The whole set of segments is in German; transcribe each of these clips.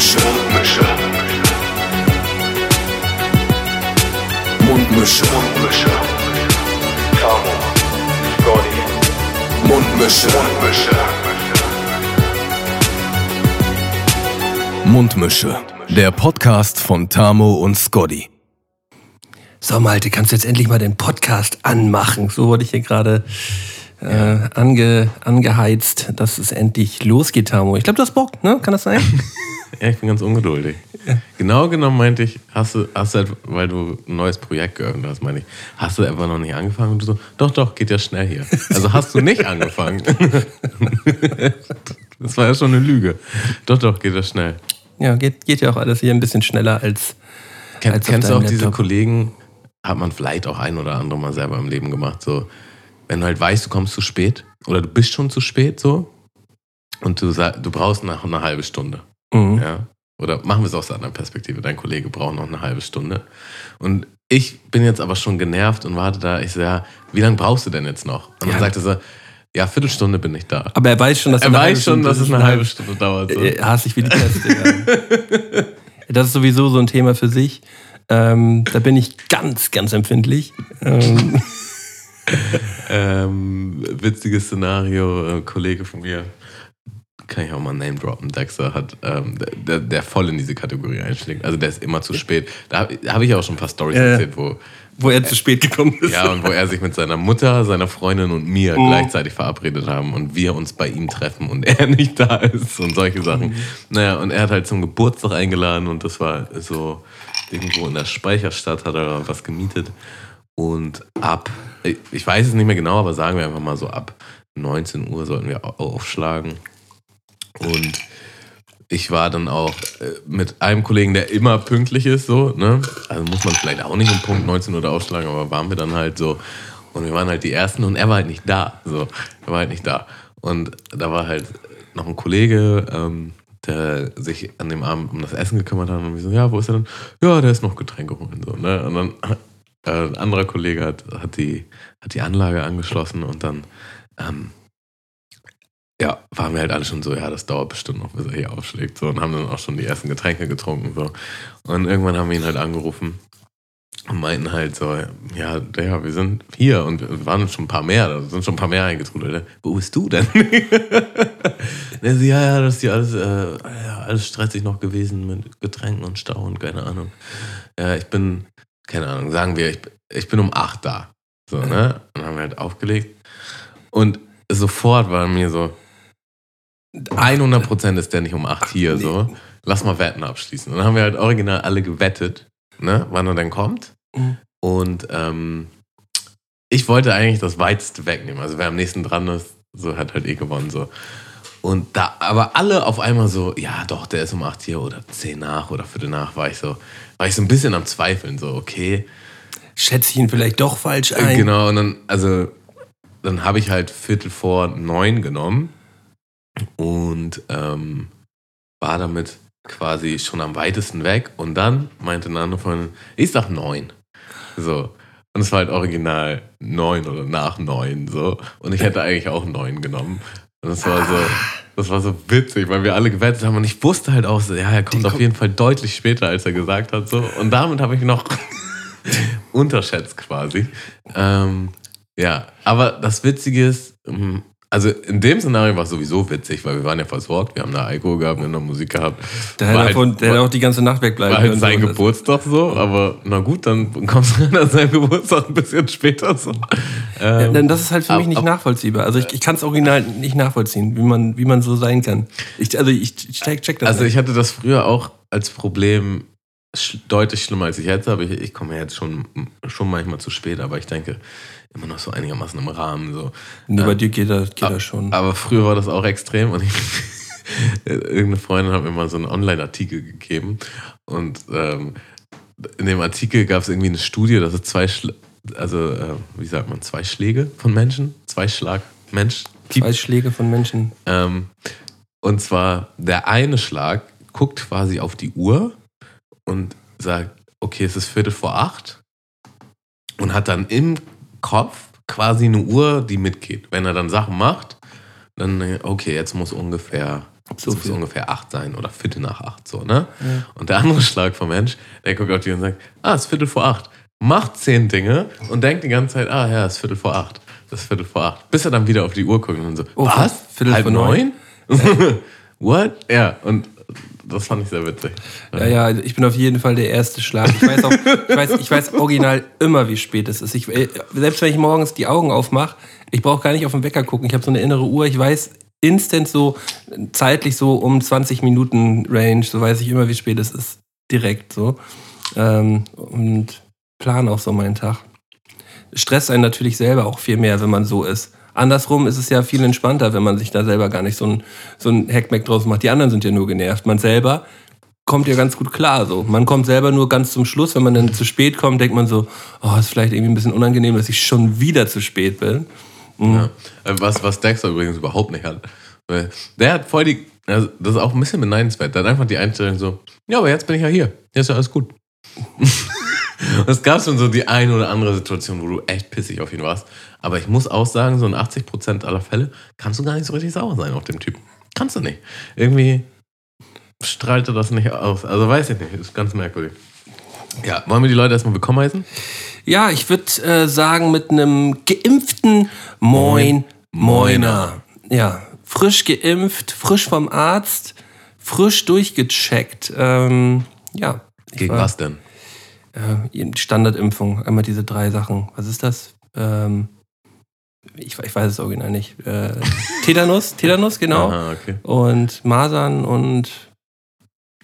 Mundmische. Mundmische. Mundmische. Mundmische. Tamo. Scotty. Mundmische. Mundmische. Mundmische. Der Podcast von Tamo und Scotty. So, Malte, kannst du jetzt endlich mal den Podcast anmachen? So wurde ich hier gerade äh, ange, angeheizt, dass es endlich losgeht, Tamo. Ich glaube, du hast Bock, ne? Kann das sein? ja, ich bin ganz ungeduldig. Genau genommen meinte ich, hast du, hast du halt, weil du ein neues Projekt geöffnet hast, meine ich, hast du einfach noch nicht angefangen? Und du so, doch, doch, geht ja schnell hier. Also hast du nicht angefangen. das war ja schon eine Lüge. Doch, doch, geht ja schnell. Ja, geht, geht ja auch alles hier ein bisschen schneller als. Ken, als kennst du auch Laptop. diese Kollegen, hat man vielleicht auch ein oder andere Mal selber im Leben gemacht, so wenn du halt weißt, du kommst zu spät oder du bist schon zu spät so und du, du brauchst nach einer halben Stunde. Mhm. Ja? Oder machen wir es aus einer anderen Perspektive. Dein Kollege braucht noch eine halbe Stunde. Und ich bin jetzt aber schon genervt und warte da. Ich so, ja, wie lange brauchst du denn jetzt noch? Und dann ja. sagte so, ja, Viertelstunde bin ich da. Aber er weiß schon, dass, er weiß schon, dass es eine halbe Stunde dauert. So. Er hasst sich wie die Pest. das ist sowieso so ein Thema für sich. Ähm, da bin ich ganz, ganz empfindlich. Ähm. ähm, witziges Szenario, äh, Kollege von mir, kann ich auch mal Name droppen, Dexter hat, ähm, der, der voll in diese Kategorie einschlägt. Also der ist immer zu spät. Da habe hab ich auch schon ein paar Stories äh, erzählt, wo wo er zu spät gekommen ist. Ja, und wo er sich mit seiner Mutter, seiner Freundin und mir mhm. gleichzeitig verabredet haben und wir uns bei ihm treffen und er nicht da ist und solche Sachen. Mhm. Naja, und er hat halt zum Geburtstag eingeladen und das war so irgendwo in der Speicherstadt hat er was gemietet. Und ab, ich weiß es nicht mehr genau, aber sagen wir einfach mal so ab 19 Uhr sollten wir aufschlagen. Und ich war dann auch äh, mit einem Kollegen, der immer pünktlich ist, so, ne? Also muss man vielleicht auch nicht um Punkt 19 Uhr aufschlagen, aber waren wir dann halt so. Und wir waren halt die Ersten und er war halt nicht da. So, er war halt nicht da. Und da war halt noch ein Kollege, ähm, der sich an dem Abend um das Essen gekümmert hat und wir so, ja, wo ist er denn? Ja, der ist noch Getränke holen. So, ne? Und dann äh, ein anderer Kollege hat, hat, die, hat die Anlage angeschlossen und dann ähm, ja, waren wir halt alle schon so, ja, das dauert bestimmt noch, bis er hier aufschlägt. So, und haben dann auch schon die ersten Getränke getrunken. So. Und irgendwann haben wir ihn halt angerufen und meinten halt so, ja, ja, wir sind hier und waren schon ein paar mehr, da sind schon ein paar mehr eingetrudelt. Wo bist du denn? ja, ja, das ist ja alles, äh, ja, alles stressig noch gewesen mit Getränken und Stau und keine Ahnung. Ja, ich bin, keine Ahnung, sagen wir, ich, ich bin um acht da. So, ne? Und haben wir halt aufgelegt. Und sofort war mir so, 100% ist der nicht um acht hier, so. Lass mal Wetten abschließen. Und dann haben wir halt original alle gewettet, ne, wann er denn kommt. Mhm. Und ähm, ich wollte eigentlich das Weiteste wegnehmen. Also wer am nächsten dran ist, so hat halt eh gewonnen. So. Und da, aber alle auf einmal so, ja doch, der ist um acht hier oder zehn nach oder Viertel nach, war ich so, war ich so ein bisschen am Zweifeln, so, okay. Schätze ich ihn vielleicht doch falsch ein. Genau, und dann, also, dann habe ich halt Viertel vor neun genommen und ähm, war damit quasi schon am weitesten weg. Und dann meinte eine andere Freundin, ich sag neun. So. Und es war halt original neun oder nach neun, so. Und ich hätte eigentlich auch neun genommen. Und das war so, das war so witzig, weil wir alle gewettet haben und ich wusste halt auch so, ja, er kommt auf jeden Fall deutlich später, als er gesagt hat, so. Und damit habe ich noch unterschätzt quasi. Ähm, ja, aber das Witzige ist, ähm, also in dem Szenario war es sowieso witzig, weil wir waren ja versorgt, wir haben da Alkohol gehabt, wir haben da Musik gehabt. Der hätte, halt, von, der hätte auch die ganze Nacht wegbleiben War halt sein. Geburtstag so, aber na gut, dann kommst du an seinem Geburtstag ein bisschen später so. Ähm, ja, denn das ist halt für mich nicht nachvollziehbar. Also ich, ich kann es original nicht nachvollziehen, wie man, wie man so sein kann. Ich, also ich check, check das Also nicht. ich hatte das früher auch als Problem deutlich schlimmer als ich jetzt habe. Ich, ich komme jetzt schon, schon manchmal zu spät, aber ich denke, immer noch so einigermaßen im Rahmen. So. Nur bei dir geht das, geht das schon. Aber früher war das auch extrem und ich, irgendeine Freundin hat mir mal so einen Online-Artikel gegeben und ähm, in dem Artikel gab es irgendwie eine Studie, dass es zwei, Schla also äh, wie sagt man, zwei Schläge von Menschen, zwei Schlag Mensch gibt. Zwei Schläge von Menschen. Ähm, und zwar der eine Schlag guckt quasi auf die Uhr und sagt, okay, es ist Viertel vor acht und hat dann im Kopf quasi eine Uhr, die mitgeht. Wenn er dann Sachen macht, dann, okay, jetzt muss ungefähr So muss ungefähr acht sein oder Viertel nach acht, so, ne? Und der andere Schlag vom Mensch, der guckt auf die und sagt, ah, es ist Viertel vor acht. Macht zehn Dinge und denkt die ganze Zeit, ah ja, es ist Viertel vor acht. Das ist Viertel vor acht. Bis er dann wieder auf die Uhr guckt und so, Oh, was? Viertel Halb vor neun? neun? What? Ja, und das fand ich sehr witzig. Ja, ja, ich bin auf jeden Fall der erste Schlag. Ich weiß auch, ich weiß, ich weiß original immer, wie spät es ist. Ich, äh, selbst wenn ich morgens die Augen aufmache, ich brauche gar nicht auf den Wecker gucken. Ich habe so eine innere Uhr. Ich weiß instant so, zeitlich so um 20 Minuten Range, so weiß ich immer, wie spät es ist. Direkt so. Ähm, und plan auch so meinen Tag. Stresst einen natürlich selber auch viel mehr, wenn man so ist. Andersrum ist es ja viel entspannter, wenn man sich da selber gar nicht so ein, so ein Hackmack draus macht. Die anderen sind ja nur genervt. Man selber kommt ja ganz gut klar so. Man kommt selber nur ganz zum Schluss. Wenn man dann zu spät kommt, denkt man so, oh, ist vielleicht irgendwie ein bisschen unangenehm, dass ich schon wieder zu spät bin. Ja. Äh, Was, was Dexter übrigens überhaupt nicht hat. Der hat voll die, also das ist auch ein bisschen beneidenswert. Der hat einfach die Einstellung so, ja, aber jetzt bin ich ja hier. Jetzt ist ja alles gut. Und es gab schon so die eine oder andere Situation, wo du echt pissig auf ihn warst. Aber ich muss auch sagen, so in 80% aller Fälle kannst du gar nicht so richtig sauer sein auf den Typen. Kannst du nicht. Irgendwie strahlt er das nicht aus. Also weiß ich nicht, ist ganz merkwürdig. Ja, wollen wir die Leute erstmal willkommen heißen? Ja, ich würde äh, sagen, mit einem geimpften Moin, Moiner. Ja, frisch geimpft, frisch vom Arzt, frisch durchgecheckt. Ähm, ja. Gegen war- was denn? Äh, Standardimpfung, einmal diese drei Sachen. Was ist das? Ähm, ich, ich weiß es original nicht. Äh, Tetanus, Tetanus, genau. Aha, okay. Und Masern und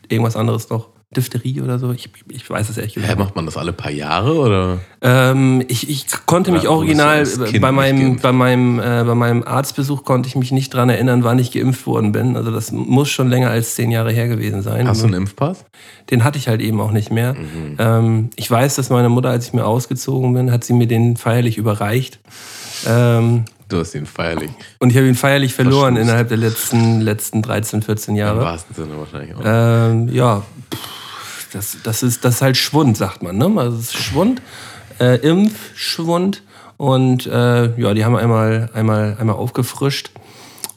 irgendwas anderes noch. Diphtherie oder so. Ich, ich weiß es ehrlich Hä, gesagt. macht man das alle paar Jahre oder? Ähm, ich, ich konnte mich Ja, original bei meinem, bei, meinem, äh, bei meinem Arztbesuch konnte ich mich nicht dran erinnern, wann ich geimpft worden bin. Also das muss schon länger als zehn Jahre her gewesen sein. Hast du einen Impfpass? Den hatte ich halt eben auch nicht mehr. Mhm. Ähm, ich weiß, dass meine Mutter, als ich mir ausgezogen bin, hat sie mir den feierlich überreicht. Ähm, Du hast ihn feierlich. und ich habe ihn feierlich verloren Verschlust. innerhalb der letzten, letzten 13, 14 Im Jahre. wahrsten Sinne wahrscheinlich auch. Ähm, ja, das, das, ist, das ist halt Schwund, sagt man. Ne? Also es ist Schwund, äh, Impfschwund. Und äh, ja, die haben einmal, einmal, einmal aufgefrischt.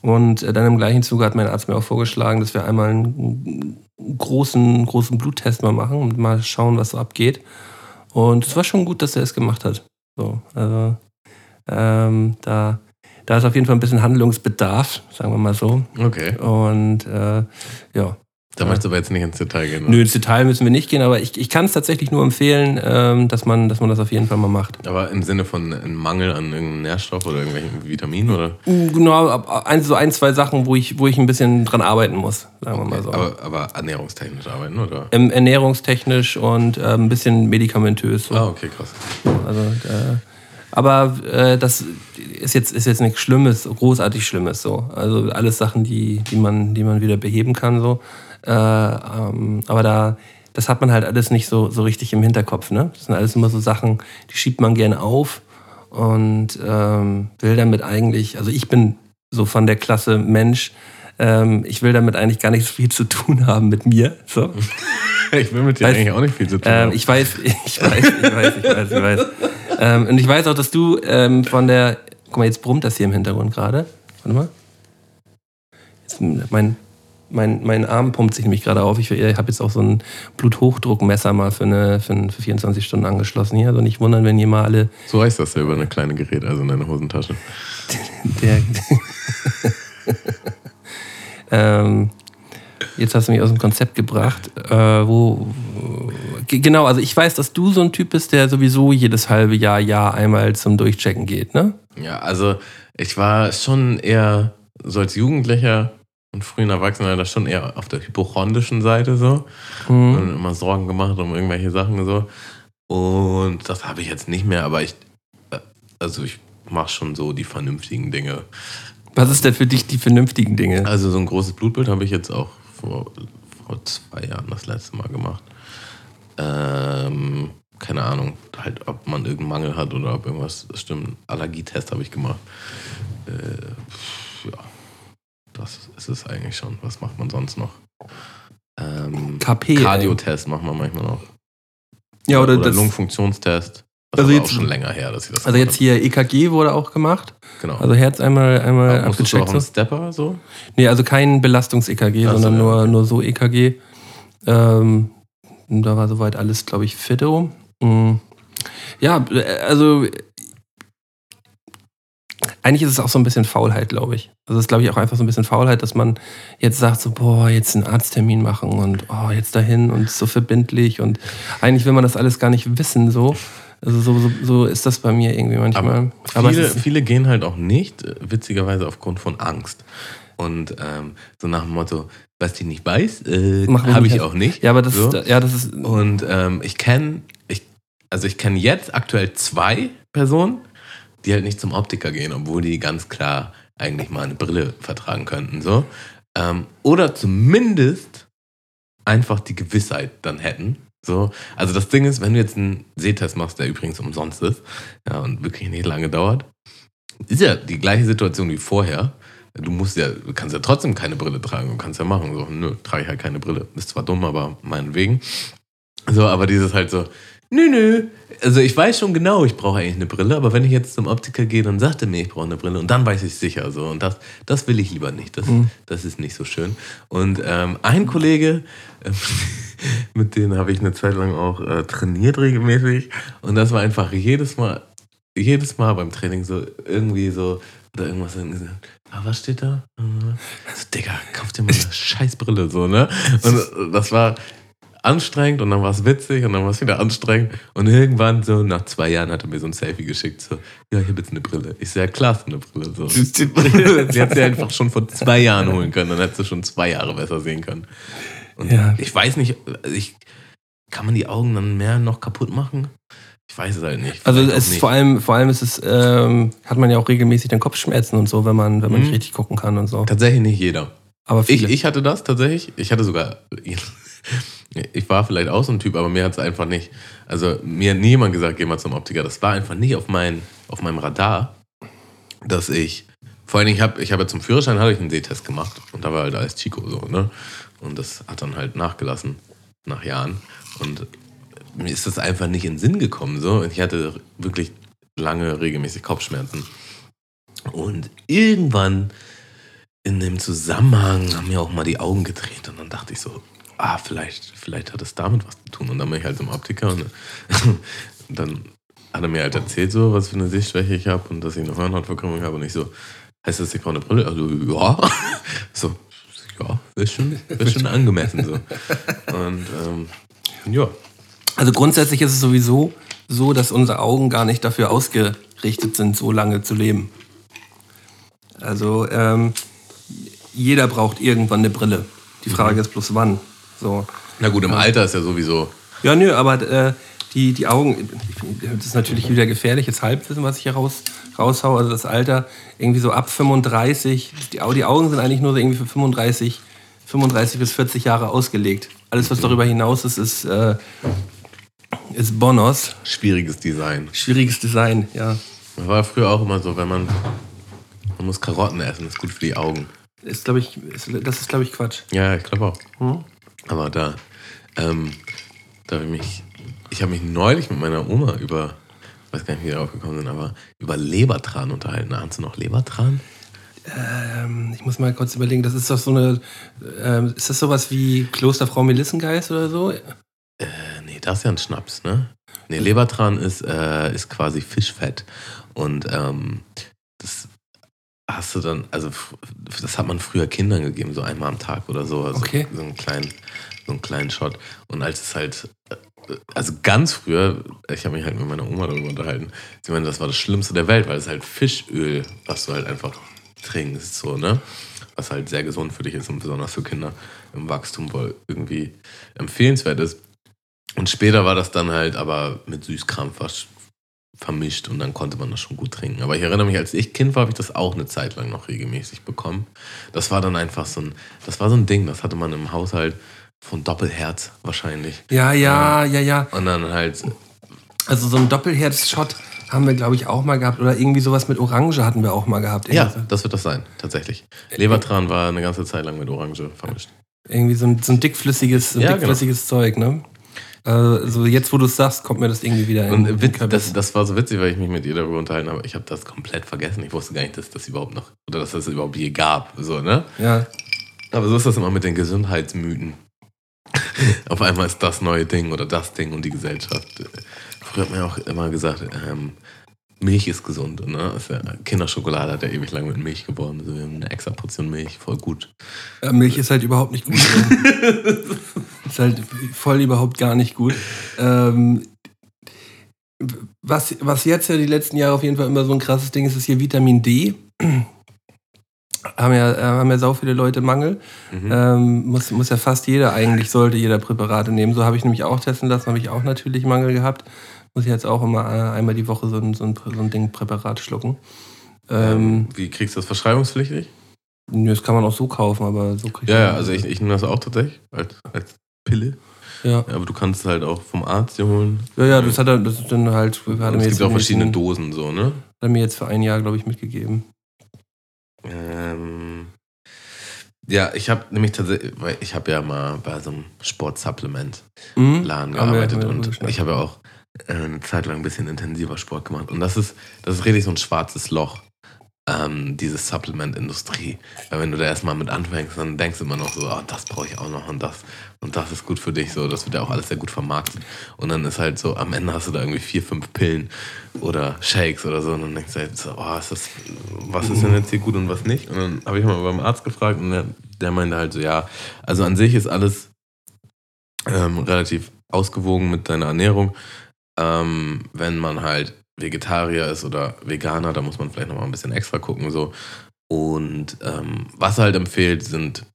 Und äh, dann im gleichen Zuge hat mein Arzt mir auch vorgeschlagen, dass wir einmal einen großen, großen Bluttest mal machen und mal schauen, was so abgeht. Und es war schon gut, dass er es gemacht hat. So, also, ähm, da, da ist auf jeden Fall ein bisschen Handlungsbedarf, sagen wir mal so. Okay. Und äh, ja, Da möchtest du aber jetzt nicht ins Detail gehen. Nö, ins Detail müssen wir nicht gehen, aber ich, ich kann es tatsächlich nur empfehlen, ähm, dass, man, dass man das auf jeden Fall mal macht. Aber im Sinne von einem Mangel an irgendeinem Nährstoff oder irgendwelchen Vitaminen oder? Genau, ab- ein, so ein, zwei Sachen, wo ich, wo ich ein bisschen dran arbeiten muss, sagen wir mal so. Aber, aber ernährungstechnisch arbeiten, oder? Ähm, ernährungstechnisch und äh, ein bisschen medikamentös. So. Ah, okay, krass. Also, äh, aber äh, das ist jetzt, ist jetzt nichts Schlimmes, großartig Schlimmes. So. Also alles Sachen, die, die, man, die man wieder beheben kann. So. Äh, ähm, aber da, das hat man halt alles nicht so, so richtig im Hinterkopf. Ne? Das sind alles immer so Sachen, die schiebt man gerne auf und ähm, will damit eigentlich, also ich bin so von der Klasse Mensch, ähm, ich will damit eigentlich gar nicht so viel zu tun haben mit mir. So. Ich will mit dir Weiß- eigentlich auch nicht viel zu tun Ähm, haben. ich weiß, ich weiß, ich weiß, ich weiß, ich weiß. Ähm, und ich weiß auch, dass du ähm, von der. Guck mal, jetzt brummt das hier im Hintergrund gerade. Warte mal. Jetzt, mein, mein, mein Arm pumpt sich nämlich gerade auf. Ich, ich habe jetzt auch so ein Bluthochdruckmesser mal für, eine, für, ein, für 24 Stunden angeschlossen hier. Also nicht wundern, wenn ihr mal alle. so heißt das ja über eine kleine Gerät, also in deiner Hosentasche. Der, ähm, jetzt hast du mich aus dem Konzept gebracht. Äh, wo, wo, ge- genau, also ich weiß, dass du so ein Typ bist, der sowieso jedes halbe Jahr, Jahr einmal zum Durchchecken geht, ne? Ja, also ich war schon eher so als Jugendlicher und frühen Erwachsener da schon eher auf der hypochondrischen Seite so. Mhm. Und immer Sorgen gemacht um irgendwelche Sachen so. Und das habe ich jetzt nicht mehr, aber ich, äh, also ich mache schon so die vernünftigen Dinge. Was ist denn für dich die vernünftigen Dinge? Also so ein großes Blutbild habe ich jetzt auch vor, vor zwei Jahren das letzte Mal gemacht. Ähm, keine Ahnung, halt, ob man irgendeinen Mangel hat oder ob irgendwas stimmt. Allergietest habe ich gemacht. Äh, ja, das ist es eigentlich schon. Was macht man sonst noch? Ähm, KP. ey. Cardio-Test macht man manchmal noch. Ja, oder, oder das, Lungenfunktionstest. Das Also jetzt- schon länger her, dass ich das Also jetzt hier EKG wurde auch gemacht. Genau. Also Herz einmal, einmal Aber musstest du auch abgecheckt. einen. Stepper so? Nee, also kein Belastungs-EKG, Ach so, sondern ja, nur, nur so EKG. Ähm, da war soweit alles, glaube ich, fitto. Mm. Ja, äh, also eigentlich ist es auch so ein bisschen Faulheit, glaube ich. Also es ist, glaube ich, auch einfach so ein bisschen Faulheit, dass man jetzt sagt so, boah, jetzt einen Arzttermin machen und oh, jetzt dahin und so verbindlich und eigentlich will man das alles gar nicht wissen, so. Also so, so, so ist das bei mir irgendwie manchmal. Aber, viele, ist, viele gehen halt auch nicht, witzigerweise aufgrund von Angst. Und ähm, so nach dem Motto, was ich nicht weiß, äh, habe ich auch nicht. ja, aber das, so. ist, ja, das ist, Und ähm, ich kenne, ich, also ich kenne jetzt aktuell zwei Personen, die halt nicht zum Optiker gehen, obwohl die ganz klar eigentlich mal eine Brille vertragen könnten. So. Ähm, oder zumindest einfach die Gewissheit dann hätten. So. Also das Ding ist, wenn du jetzt einen Sehtest machst, der übrigens umsonst ist, ja, und wirklich nicht lange dauert, ist ja die gleiche Situation wie vorher. Du musst ja, du kannst ja trotzdem keine Brille tragen. Du kannst ja machen, so, nö, trage ich halt keine Brille. Ist zwar dumm, aber meinetwegen. So, aber dieses halt so, nö, nö. Also ich weiß schon genau, ich brauche eigentlich eine Brille, aber wenn ich jetzt zum Optiker gehe, dann sagt er mir, ich brauche eine Brille und dann weiß ich sicher so. Und das, das will ich lieber nicht. Das, Mhm. das ist nicht so schön. Und ähm, ein Kollege, ähm, mit dem habe ich eine Zeit lang auch äh, trainiert regelmäßig. Und das war einfach jedes Mal, jedes Mal beim Training so irgendwie so, oder irgendwas so, ah, was steht da? So, Digga, kauf dir mal eine Scheißbrille, so, ne? Und das war anstrengend und dann war es witzig und dann war es wieder anstrengend. Und irgendwann, so nach zwei Jahren, hat er mir so ein Selfie geschickt, so, ja, ich habe jetzt eine Brille. Ich sehe, ja, klar, du eine Brille. So. sie hat sie einfach schon vor zwei Jahren holen können, dann hättest du schon zwei Jahre besser sehen können. Und Ja. ich weiß nicht, ich, kann man die Augen dann mehr noch kaputt machen? Ich weiß es halt nicht. Also es nicht. vor allem, vor allem ist es, ähm, hat man ja auch regelmäßig dann Kopfschmerzen und so, wenn man, wenn man Mhm. nicht richtig gucken kann und so. Tatsächlich nicht jeder. Aber Ich, ich hatte das tatsächlich. Ich hatte sogar. Ich war vielleicht auch so ein Typ, aber mir hat es einfach nicht. Also, mir hat niemand gesagt, geh mal zum Optiker. Das war einfach nicht auf, mein, auf meinem Radar, dass ich. Vor allem, ich habe ich hab ja zum Führerschein hatte ich einen Sehtest gemacht. Und da war halt alles Chico so, ne? Und das hat dann halt nachgelassen nach Jahren. Und mir ist das einfach nicht in den Sinn gekommen. So. Ich hatte wirklich lange regelmäßig Kopfschmerzen. Und irgendwann in dem Zusammenhang haben mir auch mal die Augen gedreht und dann dachte ich so, ah, vielleicht, vielleicht hat es damit was zu tun. Und dann bin ich halt zum Optiker und dann hat er mir halt erzählt, so, was für eine Sichtschwäche ich habe und dass ich eine Hornhautverkrümmung habe. Und ich so, heißt das, ich brauche eine Brille? Also, ja. So, ja, wäre schon, wär schon angemessen. So. Und ähm, ja, Also grundsätzlich ist es sowieso so, dass unsere Augen gar nicht dafür ausgerichtet sind, so lange zu leben. Also ähm, jeder braucht irgendwann eine Brille. Die Frage Mhm. ist bloß wann. So. na gut, im Alter ist ja sowieso. Ja, nö, aber äh, die, die Augen, das ist natürlich wieder gefährliches Halbwissen, was ich hier raus, raushaue. Also das Alter irgendwie so ab 35, die, die Augen sind eigentlich nur so irgendwie für 35, 35 bis 40 Jahre ausgelegt. Alles, was darüber hinaus ist, ist, äh, ist Bonos. Schwieriges Design. Schwieriges Design, ja. Das war früher auch immer so, wenn man, man muss Karotten essen, das ist gut für die Augen. Ist, glaube ich, ist, das ist, glaube ich, Quatsch. Ja, ich glaube auch. Hm? Aber da, ähm, da habe ich mich, ich habe mich neulich mit meiner Oma über, ich weiß gar nicht, wie wir darauf gekommen sind, aber über Lebertran unterhalten. Ahnst du noch Lebertran? Ähm, ich muss mal kurz überlegen, das ist doch so eine, ähm, ist das sowas wie Klosterfrau Melissengeist oder so? Äh, nee, das ist ja ein Schnaps, ne? Nee, Lebertran ist, äh, ist quasi Fischfett. Und ähm, das hast du dann, also das hat man früher Kindern gegeben, so einmal am Tag oder so. Also Okay. So einen kleinen, so einen kleinen Shot. Und als es halt, also ganz früher, ich habe mich halt mit meiner Oma darüber unterhalten, sie meinte, das war das Schlimmste der Welt, weil es halt Fischöl, was du halt einfach trinkst, so, ne? Was halt sehr gesund für dich ist und besonders für Kinder im Wachstum wohl irgendwie empfehlenswert ist. Und später war das dann halt aber mit Süßkram fast vermischt und dann konnte man das schon gut trinken. Aber ich erinnere mich, als ich Kind war, habe ich das auch eine Zeit lang noch regelmäßig bekommen. Das war dann einfach so ein, das war so ein Ding, das hatte man im Haushalt von Doppelherz wahrscheinlich. Ja, ja, ja, ja. Und dann halt, Also so ein Doppelherz-Shot haben wir, glaube ich, auch mal gehabt. Oder irgendwie sowas mit Orange hatten wir auch mal gehabt. ja, so- das wird das sein, tatsächlich. Lebertran war eine ganze Zeit lang mit Orange vermischt. Irgendwie so ein, so ein dickflüssiges, so Ja, dickflüssiges Zeug, ne? Äh, so jetzt, wo du es sagst, kommt mir das irgendwie wieder in Und den witz, das, das war so witzig, weil ich mich mit ihr darüber unterhalten habe. Ich habe das komplett vergessen. Ich wusste gar nicht, dass das überhaupt noch, oder dass das überhaupt je gab. So, ne? Ja, Aber so ist das immer mit den Gesundheitsmythen. Auf einmal ist das neue Ding oder das Ding und die Gesellschaft. Früher hat man ja auch immer gesagt, ähm, Milch ist gesund. Ne? Ist ja, Kinderschokolade hat ja ewig lang mit Milch geboren. Also wir haben eine extra Portion Milch, voll gut. Äh, Milch ist halt überhaupt nicht gut. ist halt voll überhaupt gar nicht gut. Ähm, was, was jetzt ja die letzten Jahre auf jeden Fall immer so ein krasses Ding ist, ist hier Vitamin D. haben ja, äh, haben ja sau viele Leute Mangel. Mhm. Ähm, muss, muss ja fast jeder eigentlich, sollte jeder Präparate nehmen. So habe ich nämlich auch testen lassen, habe ich auch natürlich Mangel gehabt. Muss ich jetzt auch immer äh, einmal die Woche so ein, so ein, so ein Ding Präparat schlucken. Ähm, Wie kriegst du das verschreibungspflichtig? nö, das kann man auch so kaufen, aber so kriegt Ja, ja, man- also ich, ich nehme das auch tatsächlich als, als Pille. Ja. Ja, aber du kannst es halt auch vom Arzt dir holen. Ja, ja, das hat er, das ist dann halt, hat es gibt auch verschiedene Dosen so, ne? Hat er mir jetzt für ein Jahr, glaube ich, mitgegeben. Ähm, ja, ich habe nämlich tatsächlich, weil ich habe ja mal bei so einem Sportsupplement Mhm. Gearbeitet und ich habe ja auch äh, eine Zeit lang ein bisschen intensiver Sport gemacht. Und das ist, das ist richtig so ein schwarzes Loch, ähm, diese Supplement-Industrie. Weil wenn du da erstmal mit anfängst, dann denkst du immer noch so, ah, das brauche ich auch noch und das und das ist gut für dich. So, das wird ja auch alles sehr gut vermarktet. Und dann ist halt so, am Ende hast du da irgendwie vier, fünf Pillen oder Shakes oder so. Und dann denkst du halt so, oh, ist das, was ist denn jetzt hier gut und was nicht? Und dann habe ich mal beim Arzt gefragt und der, der meinte halt so, ja, also an sich ist alles ähm, relativ ausgewogen mit deiner Ernährung. Ähm, wenn man halt Vegetarier ist oder Veganer, da muss man vielleicht nochmal ein bisschen extra gucken. So. Und ähm, was er halt empfiehlt, sind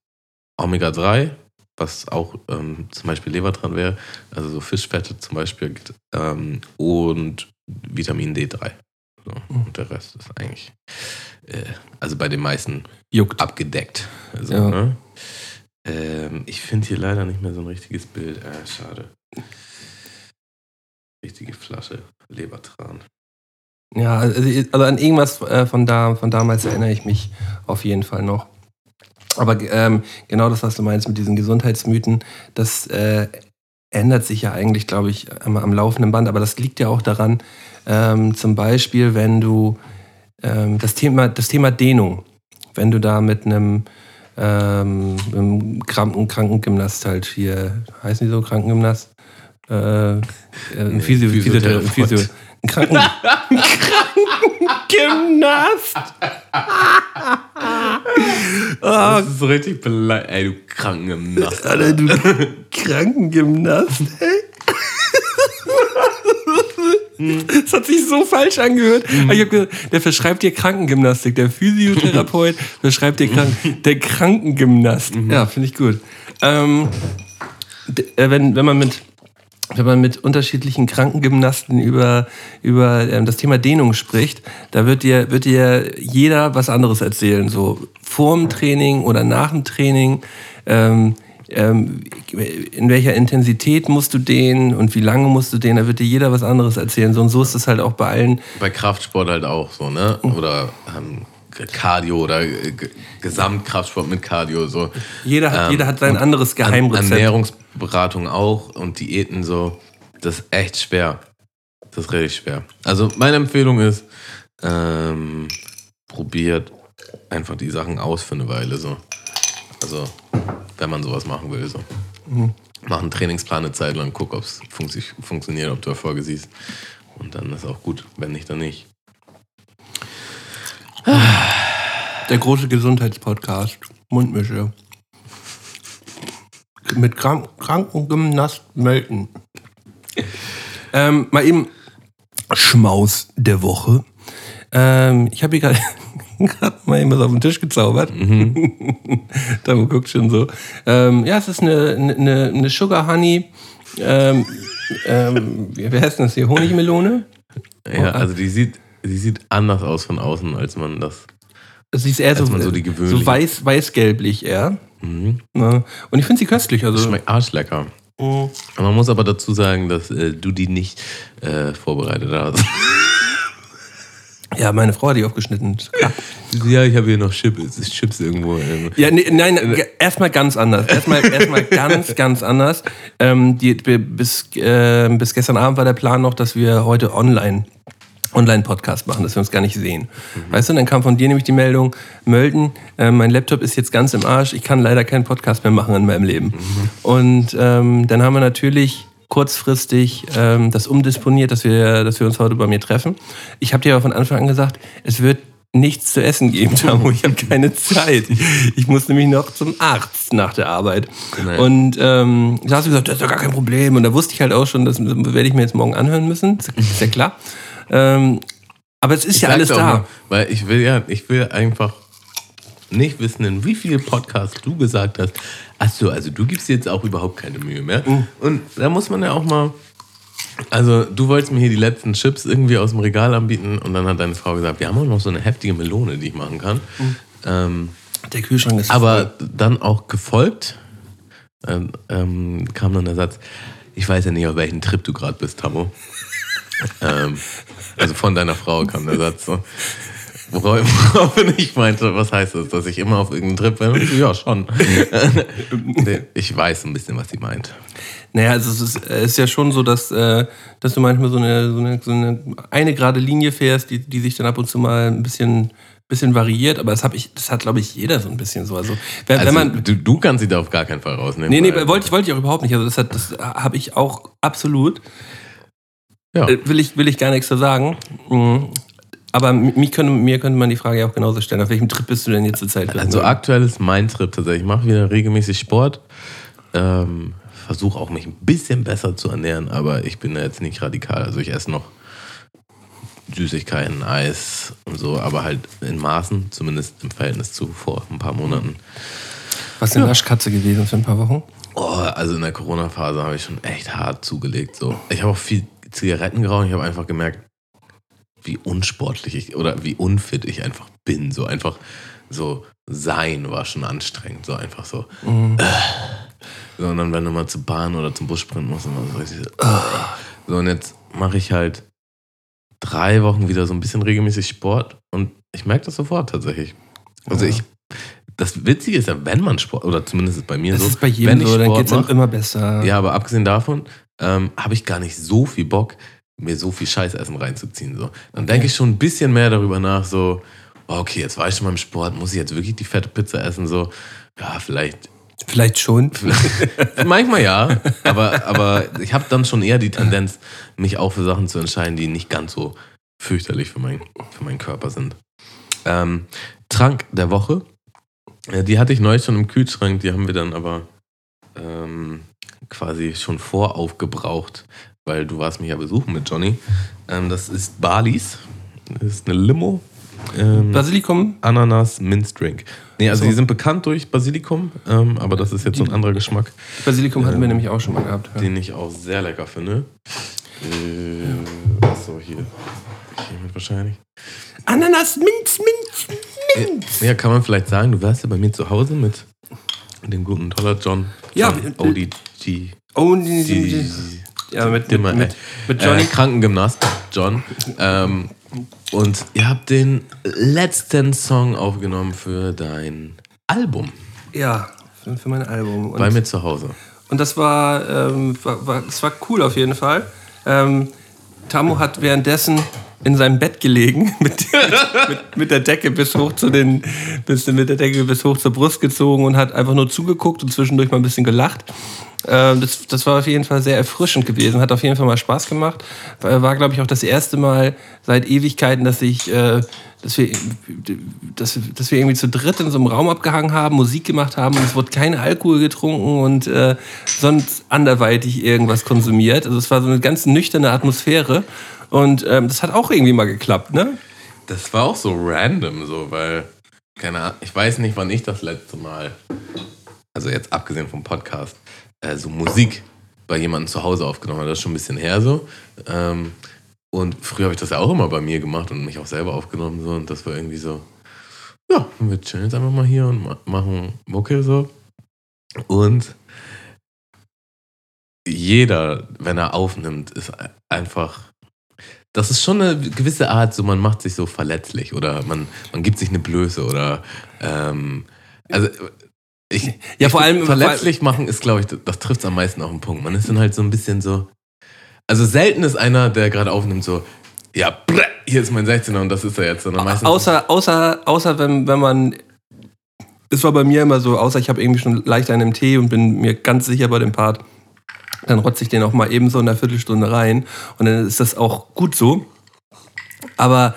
Omega-3, was auch ähm, zum Beispiel Leber dran wäre, also so Fischfette zum Beispiel, ähm, und Vitamin D3. So. Und der Rest ist eigentlich, äh, also bei den meisten Juckt. abgedeckt. Also, Ja. ne? ähm, ich finde hier leider nicht mehr so ein richtiges Bild. Äh, schade. Richtige Flasche Lebertran. Ja, also, also an irgendwas äh, von, da, von damals erinnere ich mich auf jeden Fall noch. Aber ähm, genau das, was du meinst mit diesen Gesundheitsmythen, das äh, ändert sich ja eigentlich, glaube ich, am, am laufenden Band. Aber das liegt ja auch daran, ähm, zum Beispiel, wenn du ähm, das, Thema, das Thema Dehnung, wenn du da mit einem, ähm, einem Kranken, Krankengymnast halt hier, heißen die so Krankengymnast? Äh, äh, Nee, Physio, Physio, Physiotherapeut. Physio, Kranken, Krankengymnast. Ah, Das ist so richtig beleidigt. Ey, du Krankengymnast. Alter, du Krankengymnast, ey. Das hat sich so falsch angehört. Aber Ich hab gesagt, der verschreibt dir Krankengymnastik. Der Physiotherapeut verschreibt dir Kranken. Der Krankengymnast. Ja, finde ich gut. Ähm, äh, wenn, wenn man mit wenn man mit unterschiedlichen Krankengymnasten über, über ähm, das Thema Dehnung spricht, da wird dir, wird dir jeder was anderes erzählen. So vorm Training oder nach dem Training. Ähm, ähm, in welcher Intensität musst du dehnen und wie lange musst du dehnen, da wird dir jeder was anderes erzählen. So und so ist es halt auch bei allen. Bei Kraftsport halt auch so, ne? Oder ähm, Cardio oder Gesamtkraftsport mit Cardio. So. Jeder hat, Ähm, jeder hat sein anderes An- Geheimrezept. Ernährungsberatung auch und Diäten so. Das ist echt schwer. Das ist richtig schwer. Also meine Empfehlung ist, ähm, probiert einfach die Sachen aus für eine Weile so. Also wenn man sowas machen will so. Mhm. Mach einen Trainingsplan eine Zeit lang, guck, ob es funktio funktioniert, ob du Erfolge siehst. Und dann ist auch gut. Wenn nicht, dann nicht. Der große Gesundheitspodcast. Mundmische. Mit Krank Krankengymnast Melton. ähm, mal eben Schmaus der Woche. Ähm, ich habe hier gerade mal eben was auf den Tisch gezaubert. da guckt schon so. Ähm, ja, es ist eine, eine, eine Sugar Honey. Ähm, ähm, wie heißt das hier? Honigmelone? Ja, Oh, also die sieht, die sieht anders aus von außen, als man das. Sie ist eher Als so, man so die gewöhnliche- so weiß, weiß-gelblich eher. Mhm. Ne? Und ich finde sie köstlich. Also, Schmeckt arschlecker. Mm. Man muss aber dazu sagen, dass äh, du die nicht äh, vorbereitet hast. Ja, meine Frau hat die aufgeschnitten. Klar. Ja, ich habe hier noch Chips, Chips irgendwo. ähm. Ja, nee, nein, ge- erstmal ganz anders. Erstmal erstmal ganz, ganz anders. Ähm, die, bi- bis, äh, bis gestern Abend war der Plan noch, dass wir heute online Online-Podcast machen, dass wir uns gar nicht sehen. Weißt du, dann kam von dir nämlich die Meldung, Mölden, äh, mein Laptop ist jetzt ganz im Arsch, ich kann leider keinen Podcast mehr machen in meinem Leben. Und ähm, dann haben wir natürlich kurzfristig ähm, das umdisponiert, dass wir, dass wir uns heute bei mir treffen. Ich habe dir aber von Anfang an gesagt, es wird nichts zu essen geben, Tamo. Ich habe keine Zeit. Ich muss nämlich noch zum Arzt nach der Arbeit. Nein. Und ähm, da hast du gesagt, das ist doch gar kein Problem. Und da wusste ich halt auch schon, das werde ich mir jetzt morgen anhören müssen. Ist ist ja klar. Ähm, aber es ist Ich ja alles da. nur, weil ich will ja, ich will einfach nicht wissen, in wie viel Podcasts du gesagt hast, ach so, also du gibst jetzt auch überhaupt keine Mühe mehr. Mhm. Und da muss man ja auch mal, also du wolltest mir hier die letzten Chips irgendwie aus dem Regal anbieten und dann hat deine Frau gesagt, wir haben auch noch so eine heftige Melone, die ich machen kann. Mhm. Ähm, Der Kühlschrank ist aber dann auch gefolgt ähm, ähm, kam dann der Satz, ich weiß ja nicht, auf welchem Trip du gerade bist, Tammo. Ähm, also von deiner Frau kam der Satz so. Worauf ich meinte, was heißt das, dass ich immer auf irgendeinem Trip bin? Ja, schon. Ich weiß ein bisschen, was sie meint. Naja, also es ist, ist ja schon so, dass, äh, dass du manchmal so eine, so, eine, so eine eine gerade Linie fährst, die, die sich dann ab und zu mal ein bisschen, bisschen variiert. Aber das, hab ich, das hat, glaube ich, jeder so ein bisschen so. Also, wenn, Also, wenn man, du, du kannst sie da auf gar keinen Fall rausnehmen. nee, nee, wollte ich, wollte ich auch überhaupt nicht. Also das, hat- das habe ich auch absolut. Ja. Äh, Will ich, will ich gar nichts zu sagen. Mhm. Aber mich könnte, mir könnte man die Frage ja auch genauso stellen. Auf welchem Trip bist du denn jetzt zur Zeit? Also aktuell ist mein Trip tatsächlich. Ich mache wieder regelmäßig Sport. Ähm, Versuche auch mich ein bisschen besser zu ernähren, aber ich bin da jetzt nicht radikal. Also ich esse noch Süßigkeiten, Eis und so, aber halt in Maßen, zumindest im Verhältnis zu vor ein paar Monaten. Was eine Naschkatze gewesen für ein paar Wochen? Oh, also in der Corona-Phase habe ich schon echt hart zugelegt. So. Ich habe auch viel Zigaretten geraucht. Ich habe einfach gemerkt, wie unsportlich ich oder wie unfit ich einfach bin. So einfach so sein war schon anstrengend. So einfach so. Mhm. So, und dann, wenn du mal zur Bahn oder zum Bus sprinten musst, immer so richtig so. So, und jetzt mache ich halt drei Wochen wieder so ein bisschen regelmäßig Sport und ich merke das sofort tatsächlich. Also Ja. ich, das Witzige ist ja, wenn man Sport, oder zumindest ist es bei mir Das so, ist bei wenn jedem ich so, dann geht es mach, immer besser. ja, aber abgesehen davon ähm, habe ich gar nicht so viel Bock, mir so viel Scheißessen reinzuziehen. So. Dann denke ich schon ein bisschen mehr darüber nach, so, oh, okay, jetzt war ich schon mal im Sport, muss ich jetzt wirklich die fette Pizza essen? So, ja, vielleicht. Vielleicht schon. Manchmal ja, aber, aber ich habe dann schon eher die Tendenz, mich auch für Sachen zu entscheiden, die nicht ganz so fürchterlich für, mein, für meinen Körper sind. Ähm, Trank der Woche. Äh, Die hatte ich neulich schon im Kühlschrank, die haben wir dann aber ähm, quasi schon voraufgebraucht, weil du warst mich ja besuchen mit Johnny. Ähm, das ist Balis. Das ist eine Limo. Ähm, Basilikum, Ananas Mince Drink. Nee, also So. die sind bekannt durch Basilikum, ähm, aber das ist jetzt so ein anderer Geschmack, Basilikum hatten wir Ähm, nämlich auch schon mal gehabt. Ja. den ich auch sehr lecker finde. Äh, achso, hier. Hiermit wahrscheinlich. Ananas, Minz, Minz. Ja, kann man vielleicht sagen, du warst ja bei mir zu Hause mit dem guten Toller John. Ja, äh, ODG. Oh, ja, mit, mit, mit, mit Äh, Johnny. Krankengymnast, John. Ähm, und ihr habt den letzten Song aufgenommen für dein Album Ja, für, für mein Album. Und, bei mir zu Hause. und das war, ähm, war, war, das war cool auf jeden Fall. Ähm, Tamu hat währenddessen in seinem Bett gelegen, mit, mit, mit der Decke bis hoch zu den, bis, mit der Decke bis hoch zur Brust gezogen und hat einfach nur zugeguckt und zwischendurch mal ein bisschen gelacht. Ähm, das, das war auf jeden Fall sehr erfrischend gewesen, hat auf jeden Fall mal Spaß gemacht. War, war glaube ich, auch das erste Mal seit Ewigkeiten, dass ich, äh, dass wir, dass, dass wir irgendwie zu dritt in so einem Raum abgehangen haben, Musik gemacht haben und es wurde kein Alkohol getrunken und äh, sonst anderweitig irgendwas konsumiert. Also es war so eine ganz nüchterne Atmosphäre und ähm, das hat auch irgendwie mal geklappt, ne? Das war auch so random, so, weil, keine Ahnung, ich weiß nicht, wann ich das letzte Mal, also jetzt abgesehen vom Podcast, äh, so Musik bei jemandem zu Hause aufgenommen habe. Das ist schon ein bisschen her so. Ähm, und früher habe ich das ja auch immer bei mir gemacht und mich auch selber aufgenommen. So, und das war irgendwie so, ja, wir chillen jetzt einfach mal hier und ma machen Mucke so. Und jeder, wenn er aufnimmt, ist einfach das ist schon eine gewisse Art, so man macht sich so verletzlich oder man, man gibt sich eine Blöße oder ähm, also ich, Ja, vor allem- verletzlich machen ist, glaube ich, das, das trifft es am meisten auf den Punkt. Man ist dann halt so ein bisschen so. Also selten ist einer, der gerade aufnimmt, so, ja, brr, hier ist mein 16er und das ist er jetzt. Sondern meistens Außer, außer, außer wenn, wenn man. Es war bei mir immer so, außer ich habe irgendwie schon leicht einen Tee und bin mir ganz sicher bei dem Part, dann rotze ich den auch mal eben so in einer Viertelstunde rein. Und dann ist das auch gut so. Aber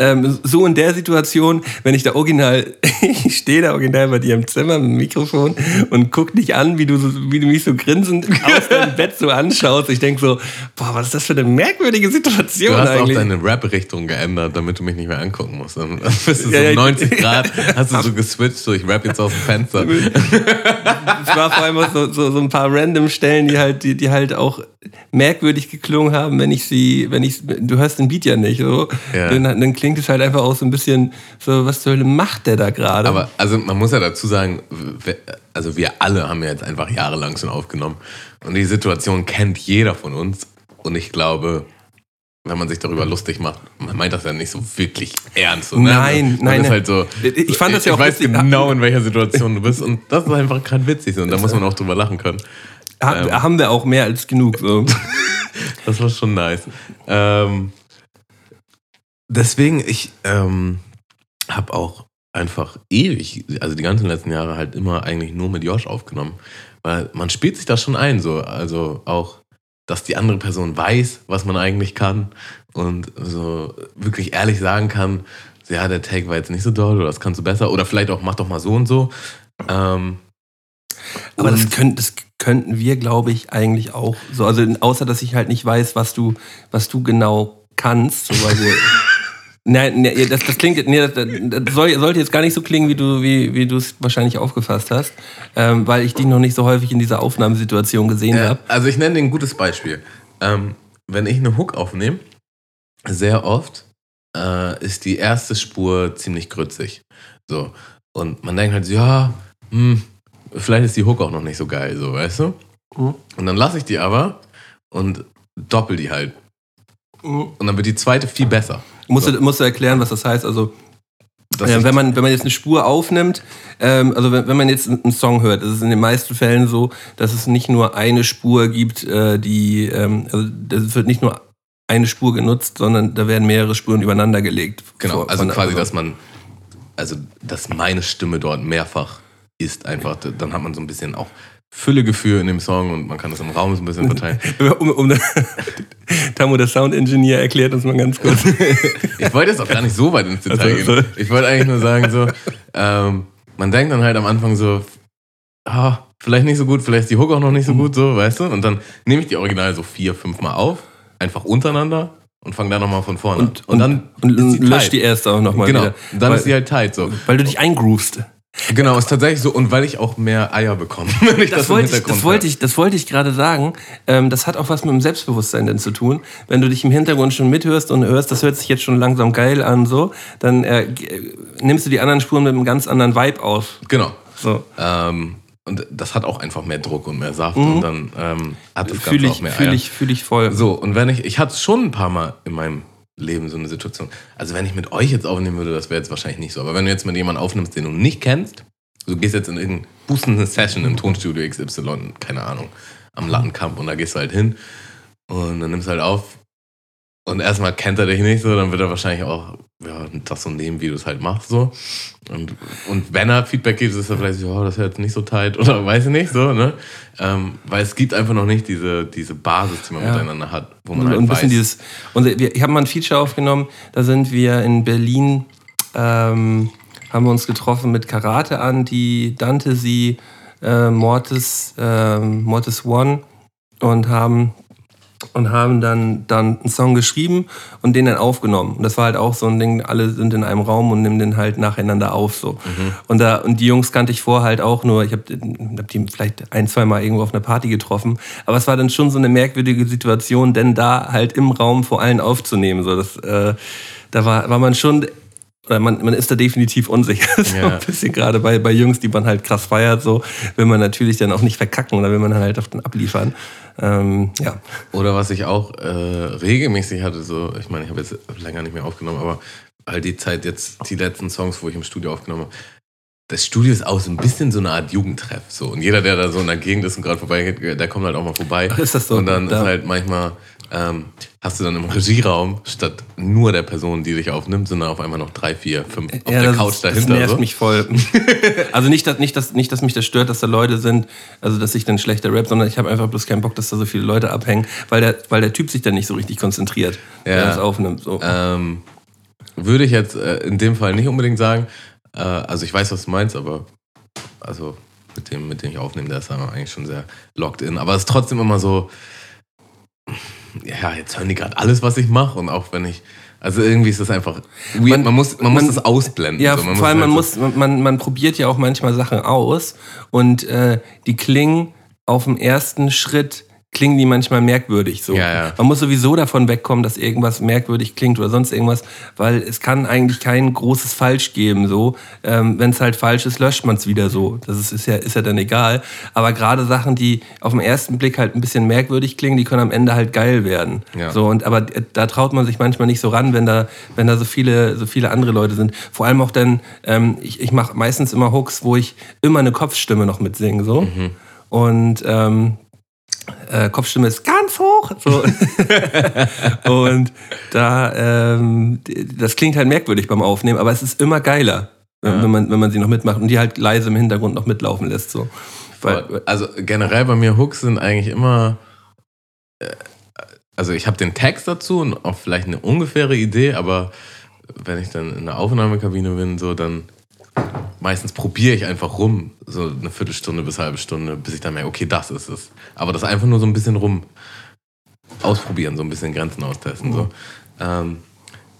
ähm, so in der Situation, wenn ich da original, ich stehe da original bei dir im Zimmer mit dem Mikrofon und guck dich an, wie du, so, wie du mich so grinsend aus deinem Bett so anschaust. Ich denke so, boah, was ist das für eine merkwürdige Situation Du hast eigentlich? auch deine Rap-Richtung geändert, damit du mich nicht mehr angucken musst. Dann bist du so Ja, ja, 90 Grad, hast du so geswitcht, so ich rap jetzt aus dem Fenster. Es war vor allem auch so, so, so ein paar random Stellen, die halt, die, die halt auch merkwürdig geklungen haben, wenn ich sie, wenn ich, du hörst den Beat ja nicht, so. Ja. Dann, dann klingt es halt einfach auch so ein bisschen so, was zur Hölle macht der da gerade? Aber also man muss ja dazu sagen, wir- also wir alle haben ja jetzt einfach jahrelang schon aufgenommen. Und die Situation kennt jeder von uns. Und ich glaube, wenn man sich darüber lustig macht, man meint das ja nicht so wirklich ernst. ne? Nein, man nein, Ist halt so, Ich fand das ja ich auch weiß witzig. genau, in welcher Situation du bist. Und das ist einfach gerade witzig. Und da muss man auch drüber lachen können. Ha, ähm. haben wir auch mehr als genug. So. Das war schon nice. Ähm, deswegen, ich ähm, habe auch einfach ewig, also die ganzen letzten Jahre halt immer eigentlich nur mit Josh aufgenommen. Weil man spielt sich das schon ein, so. Also auch, dass die andere Person weiß, was man eigentlich kann und so wirklich ehrlich sagen kann, so, ja, der Take war jetzt nicht so doll oder das kannst du besser oder vielleicht auch, mach doch mal so und so. Ähm, Aber das, könnt, das könnten wir, glaube ich, eigentlich auch so. Also außer, dass ich halt nicht weiß, was du, was du genau kannst. So, weil wir, Nein, nee, das, das klingt, nee, das, das soll, sollte jetzt gar nicht so klingen, wie du wie, wie du es wahrscheinlich aufgefasst hast, ähm, weil ich dich noch nicht so häufig in dieser Aufnahmesituation gesehen Ja, habe. also ich nenne dir ein gutes Beispiel. Ähm, wenn ich eine Hook aufnehme, sehr oft äh, ist die erste Spur ziemlich grützig. So. Und man denkt halt so, ja, hm, vielleicht ist die Hook auch noch nicht so geil, so, weißt du? Mhm. Und dann lasse ich die aber und doppel die halt. Und dann wird die zweite viel besser. Musst, du, musst du erklären, was das heißt? Also, äh, wenn, man, wenn man jetzt eine Spur aufnimmt, ähm, also wenn, wenn man jetzt einen Song hört, ist es in den meisten Fällen so, dass es nicht nur eine Spur gibt, äh, die, ähm, also es wird nicht nur eine Spur genutzt, sondern da werden mehrere Spuren übereinander gelegt. Genau, Vor- also quasi, dass man, also dass meine Stimme dort mehrfach ist einfach, dann hat man so ein bisschen auch Füllegefühl in dem Song und man kann das im Raum so ein bisschen verteilen. Um, um, Tamu, der Sound Engineer, erklärt uns mal ganz kurz. Ich wollte jetzt auch gar nicht so weit ins Detail Also, gehen. Ich wollte eigentlich nur sagen, so, ähm, man denkt dann halt am Anfang so, ah, vielleicht nicht so gut, vielleicht ist die Hook auch noch nicht so gut, so, weißt du? Und dann nehme ich die Original so vier, fünf Mal auf, einfach untereinander und fange dann nochmal von vorne Und, an. Und dann und ist die löscht tight. die erste auch nochmal Genau, wieder. und dann weil, ist sie halt tight, so. weil du dich eingroovst. Genau, ist tatsächlich so. Und weil ich auch mehr Eier bekomme. Wenn ich Das, im wollte ich, Hintergrund das, wollte ich, das wollte ich gerade sagen. Ähm, das hat auch was mit dem Selbstbewusstsein denn zu tun. Wenn du dich im Hintergrund schon mithörst und hörst, das hört sich jetzt schon langsam geil an, so, dann äh, g- nimmst du die anderen Spuren mit einem ganz anderen Vibe auf. Genau. So. Ähm, und das hat auch einfach mehr Druck und mehr Saft. Und dann ähm, hat das Ganze Fühle auch ich, mehr fühl Eier. ich, fühl ich voll. So, und wenn ich, ich hatte schon ein paar Mal in meinem Leben so eine Situation. Also wenn ich mit euch jetzt aufnehmen würde, das wäre jetzt wahrscheinlich nicht so. Aber wenn du jetzt mit jemandem aufnimmst, den du nicht kennst, du gehst jetzt in irgendeine boostende Session im Tonstudio XY, keine Ahnung, am Lattenkamp und da gehst du halt hin und dann nimmst du halt auf und erstmal kennt er dich nicht so, dann wird er wahrscheinlich auch ja, das so nehmen, wie du es halt machst so. Und, und wenn er Feedback gibt, ist er vielleicht so, oh, das ist jetzt nicht so tight oder weiß ich nicht so, ne? Ähm, weil es gibt einfach noch nicht diese, diese Basis, die man Ja. miteinander hat, wo man und halt bisschen weiß. dieses. Und wir, ich habe mal ein Feature aufgenommen, da sind wir in Berlin, ähm, haben wir uns getroffen mit Karate an, die Dante sie äh, Mortis, ähm, Mortis One und haben und haben dann, dann einen Song geschrieben und den dann aufgenommen. Und das war halt auch so ein Ding, alle sind in einem Raum und nehmen den halt nacheinander auf. So. Und, da, und die Jungs kannte ich vorher halt auch nur, ich habe hab die vielleicht ein, zwei Mal irgendwo auf einer Party getroffen. Aber es war dann schon so eine merkwürdige Situation, denn da halt im Raum vor allen aufzunehmen. So, das, äh, da war, war man schon oder man, man ist da definitiv unsicher. so Ja. ein bisschen gerade bei, bei Jungs, die man halt krass feiert, so will man natürlich dann auch nicht verkacken oder will man halt auf den abliefern. Ähm, ja. Oder was ich auch äh, regelmäßig hatte, so, ich meine, ich habe jetzt länger nicht mehr aufgenommen, aber all die Zeit jetzt, die letzten Songs, wo ich im Studio aufgenommen habe, das Studio ist auch so ein bisschen so eine Art Jugendtreff. So. Und jeder, der da so in der Gegend ist und gerade vorbeigeht, der kommt halt auch mal vorbei. Ach, ist das so? Und dann Da- ist halt manchmal, ähm, hast du dann im Regieraum statt nur der Person, die dich aufnimmt, sind da auf einmal noch drei, vier, fünf auf der das, Couch das dahinter. nervt so. mich voll. also nicht, dass, nicht, dass, nicht, dass mich das stört, dass da Leute sind, also dass ich dann schlechter rap, sondern ich habe einfach bloß keinen Bock, dass da so viele Leute abhängen, weil der, weil der Typ sich dann nicht so richtig konzentriert, Ja. das aufnimmt. So. Ähm, würde ich jetzt äh, in dem Fall nicht unbedingt sagen. Äh, also ich weiß, was du meinst, aber also mit dem, mit dem ich aufnehme, der ist eigentlich schon sehr locked in. Aber es ist trotzdem immer so, ja, jetzt hören die gerade alles, was ich mache und auch wenn ich, also irgendwie ist das einfach weird. Man, Man- muss, man, man- muss das ausblenden. Ja, so. vor allem man halt muss, man, man probiert ja auch manchmal Sachen aus und äh, die klingen auf dem ersten Schritt klingen die manchmal merkwürdig. So. Ja, ja. Man muss sowieso davon wegkommen, dass irgendwas merkwürdig klingt oder sonst irgendwas, weil es kann eigentlich kein großes Falsch geben. So, ähm, wenn es halt falsch ist, löscht man es wieder so. Das ist, ist ja ist ja dann egal. Aber gerade Sachen, die auf den ersten Blick halt ein bisschen merkwürdig klingen, die können am Ende halt geil werden. Ja. So und aber äh, da traut man sich manchmal nicht so ran, wenn da wenn da so viele so viele andere Leute sind. Vor allem auch dann ähm, ich, ich mache meistens immer Hooks, wo ich immer eine Kopfstimme noch mitsinge so und ähm, äh, Kopfstimme ist ganz hoch. So. und da, ähm, das klingt halt merkwürdig beim Aufnehmen, aber es ist immer geiler, wenn, wenn, man, wenn man sie noch mitmacht und die halt leise im Hintergrund noch mitlaufen lässt. So. Weil, Also generell bei mir Hooks sind eigentlich immer. äh, Also ich habe den Text dazu und auch vielleicht eine ungefähre Idee, aber wenn ich dann in der Aufnahmekabine bin, so dann meistens probiere ich einfach rum, so eine Viertelstunde bis halbe Stunde, bis ich dann merke, okay, das ist es. Aber das einfach nur so ein bisschen rum ausprobieren, so ein bisschen Grenzen austesten. So. Ähm,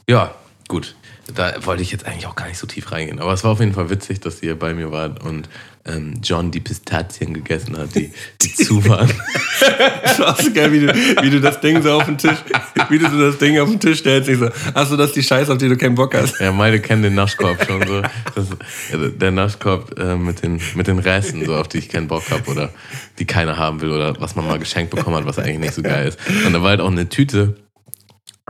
ja, gut. Da wollte ich jetzt eigentlich auch gar nicht so tief reingehen. Aber es war auf jeden Fall witzig, dass ihr bei mir wart und ähm, John die Pistazien gegessen hat, die, die zu waren. so geil, wie du, wie du das Ding so auf den Tisch, wie du so das Ding auf den Tisch stellst. Ich so, achso, das ist die Scheiße, auf die du keinen Bock hast. Ja, meine kennen den Naschkorb schon so. Das, also der Naschkorb äh, mit, den, mit den Resten, so, auf die ich keinen Bock habe oder die keiner haben will oder was man mal geschenkt bekommen hat, was eigentlich nicht so geil ist. Und da war halt auch eine Tüte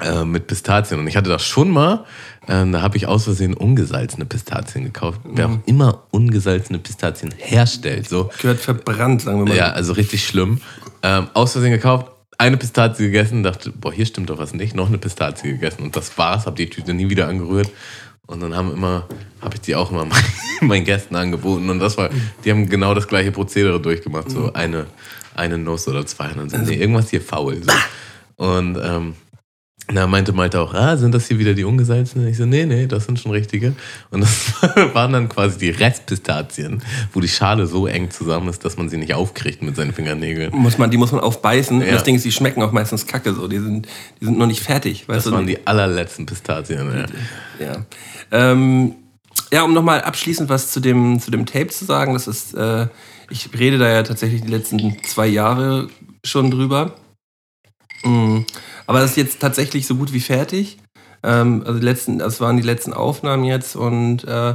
äh, mit Pistazien. Und ich hatte das schon mal, äh, da habe ich aus Versehen ungesalzene Pistazien gekauft. Wer auch immer ungesalzene Pistazien herstellt, so. Gehört verbrannt, sagen wir mal. Ja, also richtig schlimm. Ähm, aus Versehen gekauft, eine Pistazie gegessen, dachte, boah, hier stimmt doch was nicht, noch eine Pistazie gegessen und das war's, habe die Tüte nie wieder angerührt. Und dann haben immer, habe ich die auch immer meinen, Gästen angeboten und das war, die haben genau das gleiche Prozedere durchgemacht, so eine, eine Nuss oder zwei und dann sind, nee, irgendwas hier faul. So. Und ähm, da meinte Malte auch, ah, sind das hier wieder die ungesalzenen? Ich so, nee, nee, das sind schon richtige. Und das waren dann quasi die Restpistazien, wo die Schale so eng zusammen ist, dass man sie nicht aufkriegt mit seinen Fingernägeln. Muss man, die muss man aufbeißen. Ja. Und das Ding ist, die schmecken auch meistens kacke so. Die sind, die sind noch nicht fertig. Das du? waren die allerletzten Pistazien. Ja. Ja. Ähm, ja, um nochmal abschließend was zu dem, zu dem Tape zu sagen, das ist, äh, ich rede da ja tatsächlich die letzten zwei Jahre schon drüber. Mm, Aber das ist jetzt tatsächlich so gut wie fertig. Ähm, also letzten, das waren die letzten Aufnahmen jetzt und äh,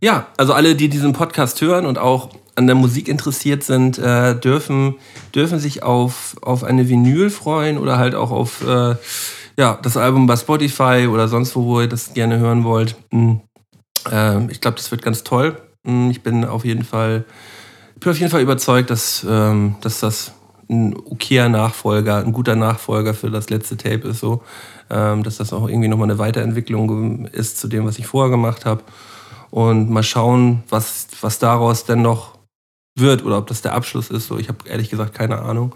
ja, also alle, die diesen Podcast hören und auch an der Musik interessiert sind, äh, dürfen, dürfen sich auf, auf eine Vinyl freuen oder halt auch auf äh, ja, das Album bei Spotify oder sonst wo, wo ihr das gerne hören wollt. Mm. Ähm, ich glaube, das wird ganz toll. Mm, Ich bin auf jeden Fall, bin auf jeden Fall überzeugt, dass, ähm, dass das ein okayer Nachfolger, ein guter Nachfolger für das letzte Tape ist so. Ähm, dass das auch irgendwie nochmal eine Weiterentwicklung ist zu dem, was ich vorher gemacht habe. Und mal schauen, was, was daraus denn noch wird oder ob das der Abschluss ist. So, ich habe ehrlich gesagt keine Ahnung.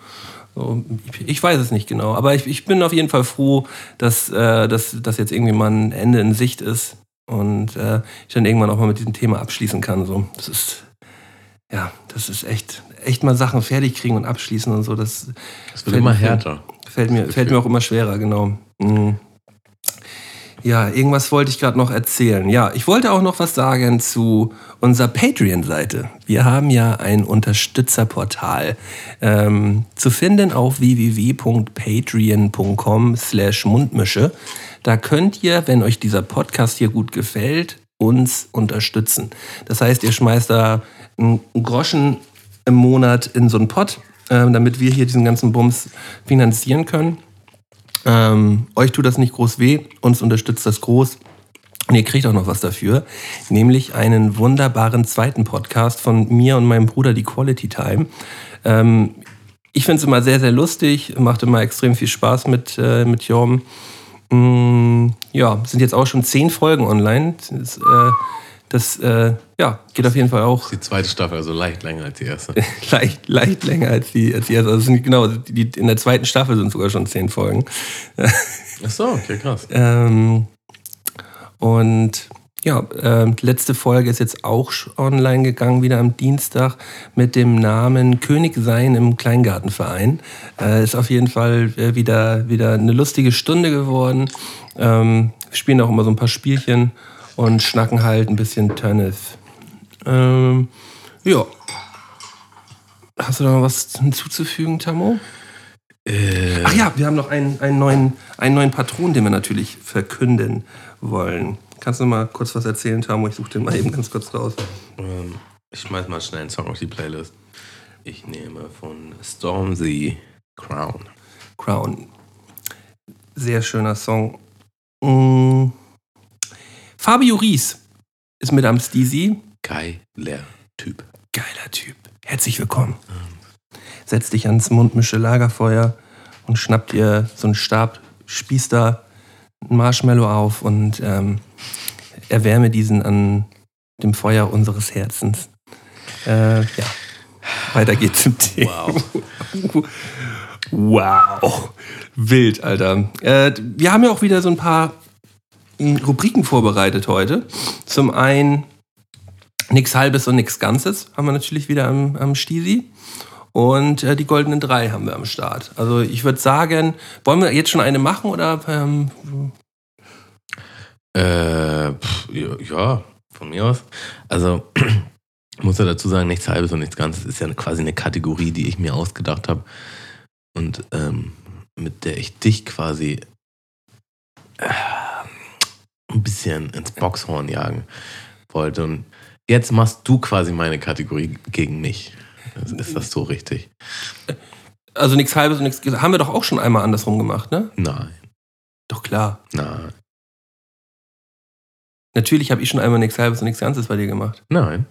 So, ich, weiß es nicht genau. Aber ich, ich bin auf jeden Fall froh, dass, äh, dass, dass jetzt irgendwie mal ein Ende in Sicht ist und äh, ich dann irgendwann auch mal mit diesem Thema abschließen kann. So, das ist ja, das ist echt, echt mal Sachen fertig kriegen und abschließen und so. Das, Das wird immer härter. Fällt mir, fällt mir auch immer schwerer, genau. Mhm. Ja, irgendwas wollte ich gerade noch erzählen. Ja, ich wollte auch noch was sagen zu unserer Patreon-Seite. Wir haben ja ein Unterstützerportal ähm, zu finden auf www.patreon.com slash Mundmische. Da könnt ihr, wenn euch dieser Podcast hier gut gefällt, uns unterstützen. Das heißt, ihr schmeißt da einen Groschen im Monat in so einen Pott, äh, damit wir hier diesen ganzen Bums finanzieren können. Ähm, euch tut das nicht groß weh, uns unterstützt das groß. Und ihr kriegt auch noch was dafür, nämlich einen wunderbaren zweiten Podcast von mir und meinem Bruder, die Quality Time. Ähm, ich finde es immer sehr, sehr lustig, macht immer extrem viel Spaß mit, äh, mit Jorm. Mm, ja, sind jetzt auch schon zehn Folgen online. Das, äh, das äh, ja, geht auf jeden Fall auch. Die zweite Staffel, also leicht länger als die erste. leicht, leicht länger als die, als die erste. Also sind, genau, die, in der zweiten Staffel sind sogar schon zehn Folgen. Ach so, okay, krass. ähm, und ja, äh, letzte Folge ist jetzt auch online gegangen, wieder am Dienstag mit dem Namen König sein im Kleingartenverein. Äh, ist auf jeden Fall äh, wieder, wieder eine lustige Stunde geworden. Ähm, wir spielen auch immer so ein paar Spielchen und schnacken halt ein bisschen Tennis. Ähm, ja. Hast du da noch was hinzuzufügen, Tamo? Äh, Ach ja, wir haben noch einen, einen, neuen, einen neuen Patron, den wir natürlich verkünden wollen. Kannst du mal kurz was erzählen, Tamo? Ich suche den mal eben ganz kurz raus. ähm, ich schmeiß mal schnell einen Song auf die Playlist. Ich nehme von Stormzy Crown. Crown. Sehr schöner Song. Mm. Fabio Ries ist mit am Steezy. Geiler Typ. Geiler Typ. Herzlich willkommen. Setz dich ans mundmische Lagerfeuer und schnapp dir so einen Stab, spieß da ein Marshmallow auf und ähm, erwärme diesen an dem Feuer unseres Herzens. Äh, ja, weiter geht's zum Thema. Wow. Wow. Wild, Alter. Äh, wir haben ja auch wieder so ein paar mh, Rubriken vorbereitet heute. Zum einen Nix Halbes und Nix Ganzes haben wir natürlich wieder am, am Stisi. Und äh, die goldenen drei haben wir am Start. Also ich würde sagen, wollen wir jetzt schon eine machen oder ähm, Äh, pff, ja, von mir aus. Also, muss ja dazu sagen, nichts Halbes und nichts Ganzes ist ja quasi eine Kategorie, die ich mir ausgedacht habe und ähm, mit der ich dich quasi äh, ein bisschen ins Boxhorn jagen wollte. Und jetzt machst du quasi meine Kategorie gegen mich. Ist, das so richtig? also nichts Halbes und nichts haben wir doch auch schon einmal andersrum gemacht, ne? Nein, Doch klar. nein, Natürlich habe ich schon einmal nichts Halbes und nichts Ganzes bei dir gemacht. nein.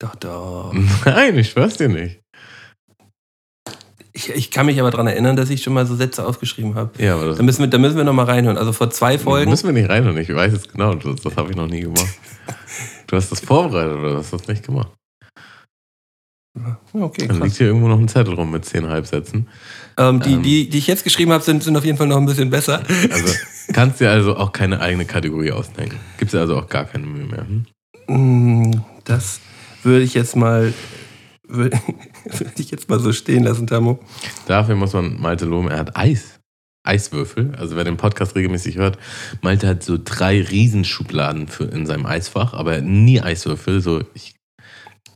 Doch, doch. Nein, ich schwör's dir nicht. Ich, ich kann mich aber daran erinnern, dass ich schon mal so Sätze aufgeschrieben habe. Ja, aber das Da müssen wir, da müssen wir noch mal reinhören. Also vor zwei Folgen. Müssen wir nicht reinhören, ich weiß es genau. Das, das habe ich noch nie gemacht. Du hast das vorbereitet oder hast das nicht gemacht? Okay, Dann krass. liegt hier irgendwo noch ein Zettel rum mit zehn Halbsätzen. Ähm, die, Ähm. die, die ich jetzt geschrieben habe, sind, sind auf jeden Fall noch ein bisschen besser. Also kannst dir also auch keine eigene Kategorie ausdenken. Gibt es also auch gar keine Mühe mehr. Hm? Mm, Das würde ich jetzt mal würde ich jetzt mal so stehen lassen, Tamo. Dafür muss man Malte loben, er hat Eis. Eiswürfel. Also wer den Podcast regelmäßig hört, Malte hat so drei Riesenschubladen für, in seinem Eisfach, aber er nie Eiswürfel. So, ich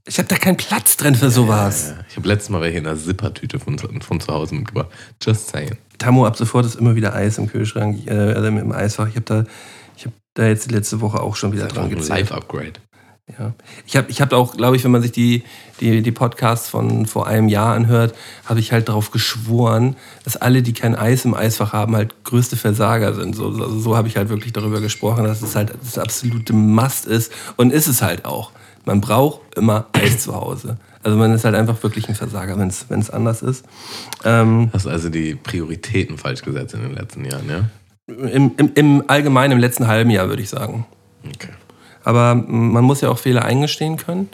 Ich habe da keinen Platz drin für sowas. äh, ich habe letztes Mal welche in einer Zippertüte von, von zu Hause mitgebracht. Just saying. Tamo, ab sofort ist immer wieder Eis im Kühlschrank, äh, also im Eisfach. Ich habe da, ich habe da jetzt die letzte Woche auch schon wieder dran gezählt. Live-Upgrade. Ja. Ich habe ich hab auch, glaube ich, wenn man sich die, die, die Podcasts von vor einem Jahr anhört, habe ich halt darauf geschworen, dass alle, die kein Eis im Eisfach haben, halt größte Versager sind. So, so, so habe ich halt wirklich darüber gesprochen, dass es halt das absolute Must ist. Und ist es halt auch. Man braucht immer Eis zu Hause. Also man ist halt einfach wirklich ein Versager, wenn es anders ist. Ähm, Hast also die Prioritäten falsch gesetzt in den letzten Jahren, ja? im, im, Im Allgemeinen im letzten halben Jahr, würde ich sagen. Okay. Aber man muss ja auch Fehler eingestehen können.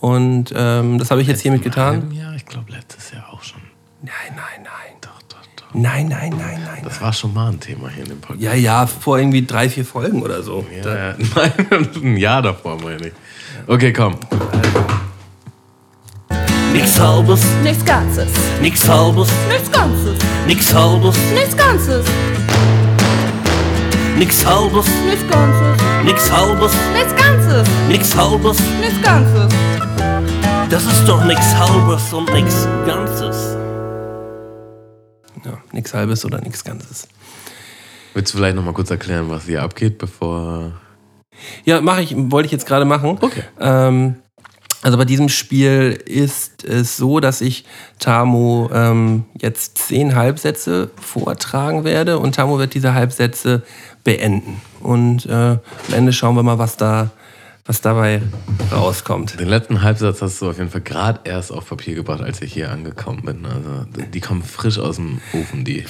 Und ähm, das habe ich jetzt hiermit getan. Ja, ich glaube letztes Jahr auch schon. Nein, nein, nein. Doch, doch, doch. Nein, nein, nein, nein. Das nein. war schon mal ein Thema hier in dem Podcast. Ja, ja, vor irgendwie drei, vier Folgen oder so. Da- Ja, ja. Nein, ein Jahr davor meine ich. Okay, komm. Nix halbes, Nichts Ganzes. nix halbes, Nichts Ganzes. nix halbes, Nichts Ganzes. nix halbes, Nichts Ganzes. Nix halbes, Nichts Ganzes. nix halbes. Nichts Ganzes. Das ist doch nix halbes und nix ganzes. Ja, nichts Halbes oder nichts Ganzes. Willst du vielleicht nochmal kurz erklären, was hier abgeht, bevor. Ja, mache ich, wollte ich jetzt gerade machen. Okay. Ähm, also bei diesem Spiel ist es so, dass ich Tamo ähm, jetzt zehn Halbsätze vortragen werde und Tamo wird diese Halbsätze beenden. Und äh, am Ende schauen wir mal, was da was dabei rauskommt. Den letzten Halbsatz hast du auf jeden Fall gerade erst auf Papier gebracht, als ich hier angekommen bin. Also die kommen frisch aus dem Ofen, die.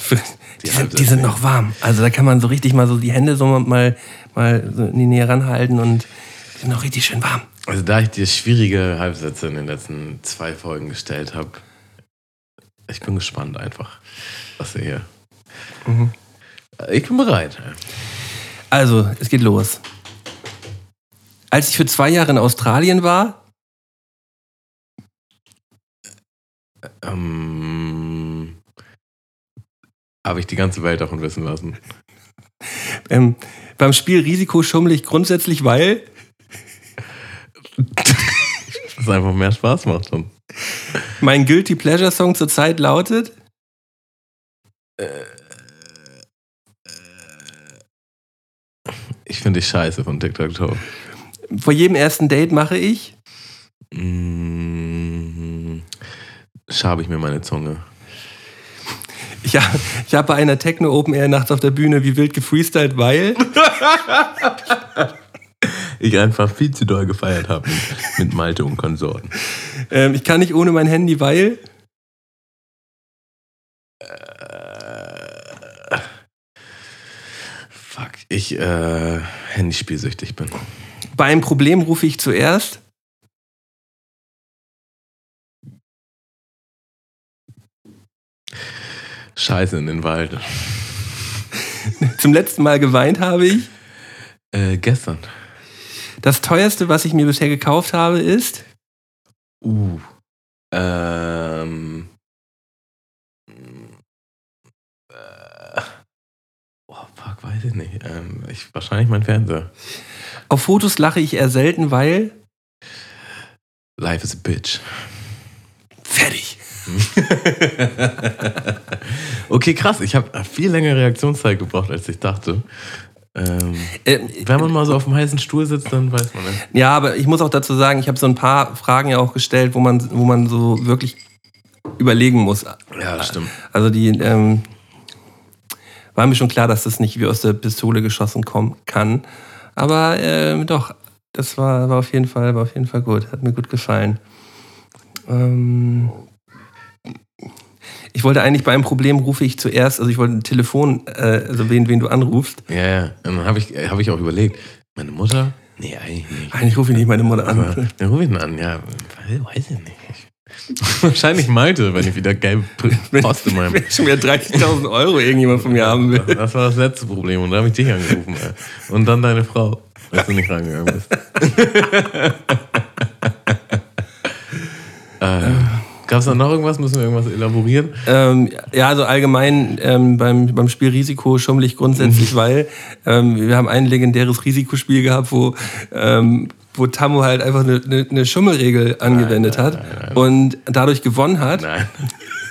Die sind, die sind noch warm. Also da kann man so richtig mal so die Hände so mal, mal so in die Nähe ranhalten und die sind noch richtig schön warm. Also da ich dir schwierige Halbsätze in den letzten zwei Folgen gestellt habe, ich bin gespannt einfach, was du hier. Mhm. Ich bin bereit. Also, es geht los. Als ich für zwei Jahre in Australien war, Ähm, habe ich die ganze Welt davon wissen lassen. ähm, beim Spiel Risiko schummel ich grundsätzlich, weil Das einfach mehr Spaß macht schon. mein Guilty Pleasure Song zurzeit lautet Ich finde dich scheiße von TikTok Toe. Vor jedem ersten Date mache ich. Mm, schabe ich mir meine Zunge. Ich, ha- ich habe bei einer Techno Open Air Nacht auf der Bühne wie wild gefreestylt, weil. Ich einfach viel zu doll gefeiert habe mit, mit Malte und Konsorten. Ähm, ich kann nicht ohne mein Handy, weil. Fuck, ich äh, Handyspielsüchtig bin. Bei einem Problem rufe ich zuerst. Scheiße in den Wald. Zum letzten Mal geweint habe ich. Äh, gestern. Das teuerste, was ich mir bisher gekauft habe, ist. Uh. Ähm. Äh, oh, fuck, weiß ich nicht. Ähm, ich, wahrscheinlich mein Fernseher. Auf Fotos lache ich eher selten, weil. Life is a bitch. Fertig. okay, krass. Ich habe viel längere Reaktionszeit gebraucht, als ich dachte. Ähm, Ähm, wenn man mal so auf dem heißen Stuhl sitzt, dann weiß man nicht. Ja, aber ich muss auch dazu sagen, ich habe so ein paar Fragen ja auch gestellt, wo man, wo man so wirklich überlegen muss. Ja, stimmt. Also die ähm, war mir schon klar, dass das nicht wie aus der Pistole geschossen kommen kann. Aber ähm, doch, das war, war auf jeden Fall, war auf jeden Fall gut. Hat mir gut gefallen. Ähm, ich wollte eigentlich bei einem Problem rufe ich zuerst, also ich wollte ein Telefon, äh, also wen, wen du anrufst. Ja, ja. Und dann habe ich, hab ich auch überlegt, meine Mutter? Nee, eigentlich nicht. Eigentlich rufe ich nicht meine Mutter Aber an. dann rufe ich ihn an, ja. Weiß ich nicht. Wahrscheinlich Malte, wenn ich wieder gelb Post in meinem. Wenn schon wieder 30.000 Euro irgendjemand von mir haben will. Das war das letzte Problem und da habe ich dich angerufen. Ey. Und dann deine Frau, als du nicht rangegangen bist. äh, Gab es da noch irgendwas? Müssen wir irgendwas elaborieren? Ähm, ja, also allgemein ähm, beim, beim Spiel Risiko schummel ich Mhm. grundsätzlich, weil ähm, wir haben ein legendäres Risikospiel gehabt, wo, ähm, wo Tammo halt einfach eine, eine, eine Schummelregel angewendet nein, hat nein, nein. und dadurch gewonnen hat. Nein.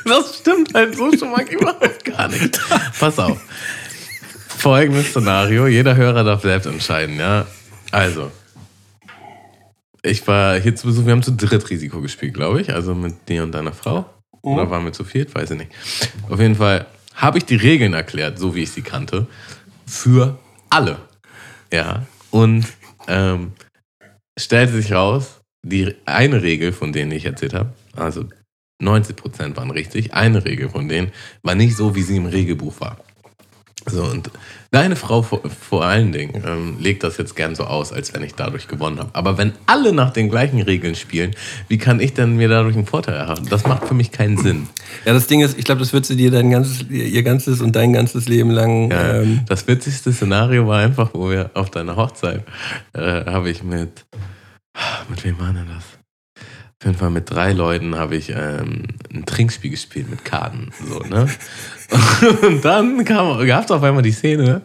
Das stimmt halt so schon mal überhaupt gar nicht. Pass auf. Folgendes Szenario. Jeder Hörer darf selbst entscheiden, ja. Also. Ich war hier zu Besuch, wir haben zu dritt Risiko gespielt, glaube ich. Also mit dir und deiner Frau. Oder waren wir zu viert? Weiß ich nicht. Auf jeden Fall habe ich die Regeln erklärt, so wie ich sie kannte. Für alle. Ja. Und ähm, stellte sich raus, die eine Regel, von denen ich erzählt habe, also 90% waren richtig, eine Regel von denen war nicht so, wie sie im Regelbuch war. So, und deine Frau vor, vor allen Dingen ähm, legt das jetzt gern so aus, als wenn ich dadurch gewonnen habe. Aber wenn alle nach den gleichen Regeln spielen, wie kann ich denn mir dadurch einen Vorteil erhalten? Das macht für mich keinen Sinn. Ja, das Ding ist, ich glaube, das wird sie dir dein ganzes, ihr ganzes und dein ganzes Leben lang. Ja, Ähm, das witzigste Szenario war einfach, wo wir auf deiner Hochzeit äh, habe ich mit, mit wem war denn das? Auf jeden Fall mit drei Leuten habe ich ähm, ein Trinkspiel gespielt mit Karten. So, ne? Und dann gab es auf einmal die Szene,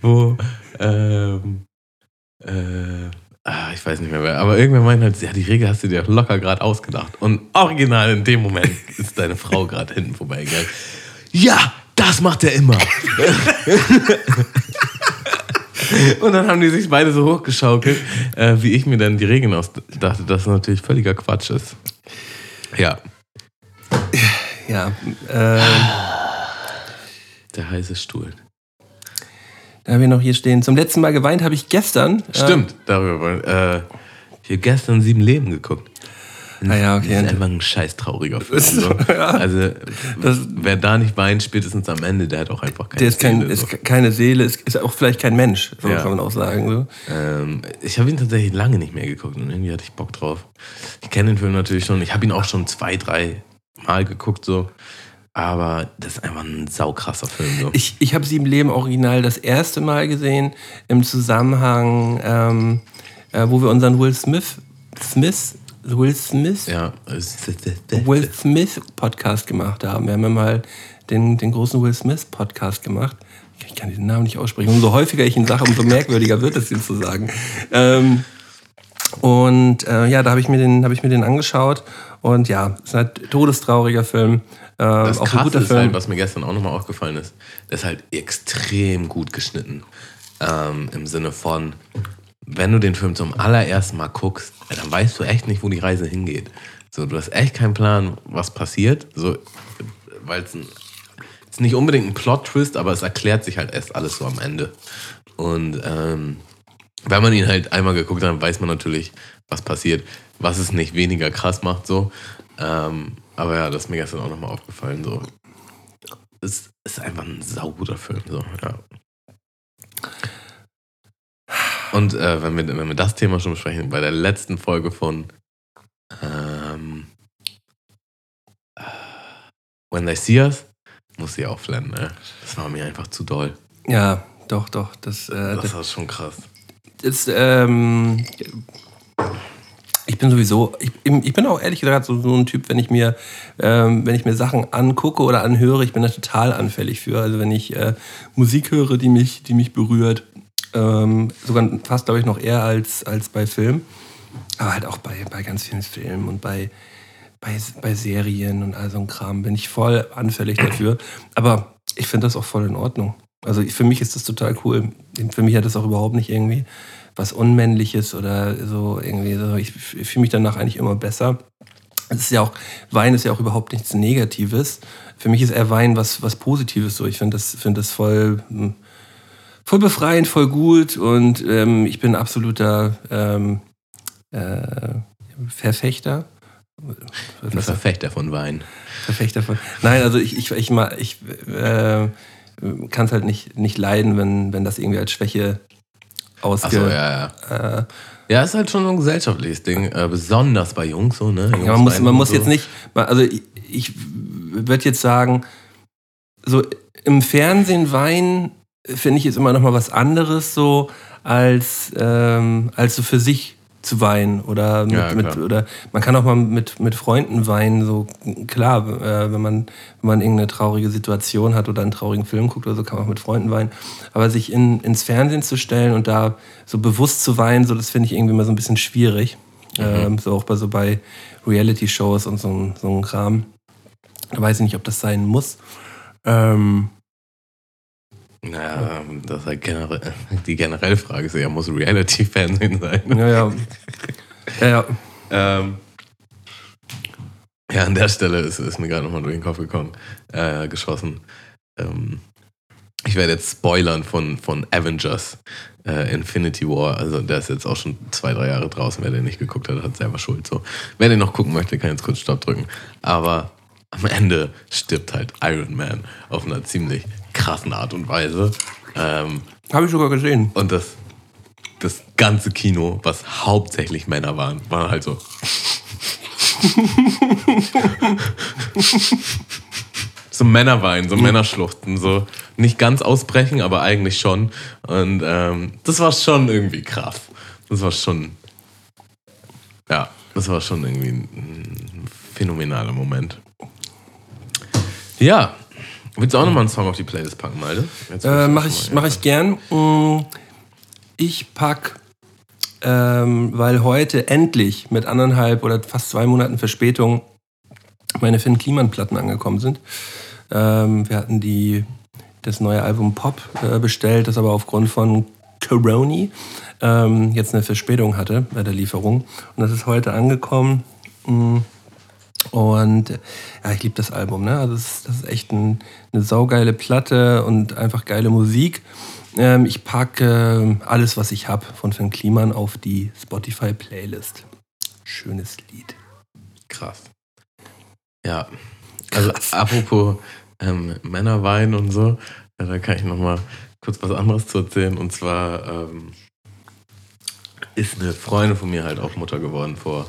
wo ähm, äh, ah, ich weiß nicht mehr wer, aber irgendwer meint halt, ja, die Regel hast du dir locker gerade ausgedacht. Und original in dem Moment ist deine Frau gerade hinten vorbeigegangen. Ja, das das macht er immer. Und dann haben die sich beide so hochgeschaukelt, äh, wie ich mir dann die Regeln ausdachte, dass das natürlich völliger Quatsch ist. Ja, Ja, äh, der heiße Stuhl. da haben wir noch hier stehen. Zum letzten Mal geweint habe ich gestern. Stimmt, darüber wollen. Äh, hier gestern sieben Leben geguckt. Ah ja, okay. Das ist einfach ein scheiß trauriger Film. So. Also, wer da nicht weint, spätestens am Ende, der hat auch einfach keine Der ist, kein, Seele, so. ist keine Seele, ist, ist auch vielleicht kein Mensch, so Ja. kann man auch sagen. So. Ähm, ich habe ihn tatsächlich lange nicht mehr geguckt und irgendwie hatte ich Bock drauf. Ich kenne den Film natürlich schon. Ich habe ihn auch schon zwei, drei Mal geguckt, so. Aber das ist einfach ein saukrasser Film. So. Ich, ich habe Sieben Leben Original das erste Mal gesehen im Zusammenhang, ähm, äh, wo wir unseren Will Smith, Smith, Will Smith, ja. Will Smith Podcast gemacht haben. Wir haben ja mal den, den großen Will Smith Podcast gemacht. Ich kann diesen Namen nicht aussprechen. Umso häufiger ich ihn sage, umso merkwürdiger wird es, ihn zu sagen. Ähm, und äh, ja, da habe ich, mir den- hab ich mir den angeschaut. Und ja, es ist ein todestrauriger Film. Ähm, Das auch ein guter ist Film. halt, was mir gestern auch nochmal aufgefallen ist, der ist halt extrem gut geschnitten. Ähm, Im Sinne von, wenn du den Film zum allerersten Mal guckst, dann weißt du echt nicht, wo die Reise hingeht. So, du hast echt keinen Plan, was passiert. So, weil es ist nicht unbedingt ein Plot-Twist, aber es erklärt sich halt erst alles so am Ende. Und ähm, wenn man ihn halt einmal geguckt hat, weiß man natürlich, was passiert, was es nicht weniger krass macht. So. Ähm, aber ja, das ist mir gestern auch nochmal aufgefallen. So. Es ist einfach ein sauguter Film. So. Ja. Und äh, wenn, wir, wenn wir das Thema schon besprechen, bei der letzten Folge von ähm, äh, When They See Us, muss ich aufblenden. Ne? Das war mir einfach zu doll. Ja, doch, doch. Das, äh, Das war schon krass. ist, ähm, ich bin sowieso, ich, ich bin auch ehrlich gesagt so, so ein Typ, wenn ich mir, ähm, wenn ich mir Sachen angucke oder anhöre, ich bin da total anfällig für. Also wenn ich äh, Musik höre, die mich, die mich berührt, ähm, sogar fast glaube ich noch eher als, als bei Film, aber halt auch bei, bei ganz vielen Filmen und bei, bei, bei Serien und all so ein Kram bin ich voll anfällig dafür. Aber ich finde das auch voll in Ordnung. Also für mich ist das total cool. Für mich hat das auch überhaupt nicht irgendwie was Unmännliches oder so irgendwie so. Ich, fühle mich danach eigentlich immer besser. Es ist ja auch, Wein ist ja auch überhaupt nichts Negatives. Für mich ist eher Wein was, was Positives so. Ich finde das, finde das voll, hm, voll befreiend, voll gut und ähm, ich bin absoluter ähm, äh, Verfechter. Ein Verfechter von Wein. Verfechter von. Nein, also ich, ich, ich, ich äh, kann es halt nicht, nicht leiden, wenn, wenn das irgendwie als Schwäche ausge. Achso, ja, ja. Äh, Ja, ist halt schon so ein gesellschaftliches Ding, äh, besonders bei Jungs so, ne? Jungs ja, man muss, man muss so. jetzt nicht. Also ich, ich würde jetzt sagen, so im Fernsehen Wein finde ich jetzt immer noch mal was anderes so als, ähm, als so für sich zu weinen oder mit, Ja, mit, oder man kann auch mal mit, mit Freunden weinen so klar äh, wenn man wenn man irgendeine traurige Situation hat oder einen traurigen Film guckt oder so kann man auch mit Freunden weinen. Aber sich in, ins Fernsehen zu stellen und da so bewusst zu weinen so das finde ich irgendwie immer so ein bisschen schwierig. Ähm, so auch bei so bei Reality Shows und so, so ein Kram. Da weiß ich nicht ob das sein muss. Ähm, Naja, das ist halt generell, die generelle Frage ist ja, muss Reality-Fernsehen sein? ja ja ja, ja. Ähm, ja, an der Stelle ist, ist mir gerade nochmal durch den Kopf gekommen, äh, geschossen. Ähm, ich werde jetzt spoilern von, von Avengers äh, Infinity War. Also der ist jetzt auch schon zwei, drei Jahre draußen. Wer den nicht geguckt hat, hat selber Schuld. So. Wer den noch gucken möchte, kann jetzt kurz Stopp drücken. Aber am Ende stirbt halt Iron Man auf einer ziemlich krassen Art und Weise. Ähm, habe ich sogar gesehen und das, das ganze Kino, was hauptsächlich Männer waren, waren halt so. so Männerwein, so Männerschluchten, so nicht ganz ausbrechen, aber eigentlich schon. Und ähm, das war schon irgendwie krass. Das war schon, ja, das war schon irgendwie ein phänomenaler Moment. Ja, willst du auch nochmal einen Song auf die Playlist packen, Malte? Äh, Mache ich, mach ich gern. Mm, Ich pack, ähm, weil heute endlich mit anderthalb oder fast zwei Monaten Verspätung meine Finn Kliman-Platten angekommen sind. Ähm, wir hatten die das neue Album Pop äh, bestellt, das aber aufgrund von Corona ähm, jetzt eine Verspätung hatte bei der Lieferung. Und das ist heute angekommen. Mm. Und äh, ja, ich liebe das Album. Ne? Also das, ist- das ist echt ein, eine saugeile Platte und einfach geile Musik. Ähm, ich packe äh, alles, was ich habe von Finn Kliman auf die Spotify-Playlist. Schönes Lied. Krass. Ja, also apropos ähm, Männerwein und so, ja, da kann ich noch mal kurz was anderes zu erzählen. Und zwar ähm, ist eine Freundin von mir halt auch Mutter geworden vor,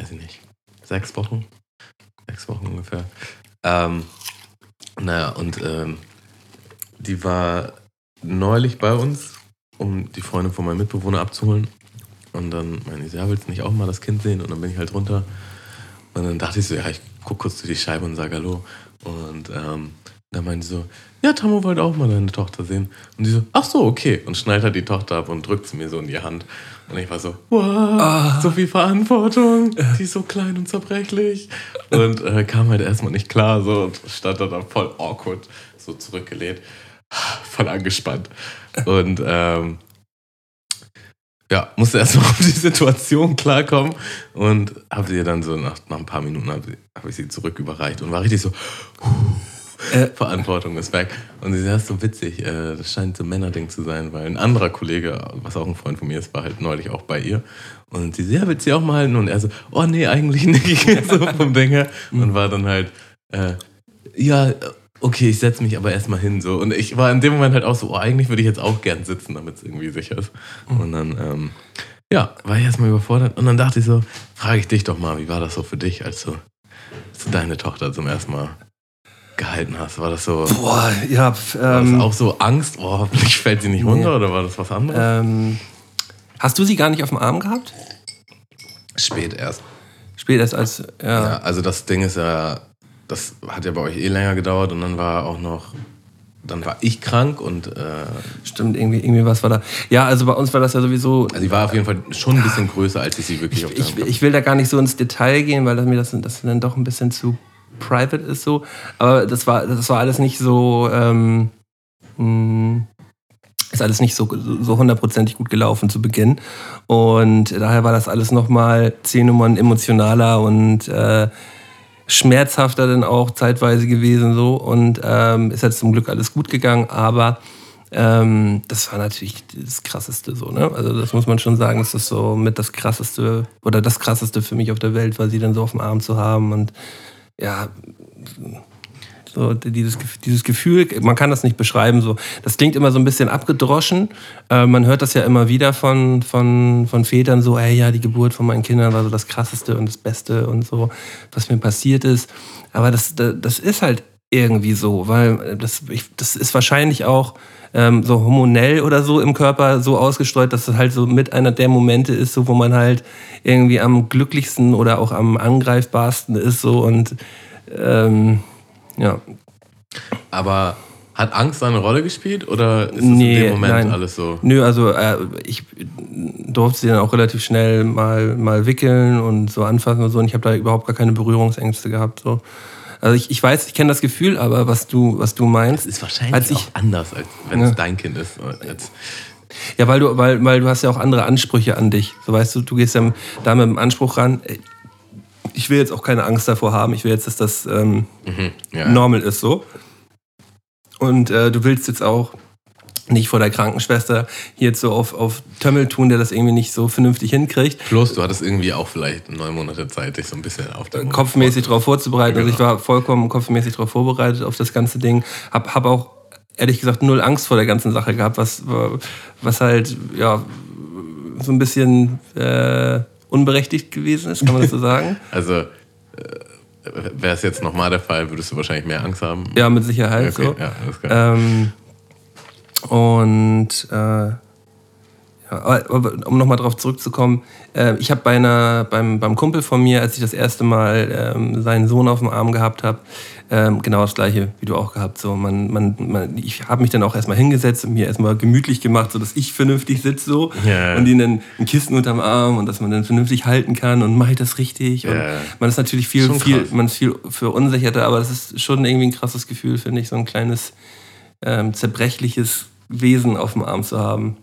weiß ich nicht, sechs Wochen? Sechs Wochen ungefähr. Ähm, naja, und ähm, die war neulich bei uns, um die Freundin von meinem Mitbewohner abzuholen. Und dann meine ich, ja, willst du nicht auch mal das Kind sehen? Und dann bin ich halt runter. Und dann dachte ich so, ja, ich guck kurz durch die Scheibe und sage Hallo. Und ähm, dann meinte sie so, ja, Tammo wollte auch mal deine Tochter sehen. Und sie so, ach so, okay. Und schneidet halt die Tochter ab und drückt sie mir so in die Hand. Und ich war so, wow, so viel Verantwortung. Die ist so klein und zerbrechlich. Und äh, kam halt erstmal nicht klar so und stand da dann voll awkward, so zurückgelehnt. Voll angespannt. Und ähm, ja, musste erstmal auf die Situation klarkommen und habe sie dann so nach, nach ein paar Minuten habe hab ich sie zurück überreicht und war richtig so, Äh. Verantwortung ist weg. Und sie sagt, das ist so witzig, äh, das scheint so ein Männerding zu sein, weil ein anderer Kollege, was auch ein Freund von mir ist, war halt neulich auch bei ihr. Und sie so, ja, willst du sie auch mal halten? Und er so, oh nee, eigentlich nicht, so vom Ding her. Und war dann halt, äh, ja, okay, ich setze mich aber erstmal hin. So. Und ich war in dem Moment halt auch so, oh, eigentlich würde ich jetzt auch gern sitzen, damit es irgendwie sicher ist. Und dann, ähm, ja, war ich erstmal überfordert. Und dann dachte ich so, frage ich dich doch mal, wie war das so für dich, als du, als du deine Tochter zum ersten Mal gehalten hast? War das so, Boah, ja, war ähm, das auch so Angst, oh, hoffentlich fällt sie nicht Nee. runter oder war das was anderes? ähm, hast du sie gar nicht auf dem Arm gehabt? Spät erst. Spät erst als, ja. Ja, also das Ding ist ja, das hat ja bei euch eh länger gedauert und dann war auch noch, dann war ich krank und äh, Stimmt, irgendwie, irgendwie was war da. Ja, also bei uns war das ja sowieso. also sie war auf jeden Fall schon ein bisschen größer, als ich sie wirklich auf Ich, Hand hatte. ich will da gar nicht so ins Detail gehen, weil das mir das, das dann doch ein bisschen zu private ist so. Aber das war, das war alles nicht so. Ähm, mh, ist alles nicht so, so hundertprozentig gut gelaufen zu Beginn. Und daher war das alles nochmal zehn Nummern emotionaler und äh, schmerzhafter dann auch zeitweise gewesen so. Und ähm, ist jetzt zum Glück alles gut gegangen, aber ähm, das war natürlich das Krasseste so, ne? Also das muss man schon sagen, das ist so mit das Krasseste oder das Krasseste für mich auf der Welt, weil sie dann so auf dem Arm zu haben und ja, so dieses, dieses Gefühl, man kann das nicht beschreiben, so. Das klingt immer so ein bisschen abgedroschen. Äh, man hört das ja immer wieder von, von, von Vätern so, ey, ja, die Geburt von meinen Kindern war so das Krasseste und das Beste und so, was mir passiert ist. Aber das, das, das ist halt irgendwie so, weil das, ich, das ist wahrscheinlich auch ähm, so hormonell oder so im Körper so ausgestreut, dass es halt so mit einer der Momente ist, so, wo man halt irgendwie am glücklichsten oder auch am angreifbarsten ist so und ähm, ja, Aber hat Angst eine Rolle gespielt oder ist es Nee, in dem Moment nein. alles so? Nö, also äh, ich durfte sie dann auch relativ schnell mal, mal wickeln und so anfassen und so. Und ich habe da überhaupt gar keine Berührungsängste gehabt. So. Also ich, ich weiß, ich kenne das Gefühl, aber was du, was du meinst. Das ist wahrscheinlich Als ich- auch anders, als wenn Ja. es dein Kind ist. Als, Ja, weil du, weil, weil du hast ja auch andere Ansprüche an dich. So weißt du, du gehst ja da mit dem Anspruch ran, ich will jetzt auch keine Angst davor haben, ich will jetzt, dass das ähm, mhm, ja. normal ist so. Und äh, du willst jetzt auch nicht vor der Krankenschwester hier so auf, auf Tömmel tun, der das irgendwie nicht so vernünftig hinkriegt. Plus, du hattest irgendwie auch vielleicht neun Monate Zeit, dich so ein bisschen auf den kopfmäßig darauf vorzubereiten. Also ich Genau. war vollkommen kopfmäßig darauf vorbereitet auf das ganze Ding. Hab, hab auch ehrlich gesagt null Angst vor der ganzen Sache gehabt, was, was halt ja so ein bisschen äh, unberechtigt gewesen ist, kann man das so sagen? Also, äh, wäre es jetzt nochmal der Fall, würdest du wahrscheinlich mehr Angst haben? Ja, mit Sicherheit okay, so. ja. Ähm, und äh, Ja, aber, aber um nochmal drauf zurückzukommen, äh, ich habe bei einer, beim, beim Kumpel von mir, als ich das erste Mal ähm, seinen Sohn auf dem Arm gehabt habe, ähm, genau das gleiche wie du auch gehabt. So, man, man, man, ich habe mich dann auch erstmal hingesetzt und mir erstmal gemütlich gemacht, sodass ich vernünftig sitze so Ja. und ihnen dann ein Kissen unterm Arm und dass man dann vernünftig halten kann und mache ich das richtig. Und man ist natürlich viel, viel, man ist viel verunsicherter, aber das ist schon irgendwie ein krasses Gefühl, finde ich, so ein kleines ähm, zerbrechliches Wesen auf dem Arm zu haben.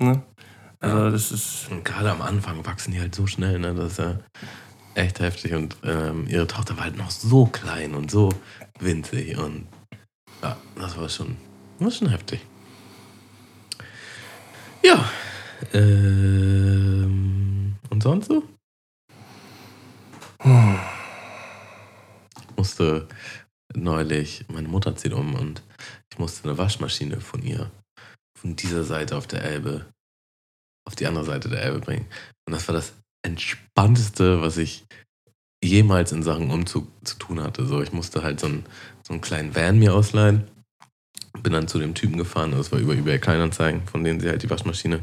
Ne? Also das ist Und gerade am Anfang wachsen die halt so schnell, ne? Das ist ja echt heftig. Und ähm, ihre Tochter war halt noch so klein und so winzig. Und ja, das war schon, war schon heftig. Ja. Ähm, und sonst so? Ich musste neulich, meine Mutter zieht um und ich musste eine Waschmaschine von ihr, von dieser Seite auf der Elbe, auf die andere Seite der Elbe bringen. Und das war das Entspannteste, was ich jemals in Sachen Umzug zu tun hatte. So, ich musste halt so einen, so einen kleinen Van mir ausleihen. Bin dann zu dem Typen gefahren, das war über eBay Kleinanzeigen, von denen sie halt die Waschmaschine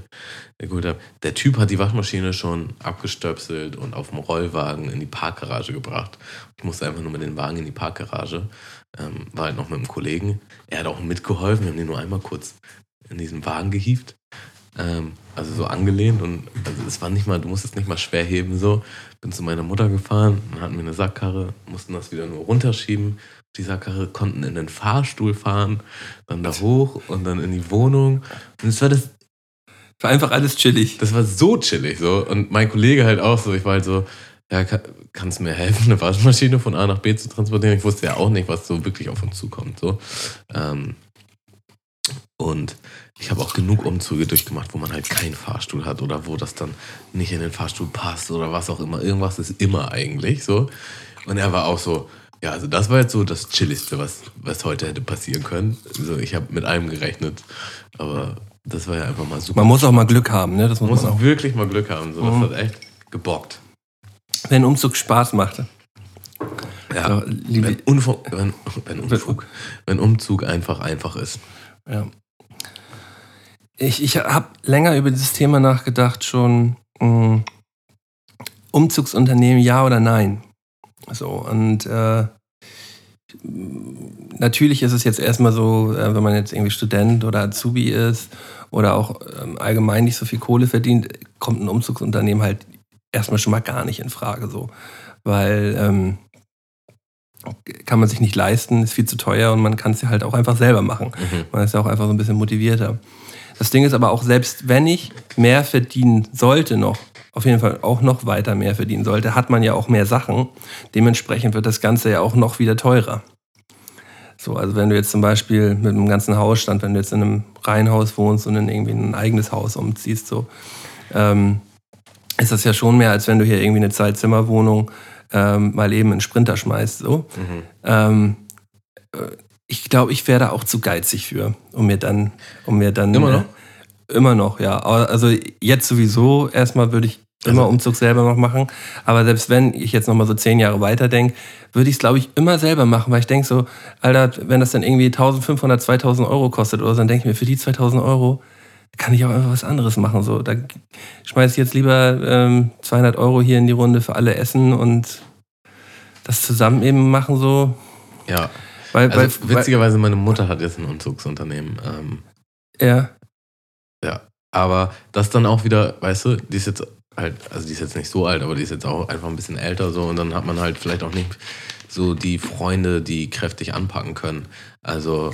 geholt haben. Der Typ hat die Waschmaschine schon abgestöpselt und auf dem Rollwagen in die Parkgarage gebracht. Ich musste einfach nur mit dem Wagen in die Parkgarage. Ähm, war halt noch mit einem Kollegen. Er hat auch mitgeholfen. Wir haben den nur einmal kurz in diesen Wagen gehievt. Ähm, also so angelehnt und also es war nicht mal, du musstest nicht mal schwer heben so. Bin zu meiner Mutter gefahren, dann hatten wir eine Sackkarre, mussten das wieder nur runterschieben. Die Sackkarre konnten in den Fahrstuhl fahren, dann da hoch und dann in die Wohnung. Und es war das, war einfach alles chillig. das war so chillig so. Und mein Kollege halt auch so, ich war halt so, ja, kann, kannst du mir helfen, eine Waschmaschine von A nach B zu transportieren? Ich wusste ja auch nicht, was so wirklich auf uns zukommt. So. Ähm, und ich habe auch genug Umzüge durchgemacht, wo man halt keinen Fahrstuhl hat oder wo das dann nicht in den Fahrstuhl passt oder was auch immer. Irgendwas ist immer eigentlich so. Und er war auch so, ja, also das war jetzt so das Chilligste, was, was heute hätte passieren können. Also ich habe mit allem gerechnet, aber das war ja einfach mal super. Man muss auch mal Glück haben, ne? Das muss Man muss auch. wirklich mal Glück haben. So. Das Mhm. hat echt gebockt. Wenn Umzug Spaß machte. Ja, So, wenn, Unfug, wenn, wenn, Unfug, wenn Umzug einfach einfach ist. Ja. Ich, ich habe länger über dieses Thema nachgedacht, schon mh, Umzugsunternehmen ja oder nein. So, und äh, natürlich ist es jetzt erstmal so, äh, wenn man jetzt irgendwie Student oder Azubi ist oder auch ähm, allgemein nicht so viel Kohle verdient, kommt ein Umzugsunternehmen halt erstmal schon mal gar nicht in Frage. So. Weil ähm, kann man sich nicht leisten, ist viel zu teuer und man kann es ja halt auch einfach selber machen. Mhm. Man ist ja auch einfach so ein bisschen motivierter. Das Ding ist aber auch, selbst wenn ich mehr verdienen sollte noch, auf jeden Fall auch noch weiter mehr verdienen sollte, hat man ja auch mehr Sachen. Dementsprechend wird das Ganze ja auch noch wieder teurer. So, also wenn du jetzt zum Beispiel mit einem ganzen Hausstand, wenn du jetzt in einem Reihenhaus wohnst und in irgendwie ein eigenes Haus umziehst, so, ähm, ist das ja schon mehr, als wenn du hier irgendwie eine Zwei-Zimmer-Wohnung ähm, mal eben einen Sprinter schmeißt. So. Mhm. Ähm, äh, ich glaube, ich wäre da auch zu geizig für, um mir dann, um mir dann Immer noch? Äh, immer noch, ja. Also jetzt sowieso erstmal würde ich immer Also- Umzug selber noch machen. Aber selbst wenn ich jetzt noch mal so zehn Jahre weiter denke, würde ich es, glaube ich, immer selber machen, weil ich denke so, Alter, wenn das dann irgendwie 1500, 2000 Euro kostet oder so, dann denke ich mir, für die 2000 Euro kann ich auch einfach was anderes machen. So, da schmeiße ich jetzt lieber ähm, 200 Euro hier in die Runde für alle Essen und das zusammen eben machen so. Ja, Weil, also weil, witzigerweise, meine Mutter hat jetzt ein Umzugsunternehmen. Ähm, ja, ja, aber das dann auch wieder, weißt du, die ist jetzt halt, also die ist jetzt nicht so alt, aber die ist jetzt auch einfach ein bisschen älter so und dann hat man halt vielleicht auch nicht so die Freunde, die kräftig anpacken können. Also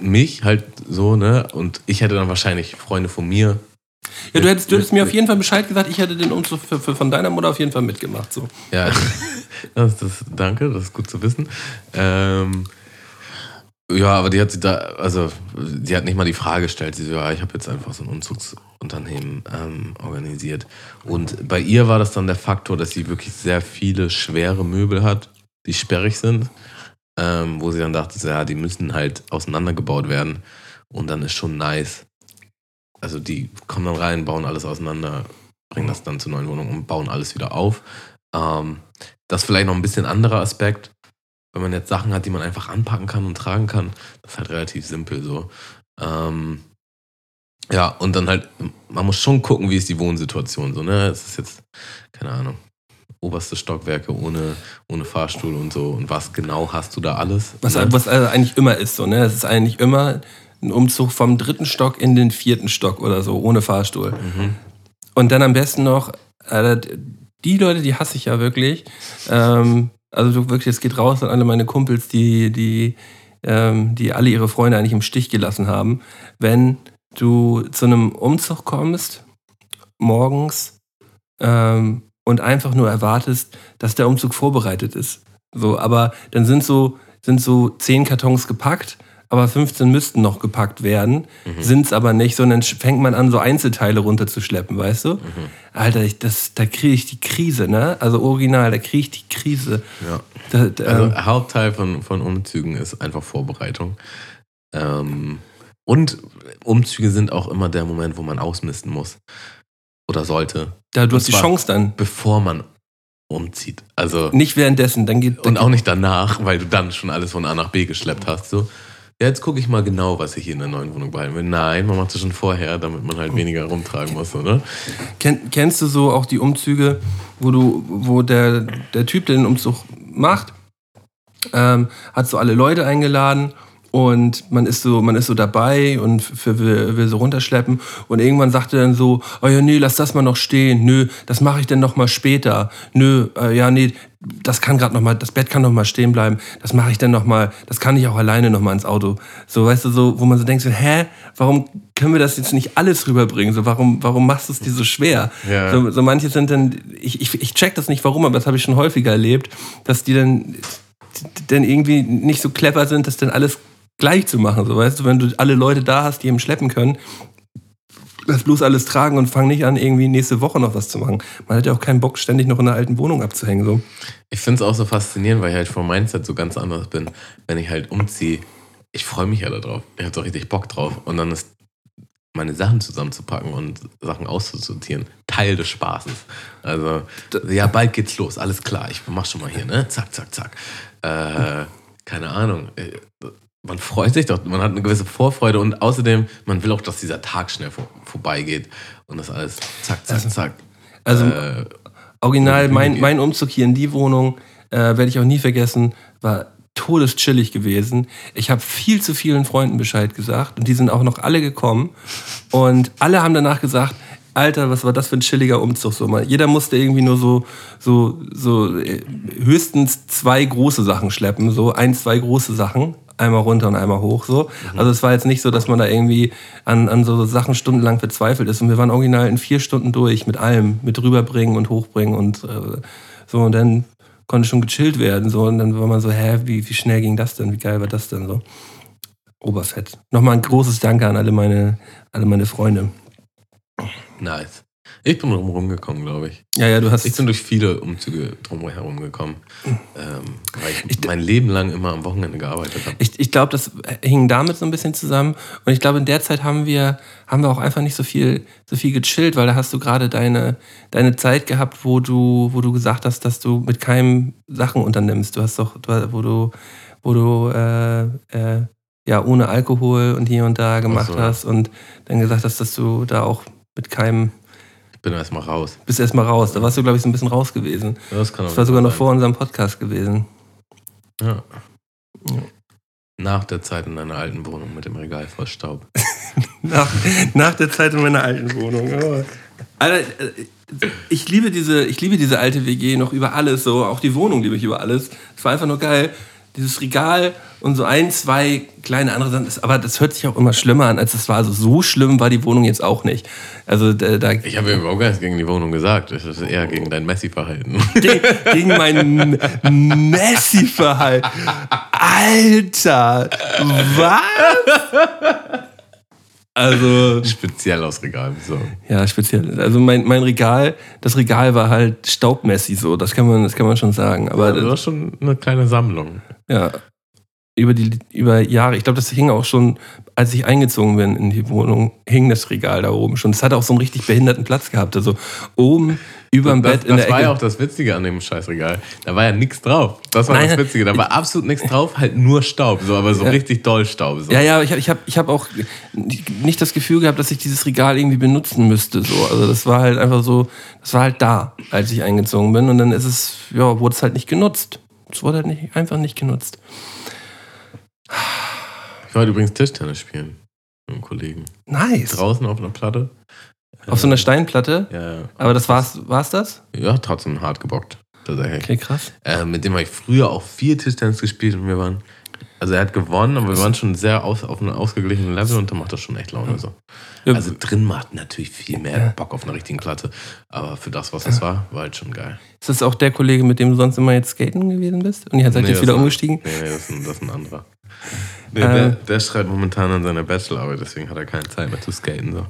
mich halt so, ne? Und ich hätte dann wahrscheinlich Freunde von mir. ja du, hättest, du hättest mir auf jeden Fall Bescheid gesagt, ich hätte den Umzug für, für, von deiner Mutter auf jeden Fall mitgemacht. So. Ja, das, das, danke, das ist gut zu wissen. Ähm, ja, aber die hat sie da, also die hat nicht mal die Frage gestellt. Sie so, ja, ich habe jetzt einfach so ein Umzugsunternehmen ähm, organisiert. Und bei ihr war das dann der Faktor, dass sie wirklich sehr viele schwere Möbel hat, die sperrig sind, ähm, wo sie dann dachte, ja, die müssen halt auseinandergebaut werden. Und dann ist schon nice. Also die kommen dann rein, bauen alles auseinander, bringen das dann zur neuen Wohnung und bauen alles wieder auf. Ähm, das ist vielleicht noch ein bisschen anderer Aspekt. Wenn man jetzt Sachen hat, die man einfach anpacken kann und tragen kann, das ist halt relativ simpel so. Ähm, Ja, und dann halt, man muss schon gucken, wie ist die Wohnsituation. So, ne? Es ist jetzt, keine Ahnung, oberste Stockwerke ohne, ohne Fahrstuhl und so. Und was genau hast du da alles? Was, ne? was also eigentlich immer ist so, ne? Es ist eigentlich immer ein Umzug vom dritten Stock in den vierten Stock oder so, ohne Fahrstuhl. Mhm. Und dann am besten noch, äh, die Leute, die hasse ich ja wirklich. Ähm, also wirklich, es geht raus an alle meine Kumpels, die, die, ähm, die alle ihre Freunde eigentlich im Stich gelassen haben. Wenn du zu einem Umzug kommst, morgens, ähm, und einfach nur erwartest, dass der Umzug vorbereitet ist. So, aber dann sind so, sind so zehn Kartons gepackt, aber 15 müssten noch gepackt werden, sind's aber nicht, sondern fängt man an, so Einzelteile runterzuschleppen, weißt du? Alter, ich, das, da kriege ich die Krise, ne? Also original, da kriege ich die Krise. Ja. Da, da, Also ähm, Hauptteil von, von Umzügen ist einfach Vorbereitung. Ähm, und Umzüge sind auch immer der Moment, wo man ausmisten muss. Oder sollte. da, du hast die Chance dann. Bevor man umzieht. Also Nicht währenddessen, dann geht. und auch nicht danach, weil du dann schon alles von A nach B geschleppt hast. So, ja, jetzt gucke ich mal genau, was ich hier in der neuen Wohnung behalten will. Nein, man macht das schon vorher, damit man halt weniger rumtragen muss, oder? Kenn, kennst du so auch die Umzüge, wo du, wo der, der Typ, der den Umzug macht, ähm, hat so alle Leute eingeladen und man ist so, man ist so dabei und für, will, will so runterschleppen. Und irgendwann sagt er dann so, oh ja, nee, lass das mal noch stehen, nö, das mache ich dann noch mal später, nö, äh, ja, nee, das kann gerade noch mal, das Bett kann noch mal stehen bleiben, das mache ich dann noch mal, das kann ich auch alleine noch mal ins Auto, so, weißt du, so, wo man so denkt, so, hä, warum können wir das jetzt nicht alles rüberbringen, so, warum, warum machst du es dir so schwer? Ja. So, so manche sind dann, ich, ich, ich check das nicht warum, aber das habe ich schon häufiger erlebt, dass die dann, dann irgendwie nicht so clever sind, das dann alles gleich zu machen. So, weißt du, wenn du alle Leute da hast, die eben schleppen können, lass bloß alles tragen und fang nicht an, irgendwie nächste Woche noch was zu machen. Man hat ja auch keinen Bock, ständig noch in einer alten Wohnung abzuhängen. So. Ich finde es auch so faszinierend, weil ich halt vom Mindset so ganz anders bin. Wenn ich halt umziehe, ich freue mich ja darauf. Ich habe so richtig Bock drauf. Und dann ist meine Sachen zusammenzupacken und Sachen auszusortieren Teil des Spaßes. Also, ja, bald geht's los, alles klar. Ich mach schon mal hier, ne? Zack, zack, zack. Äh, keine Ahnung. Man freut sich doch, man hat eine gewisse Vorfreude und außerdem, man will auch, dass dieser Tag schnell vor, vorbeigeht und das alles zack, zack, zack. Also äh, original, mein, mein Umzug hier in die Wohnung, äh, werde ich auch nie vergessen, war todeschillig gewesen. Ich habe viel zu vielen Freunden Bescheid gesagt und die sind auch noch alle gekommen. Und alle haben danach gesagt, Alter, was war das für ein chilliger Umzug? So, mal, jeder musste irgendwie nur so, so, so äh, höchstens zwei große Sachen schleppen, so ein, zwei große Sachen. Einmal runter und einmal hoch, so. Also es war jetzt nicht so, dass man da irgendwie an, an so Sachen stundenlang verzweifelt ist. Und wir waren original in vier Stunden durch mit allem, mit rüberbringen und hochbringen und äh, so. Und dann konnte schon gechillt werden, so. Und dann war man so, hä, wie, wie schnell ging das denn? Wie geil war das denn so? Oberfett. Nochmal ein großes Danke an alle meine, alle meine Freunde. nice. Ich bin drum rumgekommen, glaube ich. Ja, ja, du hast. Ich bin durch viele Umzüge drumherum gekommen, ähm, weil ich, mein Leben lang immer am Wochenende gearbeitet habe. Ich, ich glaube, das hing damit so ein bisschen zusammen. Und ich glaube, in der Zeit haben wir, haben wir auch einfach nicht so viel, so viel gechillt, weil da hast du gerade deine, deine Zeit gehabt, wo du, wo du gesagt hast, dass du mit keinem Sachen unternimmst. Du hast doch, wo du, wo du äh, äh, ja ohne Alkohol und hier und da gemacht Ach so, hast und dann gesagt hast, dass du da auch mit keinem Ich bin erstmal raus. bist erstmal raus. Da warst du, glaube ich, so ein bisschen raus gewesen. Das kann Das war sogar noch vor unserem Podcast gewesen. Ja. Nach der Zeit in deiner alten Wohnung mit dem Regal voll Staub. Nach, nach der Zeit in meiner alten Wohnung. Oh. Alter, äh, ich liebe, diese, ich liebe diese alte WG noch über alles, so auch die Wohnung liebe ich über alles. Es war einfach nur geil. Dieses Regal und so ein, zwei kleine andere Sachen. Aber das hört sich auch immer schlimmer an, als es war. Also so schlimm war die Wohnung jetzt auch nicht. Also da, da Ich habe überhaupt gar nichts gegen die Wohnung gesagt. Das ist eher gegen dein Messi-Verhalten. gegen, gegen mein Messi-Verhalten. Alter, was? Also Speziell aus Regal. So. Ja, speziell. Also mein, mein Regal, das Regal war halt staubmäßig so, das kann man, das kann man schon sagen. Aber Das war schon eine kleine Sammlung. ja, über die über Jahre, ich glaube, das hing auch schon, als ich eingezogen bin in die Wohnung, hing das Regal da oben schon. Das hat auch so einen richtig behinderten Platz gehabt. Also oben über dem das, Bett in das der war Ecke. ja auch das Witzige an dem Scheißregal. Da war ja nichts drauf. Das war Nein, das Witzige. Da war absolut nichts drauf, halt nur Staub. So, aber so richtig doll Staub. So. Ja, ja, ich habe ich hab, ich hab auch nicht das Gefühl gehabt, dass ich dieses Regal irgendwie benutzen müsste. So. Also das war halt einfach so, das war halt da, als ich eingezogen bin. Und dann ist es, ja, wurde es halt nicht genutzt. Es wurde halt nicht, einfach nicht genutzt. Ich wollte übrigens Tischtennis spielen. Mit einem Kollegen. Nice. Draußen auf einer Platte. Auf so einer Steinplatte. Ja. Aber das war's, war's das? ja trotzdem hart gebockt. Tatsächlich. Okay, krass. Äh, mit dem habe ich früher auch viel Tischtennis gespielt und wir waren. Also er hat gewonnen, aber wir waren schon sehr aus, auf einem ausgeglichenen Level und da macht das schon echt Laune. So. Also drin macht natürlich viel mehr Bock auf einer richtigen Platte. Aber für das, was es war, war halt schon geil. ist das auch der Kollege, mit dem du sonst immer jetzt skaten gewesen bist? Und ihr seid Nee, jetzt das wieder war- umgestiegen? Nee, nee, das ist ein, das ist ein anderer. Nee, Ähm. der, der schreibt momentan an seiner Bachelorarbeit, deswegen hat er keine Zeit mehr zu skaten. So.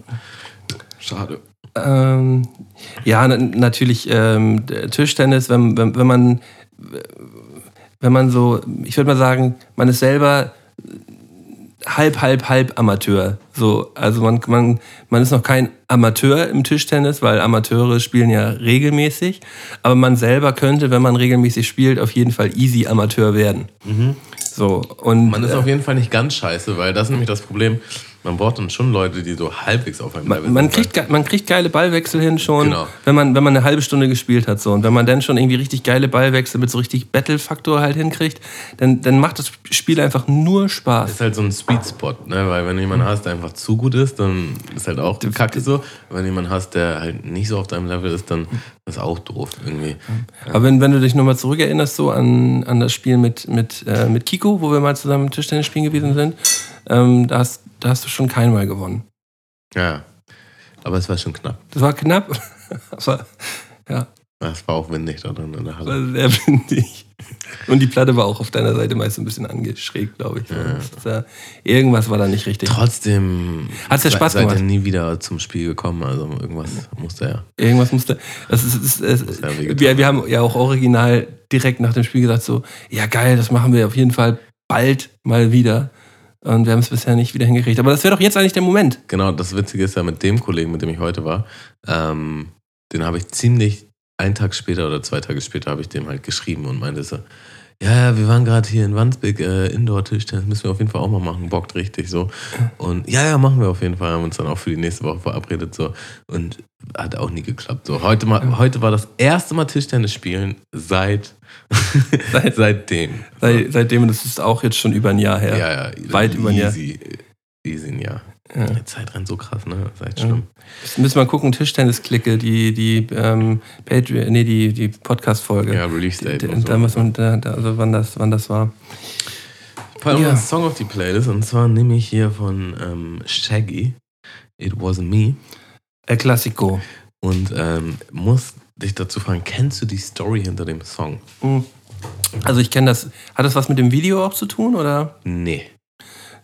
Schade. Ähm, ja, na, natürlich ähm, Tischtennis, wenn, wenn, wenn man wenn man so, ich würde mal sagen, man ist selber halb, halb, halb Amateur. So, also man, man, man ist noch kein Amateur im Tischtennis, weil Amateure spielen ja regelmäßig. Aber man selber könnte, wenn man regelmäßig spielt, auf jeden Fall easy Amateur werden. So, und Man ist äh, auf jeden Fall nicht ganz scheiße, weil das ist nämlich das Problem. Man braucht dann schon Leute, die so halbwegs auf einem Level Man, man, sind. kriegt, man kriegt geile Ballwechsel hin schon, Genau. wenn, man, wenn man eine halbe Stunde gespielt hat. So. Und wenn man dann schon irgendwie richtig geile Ballwechsel mit so richtig Battle-Faktor halt hinkriegt, dann, dann macht das Spiel einfach nur Spaß. ist halt so ein Sweet Spot, ne? weil wenn du jemanden hast, der einfach zu gut ist, dann ist halt auch kacke so. Wenn du jemanden hast, der halt nicht so auf deinem Level ist, dann ist auch doof irgendwie. Aber wenn, wenn du dich nochmal zurückerinnerst, so an, an das Spiel mit, mit, äh, mit Kiko, wo wir mal zusammen Tischtennis spielen gewesen sind, ähm, da, hast, da hast du schon keinmal gewonnen. Ja. Aber es war schon knapp. Das war knapp, aber ja, Es war auch windig da drin in der Halle. war sehr windig. Und die Platte war auch auf deiner Seite meist ein bisschen angeschrägt, glaube ich. Ja, irgendwas war da nicht richtig. Trotzdem Hat's ja se- Spaß seid gemacht? ihr nie wieder zum Spiel gekommen. Also irgendwas musste er. Irgendwas musste. Das ist, ist, ist, ja wehgetan wir, wir haben ja auch original direkt nach dem Spiel gesagt: so, ja geil, das machen wir auf jeden Fall bald mal wieder. Und wir haben es bisher nicht wieder hingekriegt. Aber das wäre doch jetzt eigentlich der Moment. Genau, das Witzige ist ja mit dem Kollegen, mit dem ich heute war, ähm, den habe ich ziemlich, einen Tag später oder zwei Tage später habe ich dem halt geschrieben und meinte so, ja, wir waren gerade hier in Wandsbek, äh, Indoor-Tischtennis, müssen wir auf jeden Fall auch mal machen, bockt richtig so. Und ja, ja, machen wir auf jeden Fall, haben uns dann auch für die nächste Woche verabredet so und hat auch nie geklappt. So, heute, mal, heute war das erste Mal Tischtennis spielen seit, Seit- seitdem. Seit, seitdem, das ist auch jetzt schon über ein Jahr her. Ja, ja, Weit über ein Jahr. easy, easy ein Jahr. Ja. Die Zeit rennt so krass, ne? Das ist echt schlimm. Jetzt müssen wir gucken, Tischtennis-Klicke, die, die, ähm, Patreon, nee, die, die Podcast-Folge. Ja, Release Date Die- und so. Da muss man, da, also wann das, wann das war. Wir Ja. einen Song auf die Playlist und zwar nehme ich hier von ähm, Shaggy, It Wasn't Me El Classico. und ähm, muss dich dazu fragen, kennst du die Story hinter dem Song? Hm. Also ich kenne das. Hat das was mit dem Video auch zu tun oder? Nee.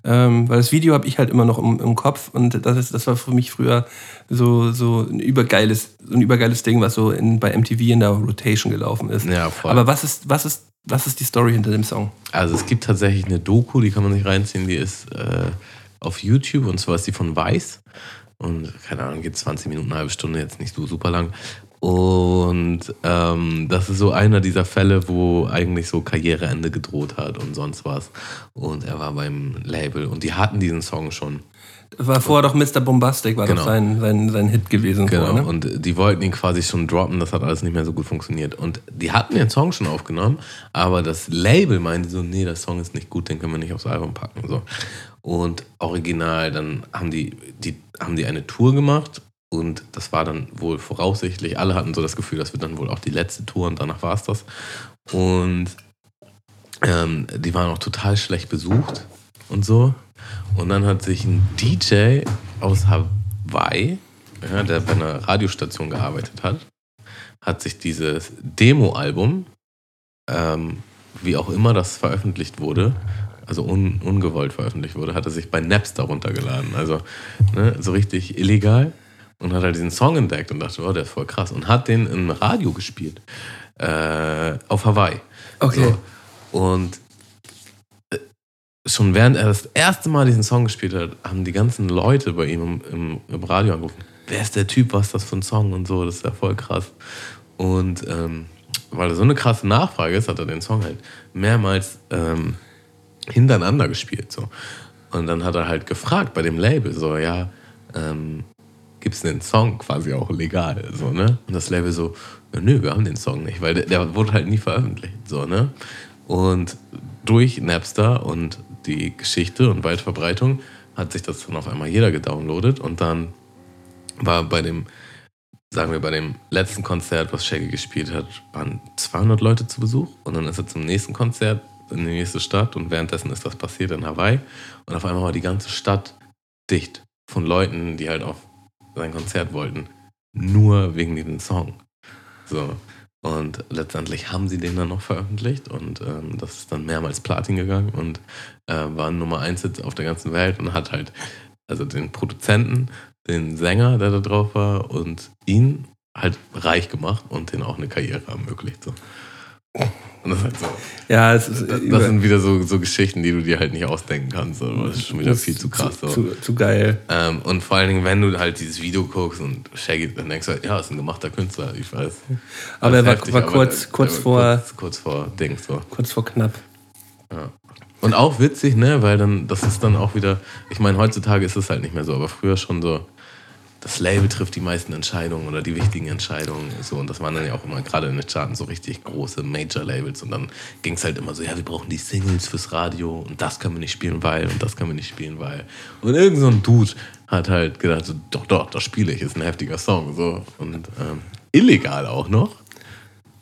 Ähm, weil das Video habe ich halt immer noch im, im Kopf und das, ist, das war für mich früher so, so ein übergeiles, so ein übergeiles Ding, was so in, bei MTV in der Rotation gelaufen ist. Ja, voll. Aber was ist, was ist, was ist die Story hinter dem Song? Also es gibt tatsächlich eine Doku, die kann man sich reinziehen, die ist äh, auf YouTube und zwar ist die von Weiß. Und keine Ahnung, geht 20 Minuten, eine halbe Stunde, jetzt nicht so super lang. Und ähm, das ist so einer dieser Fälle, wo eigentlich so Karriereende gedroht hat und sonst was. Und er war beim Label und die hatten diesen Song schon. Das war vorher doch Mr. Bombastic, war Genau. doch sein, sein, sein Hit gewesen. Genau, Vorher, ne? und die wollten ihn quasi schon droppen, das hat alles nicht mehr so gut funktioniert. Und die hatten den Song schon aufgenommen, aber das Label meinte so, nee, der Song ist nicht gut, den können wir nicht aufs Album packen. So. Und original, dann haben die, die, haben die eine Tour gemacht und das war dann wohl voraussichtlich, alle hatten so das Gefühl, das wird dann wohl auch die letzte Tour und danach war es das. Und ähm, die waren auch total schlecht besucht und so. Und dann hat sich ein DJ aus Hawaii, ja, der bei einer Radiostation gearbeitet hat, hat sich dieses Demo-Album, ähm, wie auch immer das veröffentlicht wurde, also un, ungewollt veröffentlicht wurde, hat er sich bei Napster runtergeladen. Also ne, so richtig illegal. Und hat halt diesen Song entdeckt und dachte, oh, der ist voll krass. Und hat den im Radio gespielt. Äh, auf Hawaii. Okay. So. Und äh, schon während er das erste Mal diesen Song gespielt hat, haben die ganzen Leute bei ihm im, im, Radio angerufen. Wer ist der Typ, was ist das für ein Song und so, das ist ja voll krass. Und ähm, weil er so eine krasse Nachfrage ist, hat er den Song halt mehrmals ähm, hintereinander gespielt. So. Und dann hat er halt gefragt bei dem Label, so, ja, ähm, gibt es den Song quasi auch legal? So, ne? Und das Label so, nö, wir haben den Song nicht, weil der, der wurde halt nie veröffentlicht. So, ne? Und durch Napster und die Geschichte und Weitverbreitung hat sich das dann auf einmal jeder gedownloadet und dann war bei dem, sagen wir, bei dem letzten Konzert, was Shaggy gespielt hat, waren 200 Leute zu Besuch und dann ist er zum nächsten Konzert in die nächste Stadt und währenddessen ist das passiert in Hawaii und auf einmal war die ganze Stadt dicht von Leuten, die halt auf sein Konzert wollten, nur wegen diesem Song. So. Und letztendlich haben sie den dann noch veröffentlicht und ähm, das ist dann mehrmals Platin gegangen und äh, war Nummer eins Hit auf der ganzen Welt und hat halt also den Produzenten, den Sänger, der da drauf war und ihn halt reich gemacht und denen auch eine Karriere ermöglicht. So. Das. Ja, es ist Das, das sind wieder so, so Geschichten, die du dir halt nicht ausdenken kannst. So. Das ist schon wieder viel zu krass. So. Zu, zu geil. Ähm, und vor allen Dingen, wenn du halt dieses Video guckst und Shaggy, dann denkst du halt, ja, ist ein gemachter Künstler, ich weiß. Aber Das er war, heftig, war aber kurz, der- kurz war vor, Kurz, kurz vor Dings so. kurz vor knapp. Und auch witzig, ne, weil dann, das ist dann auch wieder, ich meine, heutzutage ist es halt nicht mehr so, aber früher schon so, das Label trifft die meisten Entscheidungen oder die wichtigen Entscheidungen. So, und das waren dann ja auch immer gerade in den Charten so richtig große Major-Labels. Und dann ging es halt immer so, ja, wir brauchen die Singles fürs Radio und das können wir nicht spielen, weil und das können wir nicht spielen, weil. Und irgend so ein Dude hat halt gedacht, so, doch, doch, das spiele ich, ist ein heftiger Song. So. Und ähm, illegal auch noch.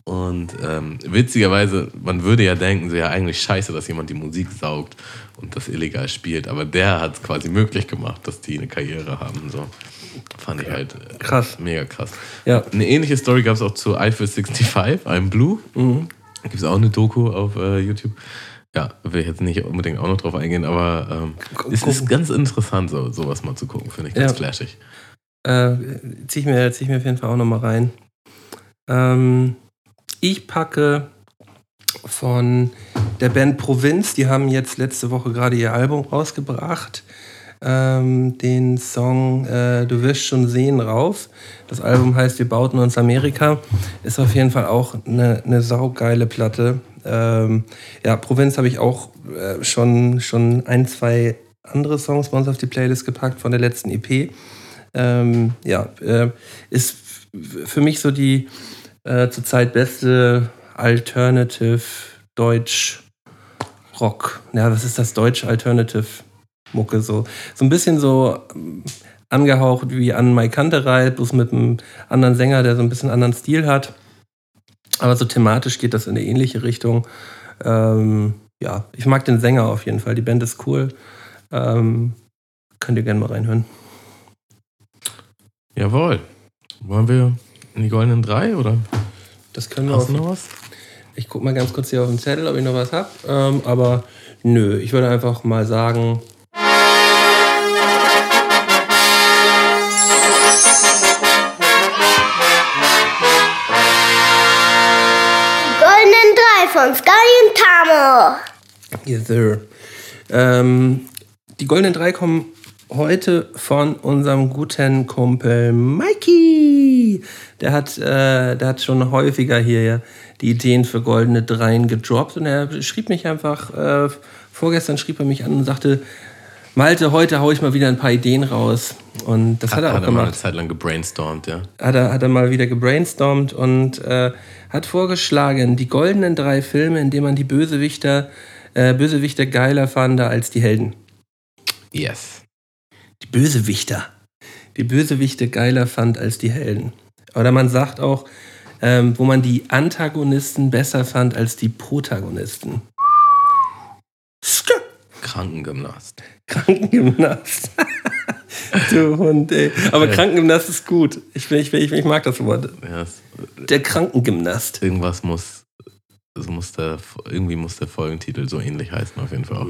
Und ähm, witzigerweise, man würde ja denken, so ja, eigentlich scheiße, dass jemand die Musik saugt und das illegal spielt. Aber der hat es quasi möglich gemacht, dass die eine Karriere haben. So. Fand ich halt äh, Krass. mega krass. Ja. Eine ähnliche Story gab es auch zu Eiffel 65, I'm Blue. Mhm. Gibt es auch eine Doku auf äh, YouTube. Ja, will ich jetzt nicht unbedingt auch noch drauf eingehen, aber ähm, es ist ganz interessant, so, sowas mal zu gucken, finde ich ganz Ja. flashig. Äh, zieh, ich mir, zieh ich mir auf jeden Fall auch nochmal rein. Ähm, ich packe von der Band Provinz, die haben jetzt letzte Woche gerade ihr Album rausgebracht. Ähm, den Song äh, Du wirst schon sehen rauf. Das Album heißt Wir bauten uns Amerika. Ist auf jeden Fall auch eine, eine saugeile Platte. Ähm, ja, Provinz habe ich auch äh, schon, schon ein, zwei andere Songs bei uns auf die Playlist gepackt von der letzten EP. Ähm, ja, äh, ist für mich so die äh, zurzeit beste Alternative Deutsch Rock. Ja, was ist das Deutsch Alternative Mucke so? So ein bisschen so ähm, angehaucht wie an Mike Kantereit, bloß mit einem anderen Sänger, der so ein bisschen anderen Stil hat. Aber so thematisch geht das in eine ähnliche Richtung. Ähm, ja, ich mag den Sänger auf jeden Fall. Die Band ist cool. Ähm, könnt ihr gerne mal reinhören. Jawohl. Wollen wir in die goldenen drei oder Das können wir hast du noch was? Ich gucke mal ganz kurz hier auf den Zettel, ob ich noch was habe. Ähm, aber nö, ich würde einfach mal sagen, von Sky und Tamo. yes, sir. Ähm, die goldenen drei kommen heute von unserem guten Kumpel Mikey. Der hat, äh, der hat schon häufiger hier die Ideen für goldene Dreien gedroppt und er schrieb mich einfach, äh, vorgestern schrieb er mich an und sagte, Malte, heute hau ich mal wieder ein paar Ideen raus. Und das hat, er auch mal eine gemacht. Zeit lang gebrainstormt, ja. hat er, hat er mal wieder gebrainstormt und äh, hat vorgeschlagen, die goldenen drei Filme, in denen man die Bösewichter, äh, Bösewichter geiler fand als die Helden. Yes. Die Bösewichter. Die Bösewichte geiler fand als die Helden. Oder man sagt auch, ähm, wo man die Antagonisten besser fand als die Protagonisten. Skr. Krankengymnast. Krankengymnast. du Hund, ey. Aber Krankengymnast ist gut. Ich, ich, ich, ich mag das Wort. Ja, Der Krankengymnast. irgendwas muss, es muss der, irgendwie muss der Folgentitel so ähnlich heißen, auf jeden Fall auch.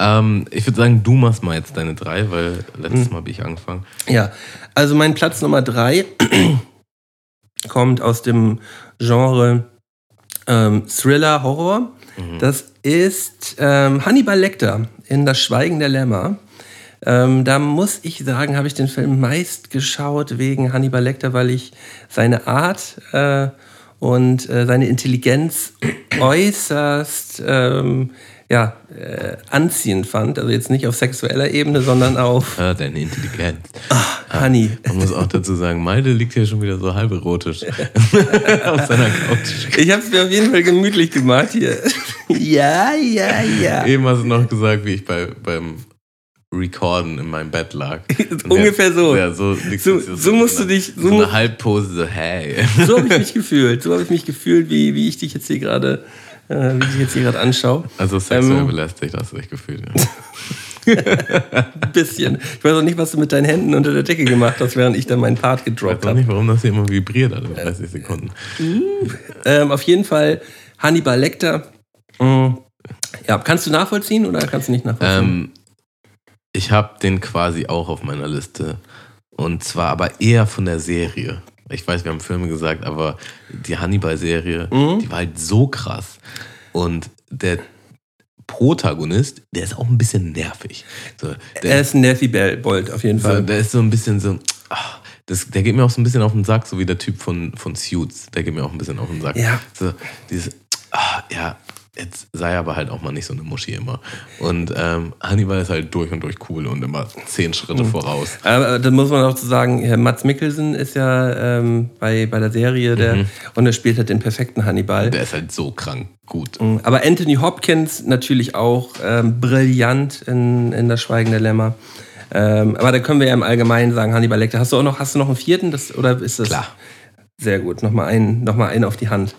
Ähm, ich würde sagen, du machst mal jetzt deine drei, weil letztes Mal habe ich angefangen. Ja, also mein Platz Nummer drei kommt aus dem Genre ähm, Thriller, Horror. Das ist ähm, Hannibal Lecter in Das Schweigen der Lämmer. Ähm, da muss ich sagen, habe ich den Film meist geschaut wegen Hannibal Lecter, weil ich seine Art äh, und äh, seine Intelligenz äußerst ähm, ja, äh, anziehend fand. Also jetzt nicht auf sexueller Ebene, sondern auf Ja, deine Intelligenz. Honey. Man muss auch dazu sagen, Malte liegt hier schon wieder so halb erotisch auf seiner Couch. Ich habe es mir auf jeden Fall gemütlich gemacht hier. ja, ja, ja. Eben hast du noch gesagt, wie ich bei, beim Recorden in meinem Bett lag. Ungefähr so. Ja, so, So- so musst in du dich- so So eine Halbpose, so, hey. So habe ich mich gefühlt. So habe ich mich gefühlt, wie, wie ich dich jetzt hier gerade, äh, wie ich dich jetzt hier gerade anschaue. Also sexuell Ähm, belästigt hast du dich gefühlt. Ja. Ein bisschen. Ich weiß auch nicht, was du mit deinen Händen unter der Decke gemacht hast, während ich dann meinen Part Ich gedroppt weiß auch habe. nicht, warum das hier immer vibriert alle 30 Sekunden. Ähm, auf jeden Fall Hannibal Lecter. Mm. Ja, kannst du nachvollziehen oder kannst du nicht nachvollziehen? Ähm, ich habe den quasi auch auf meiner Liste. Und zwar aber eher von der Serie. Ich weiß, wir haben Filme gesagt, aber die Hannibal-Serie, Mhm. die war halt so krass. Und der Protagonist, der ist auch ein bisschen nervig. So, der, er ist ein Nervy Bolt, auf jeden so, Fall. der ist so ein bisschen so. ah, das, der geht mir auch so ein bisschen auf den Sack, so wie der Typ von, von Suits. Der geht mir auch ein bisschen auf den Sack. Ja. So, dieses, ah, ja, jetzt sei aber halt auch mal nicht so eine Muschi immer. Und ähm, Hannibal ist halt durch und durch cool und immer zehn Schritte voraus. Aber da muss man auch zu sagen, Herr Mats Mikkelsen ist ja ähm, bei, bei der Serie der, und er spielt halt den perfekten Hannibal. Der ist halt so krank gut. Aber Anthony Hopkins natürlich auch ähm, brillant in, in das Schweigen der Lämmer. Ähm, aber da können wir ja im Allgemeinen sagen, Hannibal Lecter. Hast du auch noch, hast du noch einen vierten? Das, oder ist das? Klar. Sehr gut. Nochmal einen, noch mal einen auf die Hand.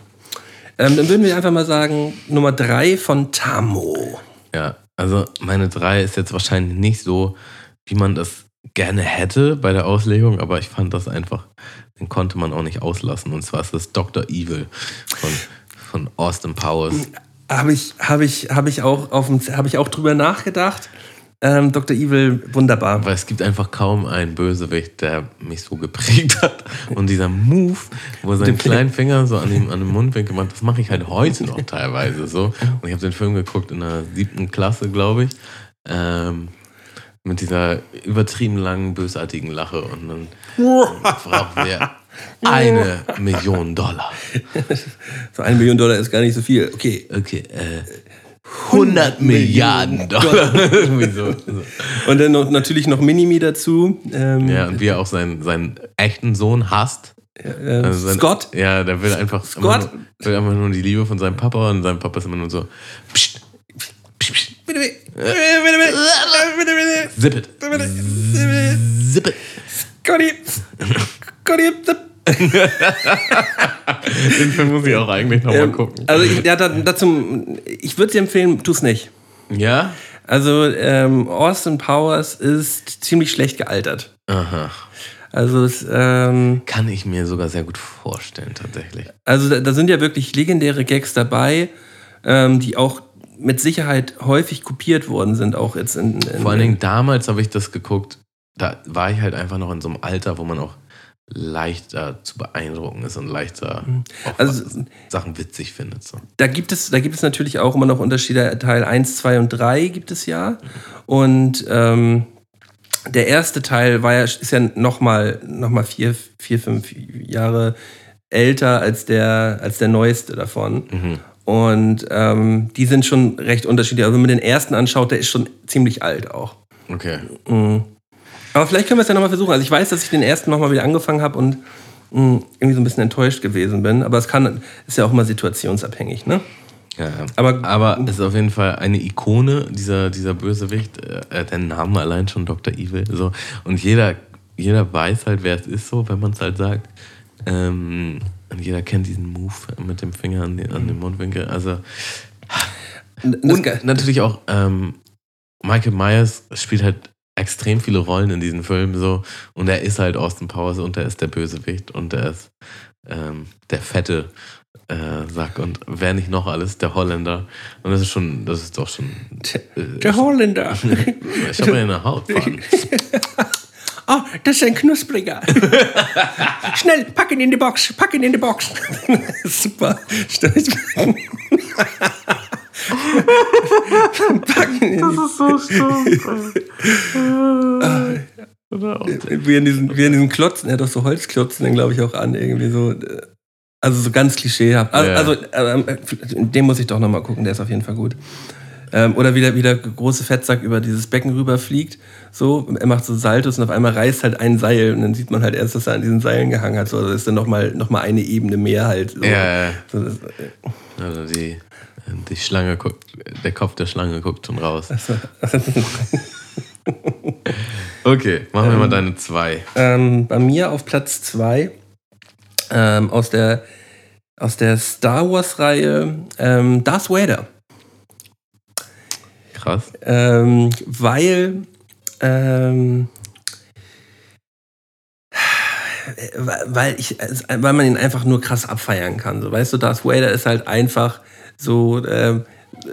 Ähm, dann würden wir einfach mal sagen, Nummer drei von Tamo. Ja, also meine drei ist jetzt wahrscheinlich nicht so, wie man das gerne hätte bei der Auslegung, aber ich fand das einfach, den konnte man auch nicht auslassen. Und zwar ist das Dr. Evil von, von Austin Powers. Habe ich, habe ich, habe ich auch auf dem, habe ich auch drüber nachgedacht. Ähm, Dr. Evil, wunderbar. Weil es gibt einfach kaum einen Bösewicht, der mich so geprägt hat. Und dieser Move, wo er seinen kleinen Finger so an dem, an dem Mundwinkel macht, das mache ich halt heute noch teilweise so. Und ich habe den Film geguckt in der siebten Klasse, glaube ich. Ähm, mit dieser übertrieben langen, bösartigen Lache. Und dann brauchen wir eine Million Dollar. So eine Million Dollar ist gar nicht so viel. Okay. Okay, äh, 100 Milliarden Dollar. So. Und dann noch, natürlich noch Minimi dazu. Ähm, Ja, und wie er auch seinen, seinen echten Sohn hasst. äh, Also sein- Scott. Ja, der will einfach, Scott? Nur, will einfach nur die Liebe von seinem Papa und sein Papa ist immer nur so, psst, psst, psst, Bitte, bitte, bitte, bitte, bitte, bitte. zip it, zip it. Scotty. Scotty. Den Film muss ich auch eigentlich nochmal Ähm, gucken. also ich, ja, da, dazu, ich würde dir empfehlen, tu's nicht. Ja? Also ähm, Austin Powers ist ziemlich schlecht gealtert. Aha. Also es, ähm, Kann ich mir sogar sehr gut vorstellen, tatsächlich. also da, da sind ja wirklich legendäre Gags dabei, ähm, die auch mit Sicherheit häufig kopiert worden sind, auch jetzt in, in Vor allen Dingen damals habe ich das geguckt, da war ich halt einfach noch in so einem Alter, wo man auch leichter zu beeindrucken ist und leichter auch Also- Sachen witzig findet. So. da gibt es, da gibt es natürlich auch immer noch Unterschiede. Teil 1, 2 und 3 gibt es ja. Und ähm, der erste Teil war ja, ist ja nochmal noch mal vier, vier, fünf Jahre älter als der, als der neueste davon. Mhm. Und ähm, die sind schon recht unterschiedlich. Also wenn man den ersten anschaut, der ist schon ziemlich alt auch. Okay. Mhm. Aber vielleicht können wir es ja nochmal versuchen. Also ich weiß, dass ich den ersten nochmal wieder angefangen habe und mh, irgendwie so ein bisschen enttäuscht gewesen bin. Aber es kann, ist ja auch immer situationsabhängig, ne? Ja. Aber- aber es ist auf jeden Fall eine Ikone, dieser, dieser Bösewicht. Äh, der Name allein schon Dr. Evil. So. Und jeder, jeder weiß halt, wer es ist, so, wenn man es halt sagt. Ähm, und jeder kennt diesen Move mit dem Finger an, den, an dem Mundwinkel. Also, und natürlich auch ähm, Michael Myers spielt halt extrem viele Rollen in diesem Film so und er ist halt Austin Powers und er ist der Bösewicht und er ist ähm, der fette äh, Sack und wer nicht noch alles, der Holländer und das ist schon, das ist doch schon äh, Der Holländer. ich habe ja eine Hautfaden. Oh, das ist ein knuspriger. Schnell, pack ihn in die Box, pack ihn in die Box. Super. Die ist so stumpf. wie in diesen, wie in diesen Klotzen, er hat doch so Holzklotzen dann glaube ich auch an, irgendwie so. äh, Also so ganz klischeehaft. Also, Ja. also ähm, den muss ich doch nochmal gucken, der ist auf jeden Fall gut. Ähm, oder wie der, wie der große Fettsack über dieses Becken rüberfliegt. So, er macht so Saltos und auf einmal reißt halt ein Seil und dann sieht man halt erst, dass er an diesen Seilen gehangen hat. So, also ist dann nochmal noch mal eine Ebene mehr halt. So. Ja, ja. So, das, Also die, die Schlange guckt, der Kopf der Schlange guckt schon raus. Okay, machen wir mal deine zwei. Ähm, bei mir auf Platz zwei ähm, aus, der, aus der Star Wars-Reihe ähm, Darth Vader. Krass. Ähm, weil, ähm, weil, ich, weil man ihn einfach nur krass abfeiern kann. So, weißt du, Darth Vader ist halt einfach so, ähm,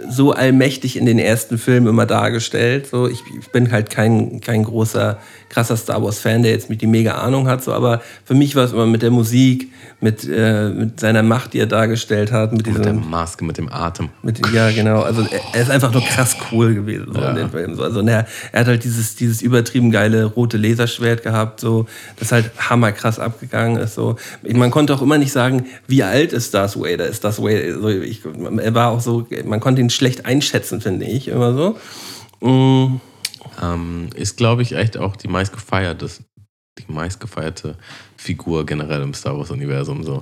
so allmächtig in den ersten Filmen immer dargestellt. So, ich, ich bin halt kein, kein großer, krasser Star Wars-Fan, der jetzt mit die mega Ahnung hat. So, aber für mich war es immer mit der Musik, mit, äh, mit seiner Macht, die er dargestellt hat, mit Mit der Maske, mit dem Atem. mit, ja, genau. Also er, er ist einfach nur krass cool gewesen so Ja. in den Filmen. So. Also er, er hat halt dieses, dieses übertrieben geile rote Laserschwert gehabt, so, das halt hammerkrass abgegangen ist. So. Man konnte auch immer nicht sagen, wie alt ist Darth Vader? Ist Darth Vader? So, ich, er war auch so, man konnte ihn schlecht einschätzen, finde ich, immer so. Mm, Ähm, ist, glaube ich, echt auch die meistgefeierte, die meistgefeierte Figur generell im Star Wars-Universum. So.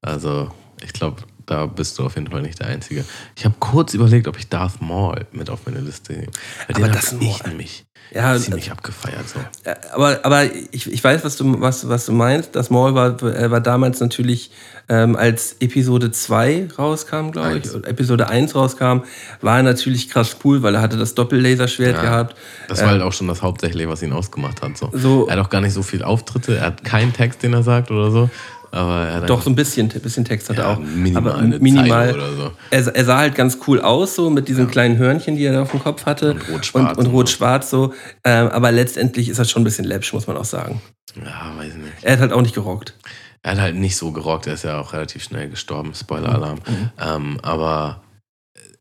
Also, ich glaube, da bist du auf jeden Fall nicht der Einzige. Ich habe kurz überlegt, ob ich Darth Maul mit auf meine Liste nehme. Aber das ich nämlich ja, ziemlich abgefeiert. So. Ja, aber, aber ich, ich weiß, was du, was, was du meinst. Das Maul war, äh, war damals natürlich, ähm, als Episode 2 rauskam, glaube ich, oder Episode 1 rauskam, war er natürlich krass cool, weil er hatte das Doppellaserschwert Ja. gehabt. Das war halt auch schon das Hauptsächliche, was ihn ausgemacht hat. So. So- er hat auch gar nicht so viel Auftritte, er hat keinen Text, den er sagt oder so. Aber er Doch, so ein bisschen, bisschen Text hat er Ja, auch. minimal aber minimal. So. Er, er sah halt ganz cool aus, so mit diesen kleinen Hörnchen, die er da auf dem Kopf hatte. Und rot-schwarz Und, und rot-schwarz so. Ähm, aber letztendlich ist das schon ein bisschen läppsch, muss man auch sagen. ja, weiß nicht. Er hat halt auch nicht gerockt. Er hat halt nicht so gerockt, er ist ja auch relativ schnell gestorben, Spoiler-Alarm. Mhm. Ähm, aber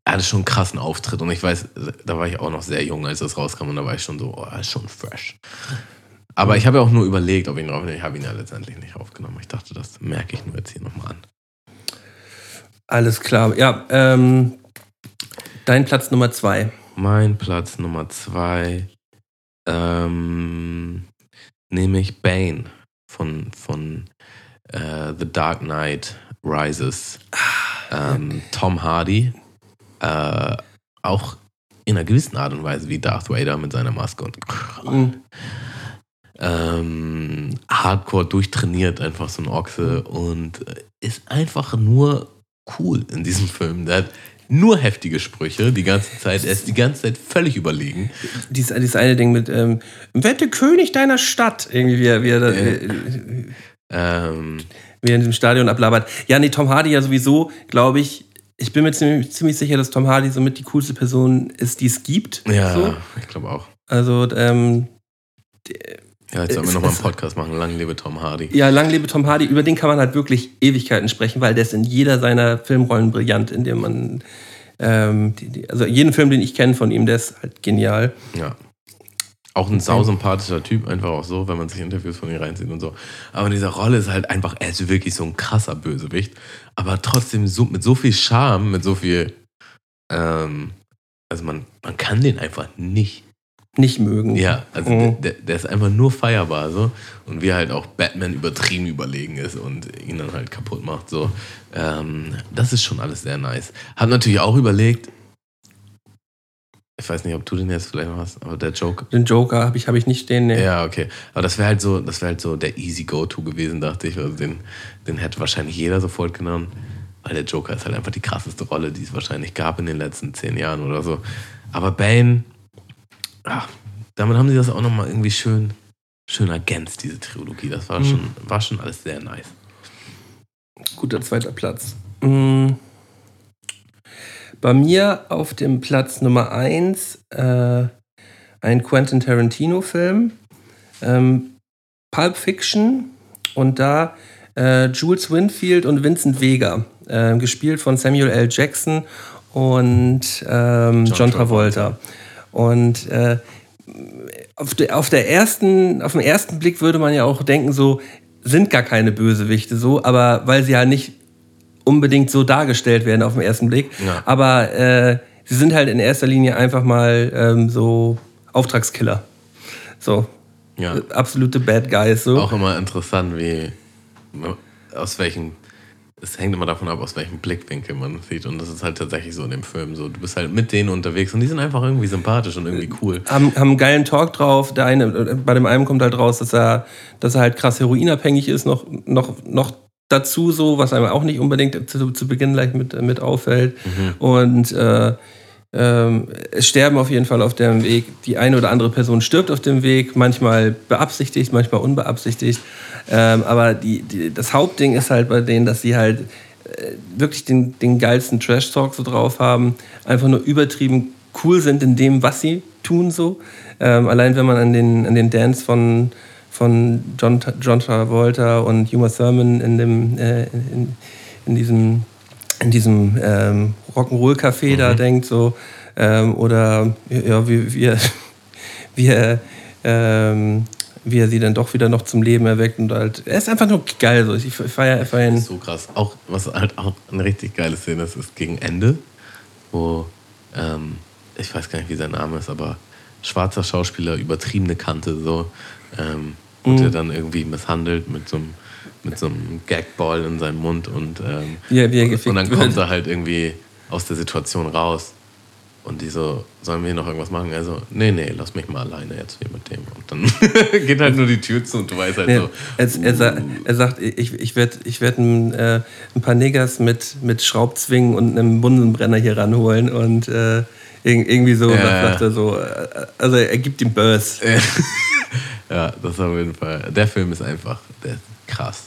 er hatte schon einen krassen Auftritt und ich weiß, da war ich auch noch sehr jung, als das rauskam und da war ich schon so, oh, er ist schon fresh. Aber ich habe ja auch nur überlegt, ob ich ihn draufnehme. Ich habe ihn ja letztendlich nicht aufgenommen. Ich dachte, das merke ich nur jetzt hier nochmal an. Alles klar. Ja, ähm, dein Platz Nummer zwei. Mein Platz Nummer zwei ähm, nehme ich Bane von, von äh, The Dark Knight Rises. Ähm, Tom Hardy. Äh, auch in einer gewissen Art und Weise wie Darth Vader mit seiner Maske und Mhm. Ähm, hardcore durchtrainiert, einfach so ein Ochse und äh, ist einfach nur cool in diesem Film. Der hat nur heftige Sprüche die ganze Zeit. Er ist die ganze Zeit völlig überlegen. Dies, dieses eine Ding mit ähm, Wette König deiner Stadt. Irgendwie, wie er, wie er, da, wie Ähm, er in diesem Stadion ablabert. Ja, nee, Tom Hardy ja sowieso, glaube ich. Ich bin mir ziemlich, ziemlich sicher, dass Tom Hardy somit die coolste Person ist, die es gibt. ja, So. ich glaube auch. Also, ähm, Ja, jetzt sollen wir nochmal einen Podcast machen. Lang lebe Tom Hardy. ja, lang lebe Tom Hardy. Über den kann man halt wirklich Ewigkeiten sprechen, weil der ist in jeder seiner Filmrollen brillant, in dem man. Ähm, die, die, also jeden Film, den ich kenne von ihm, der ist halt genial. Ja. Auch ein sausympathischer Typ, einfach auch so, wenn man sich Interviews von ihm reinzieht und so. Aber in dieser Rolle ist halt einfach, er ist wirklich so ein krasser Bösewicht. Aber trotzdem so, mit so viel Charme, mit so viel. Ähm, also man, man kann den einfach nicht. Nicht mögen. Ja, also Mhm. der, der ist einfach nur feierbar so. Und wie halt auch Batman übertrieben überlegen ist und ihn dann halt kaputt macht. So. Ähm, das ist schon alles sehr nice. Hab natürlich auch überlegt, ich weiß nicht, ob du den jetzt vielleicht noch hast, aber der Joker. Den Joker habe ich, hab ich nicht stehen. Nee. Ja, okay. Aber das wäre halt so, das wäre halt so der easy Go-To gewesen, dachte ich. Also den, den hätte wahrscheinlich jeder sofort genommen. Weil der Joker ist halt einfach die krasseste Rolle, die es wahrscheinlich gab in den letzten zehn Jahren oder so. Aber Bane, ach, damit haben sie das auch nochmal irgendwie schön, schön ergänzt, diese Trilogie. Das war, Mhm. schon, war schon alles sehr nice. Guter zweiter Platz. Mm. Bei mir auf dem Platz Nummer 1 äh, ein Quentin Tarantino-Film. ähm, Pulp Fiction und da äh, Jules Winfield und Vincent Vega, äh, gespielt von Samuel L. Jackson und ähm, John, Travolta. Und äh, auf, der, auf, der ersten, auf den ersten Blick würde man ja auch denken, so sind gar keine Bösewichte so, aber weil sie halt nicht unbedingt so dargestellt werden auf den ersten Blick. Ja. Aber äh, sie sind halt in erster Linie einfach mal ähm, so Auftragskiller. So. Ja. Äh, Absolute Bad Guys. So. Auch immer interessant, wie aus welchem es hängt immer davon ab, aus welchem Blickwinkel man es sieht. Und das ist halt tatsächlich so in dem Film so. Du bist halt mit denen unterwegs und die sind einfach irgendwie sympathisch und irgendwie cool. haben, haben einen geilen Talk drauf. Der eine, äh, bei dem einen kommt halt raus, dass er, dass er halt krass heroinabhängig ist, noch, noch, noch dazu so, was einem auch nicht unbedingt zu, zu Beginn gleich mit, mit auffällt. Und äh, ähm, es sterben auf jeden Fall auf dem Weg. Die eine oder andere Person stirbt auf dem Weg, manchmal beabsichtigt, manchmal unbeabsichtigt. Ähm, aber die, die, das Hauptding ist halt bei denen, dass sie halt äh, wirklich den, den geilsten Trash-Talk so drauf haben, einfach nur übertrieben cool sind in dem, was sie tun so. Ähm, allein wenn man an den, an den Dance von, von John, John Travolta und Uma Thurman in, dem, äh, in, in diesem, in diesem ähm, Rock'n'Roll-Café da denkt, so, ähm, oder ja, wie, wie, er, ähm, wie er sie dann doch wieder noch zum Leben erweckt und halt, er ist einfach nur geil, so. ich feiere feier ihn. So krass. Auch, was halt auch eine richtig geile Szene ist, ist gegen Ende, wo, ähm, ich weiß gar nicht, wie sein Name ist, aber schwarzer Schauspieler, übertriebene Kante, so, ähm, und der dann irgendwie misshandelt mit so einem mit so einem Gagball in seinem Mund und, ähm, er und, und dann kommt er halt irgendwie aus der Situation raus und die so, sollen wir hier noch irgendwas machen? Also, nee, nee, lass mich mal alleine jetzt hier mit dem. Und dann geht halt nur die Tür zu und du weißt halt Nee, so, er, er, sa- er sagt, ich, ich werde ich werd ein, äh, ein paar Neggers mit, mit Schraubzwingen und einem Bunsenbrenner hier ranholen und äh, irg- irgendwie so, Ja, sagt, er so, äh, also er gibt ihm Burst. ja, das auf jeden Fall. Der Film ist einfach, der krass.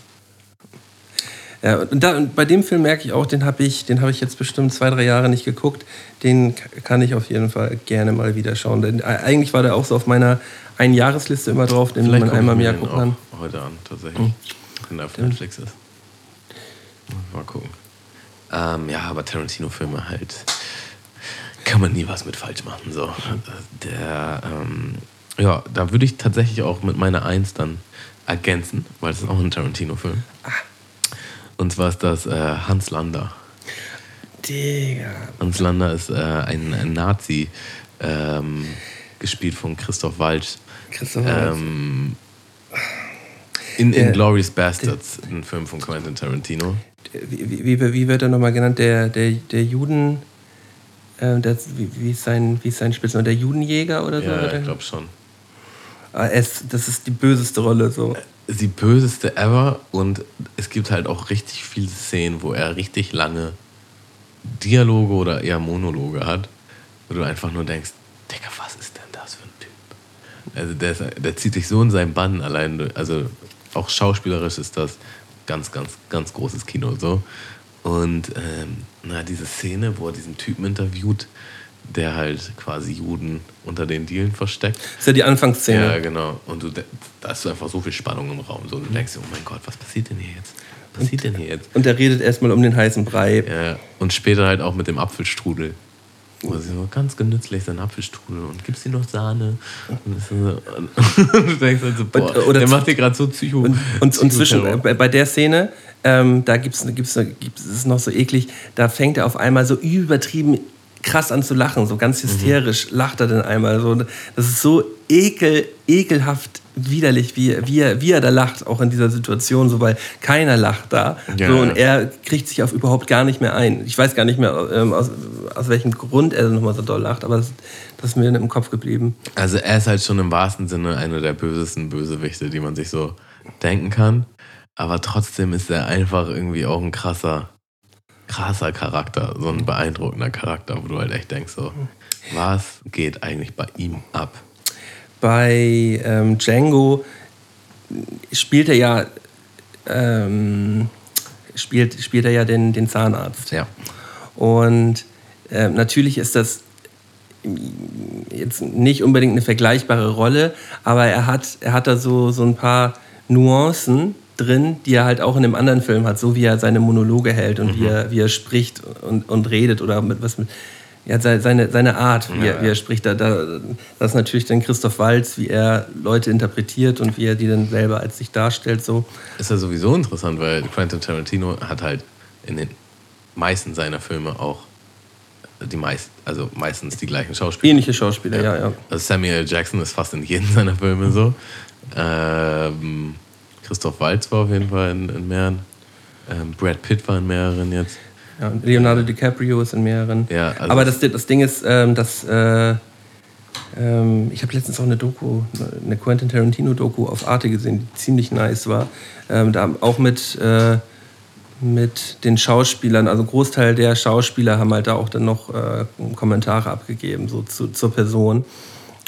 Ja, und, da, und bei dem Film merke ich auch, den habe ich, den habe ich jetzt bestimmt zwei, drei Jahre nicht geguckt. Den kann ich auf jeden Fall gerne mal wieder schauen. Denn äh, eigentlich war der auch so auf meiner Einjahresliste immer drauf, den man guck einmal im Jahr gucken kann. Heute an, tatsächlich. Wenn er auf Netflix ist. Mal gucken. Ähm, ja, aber Tarantino-Filme halt. Kann man nie was mit falsch machen. So. Der, ähm, ja, da würde ich tatsächlich auch mit meiner Eins dann ergänzen, weil es ist auch ein Tarantino-Film. Und zwar ist das äh, Hans Lander. Digga. Hans Lander ist äh, ein, ein Nazi, ähm, gespielt von Christoph Waltz. Christoph Waltz. Ähm, in Der- Inglourious Bastards, ein Film von Quentin Tarantino. Wie, wie, wie wird er nochmal genannt? Der, der, der Juden. Äh, der, wie, wie, ist sein, wie ist sein Spitzname? Der Judenjäger oder so? Ja, ich glaube schon. Ah, ist, das ist die böseste Rolle. So. Die böseste ever und es gibt halt auch richtig viele Szenen, wo er richtig lange Dialoge oder eher Monologe hat, wo du einfach nur denkst, Digga, was ist denn das für ein Typ? Also der, ist, der zieht sich so in seinen Bann allein, also auch schauspielerisch ist das ganz, ganz, ganz großes Kino so. Und ähm, na, diese Szene, wo er diesen Typen interviewt, der halt quasi Juden unter den Dielen versteckt. Das ist ja die Anfangsszene. Ja, genau. Und du, da ist so einfach so viel Spannung im Raum. So, du denkst dir, oh mein Gott, was passiert denn hier jetzt? Was passiert denn hier jetzt? Und er redet erstmal um den heißen Brei. Ja, und später halt auch mit dem Apfelstrudel. Wo sie so ganz genützlich sein Apfelstrudel und gibst dir noch Sahne. Und, so, und du denkst halt so, boah, Und- oder der macht dir gerade so Psycho. Und, und, und zwischen, Psychoterror. bei, der Szene, ähm, da gibt's, gibt's, gibt's, es noch so eklig, da fängt er auf einmal so übertrieben krass an zu lachen, so ganz hysterisch lacht er dann einmal. So. Das ist so ekel, ekelhaft widerlich, wie, wie, er, wie er da lacht, auch in dieser Situation, so, weil keiner lacht da. Ja, so, und er kriegt sich auf überhaupt gar nicht mehr ein. Ich weiß gar nicht mehr, ähm, aus, aus welchem Grund er nochmal so doll lacht, aber das, das ist mir im Kopf geblieben. Also er ist halt schon im wahrsten Sinne einer der bösesten Bösewichte, die man sich so denken kann. Aber trotzdem ist er einfach irgendwie auch ein krasser, krasser Charakter, so ein beeindruckender Charakter, wo du halt echt denkst so, was geht eigentlich bei ihm ab? bei ähm, Django spielt er ja ähm, spielt, spielt er ja den, den Zahnarzt. Ja. Und ähm, natürlich ist das jetzt nicht unbedingt eine vergleichbare Rolle, aber er hat, er hat da so, so ein paar Nuancen drin, die er halt auch in einem anderen Film hat, so wie er seine Monologe hält und wie, er, wie er spricht und, und redet oder mit was mit. Ja, se- seine, seine Art, wie, er, wie er spricht, da, da, das ist natürlich dann Christoph Waltz, wie er Leute interpretiert und wie er die dann selber als sich darstellt. So. Ist ja sowieso interessant, weil Quentin Tarantino hat halt in den meisten seiner Filme auch die meist, also meistens die gleichen Schauspieler. Ähnliche Schauspieler, ja, ja. Also Samuel Jackson ist fast in jedem seiner Filme so. Ähm, Christoph Waltz war auf jeden Fall in, in mehreren. Ähm, Brad Pitt war in mehreren jetzt. ja Leonardo DiCaprio ist in mehreren. Ja, also Aber das, das Ding ist, ähm, dass äh, ähm, ich habe letztens auch eine Doku, eine Quentin Tarantino-Doku auf Arte gesehen, die ziemlich nice war. Ähm, da auch mit, äh, mit den Schauspielern, also ein Großteil der Schauspieler haben halt da auch dann noch äh, Kommentare abgegeben, so zu, zur Person.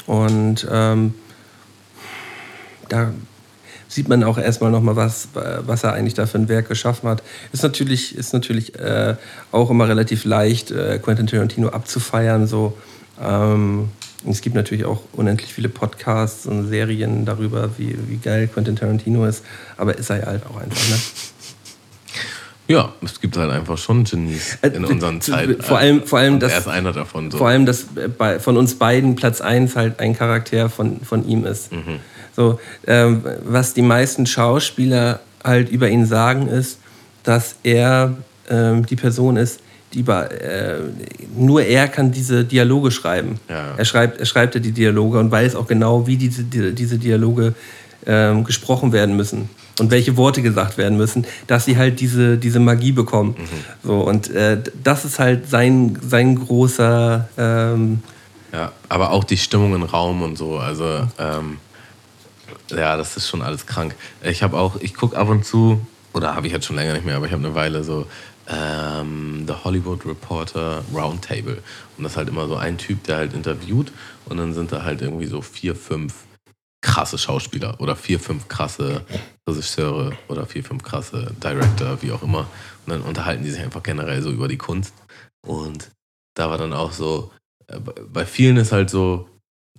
Und ähm, da sieht man auch erstmal nochmal, was, was er eigentlich da für ein Werk geschaffen hat. Ist natürlich, ist natürlich äh, auch immer relativ leicht, äh, Quentin Tarantino abzufeiern. So. Ähm, es gibt natürlich auch unendlich viele Podcasts und Serien darüber, wie, wie geil Quentin Tarantino ist. Aber ist er ja halt auch einfach. Ne? Ja, es gibt halt einfach schon Genies Äh, in unseren Zeiten. vor allem- vor allem das- Er ist einer davon. So. Vor allem, dass bei, von uns beiden Platz 1 halt ein Charakter von, von ihm ist. Mhm. So, ähm, was die meisten Schauspieler halt über ihn sagen, ist, dass er ähm, die Person ist, die bei, äh, nur er kann diese Dialoge schreiben. Ja. Er schreibt, er schreibt ja die Dialoge und weiß auch genau, wie diese, die, diese Dialoge ähm, gesprochen werden müssen und welche Worte gesagt werden müssen, dass sie halt diese, diese Magie bekommen. So, und äh, das ist halt sein, sein großer ähm, Ja, aber auch die Stimmung im Raum und so. Also, ähm, ja, das ist schon alles krank. Ich habe auch, ich gucke ab und zu, oder habe ich jetzt schon länger nicht mehr, aber ich habe eine Weile so ähm, The Hollywood Reporter Roundtable. Und das ist halt immer so ein Typ, der halt interviewt und dann sind da halt irgendwie so vier, fünf krasse Schauspieler oder vier, fünf krasse Regisseure oder vier, fünf krasse Director, wie auch immer. Und dann unterhalten die sich einfach generell so über die Kunst. Und da war dann auch so, äh, bei- vielen ist halt so,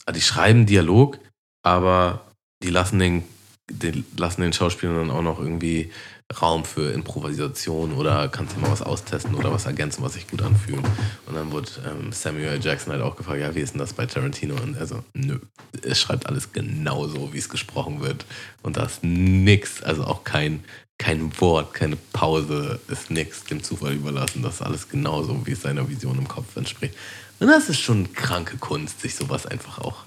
ah, die schreiben Dialog, aber die lassen den, die lassen den Schauspielern dann auch noch irgendwie Raum für Improvisation oder kannst du mal was austesten oder was ergänzen, was sich gut anfühlt. Und dann wurde ähm, Samuel Jackson halt auch gefragt, ja, wie ist denn das bei Tarantino? Und er so, nö, es schreibt alles genauso, wie es gesprochen wird. Und da ist nix, also auch kein, kein Wort, keine Pause, ist nix dem Zufall überlassen. Das ist alles genauso, wie es seiner Vision im Kopf entspricht. Und das ist schon kranke Kunst, sich sowas einfach auch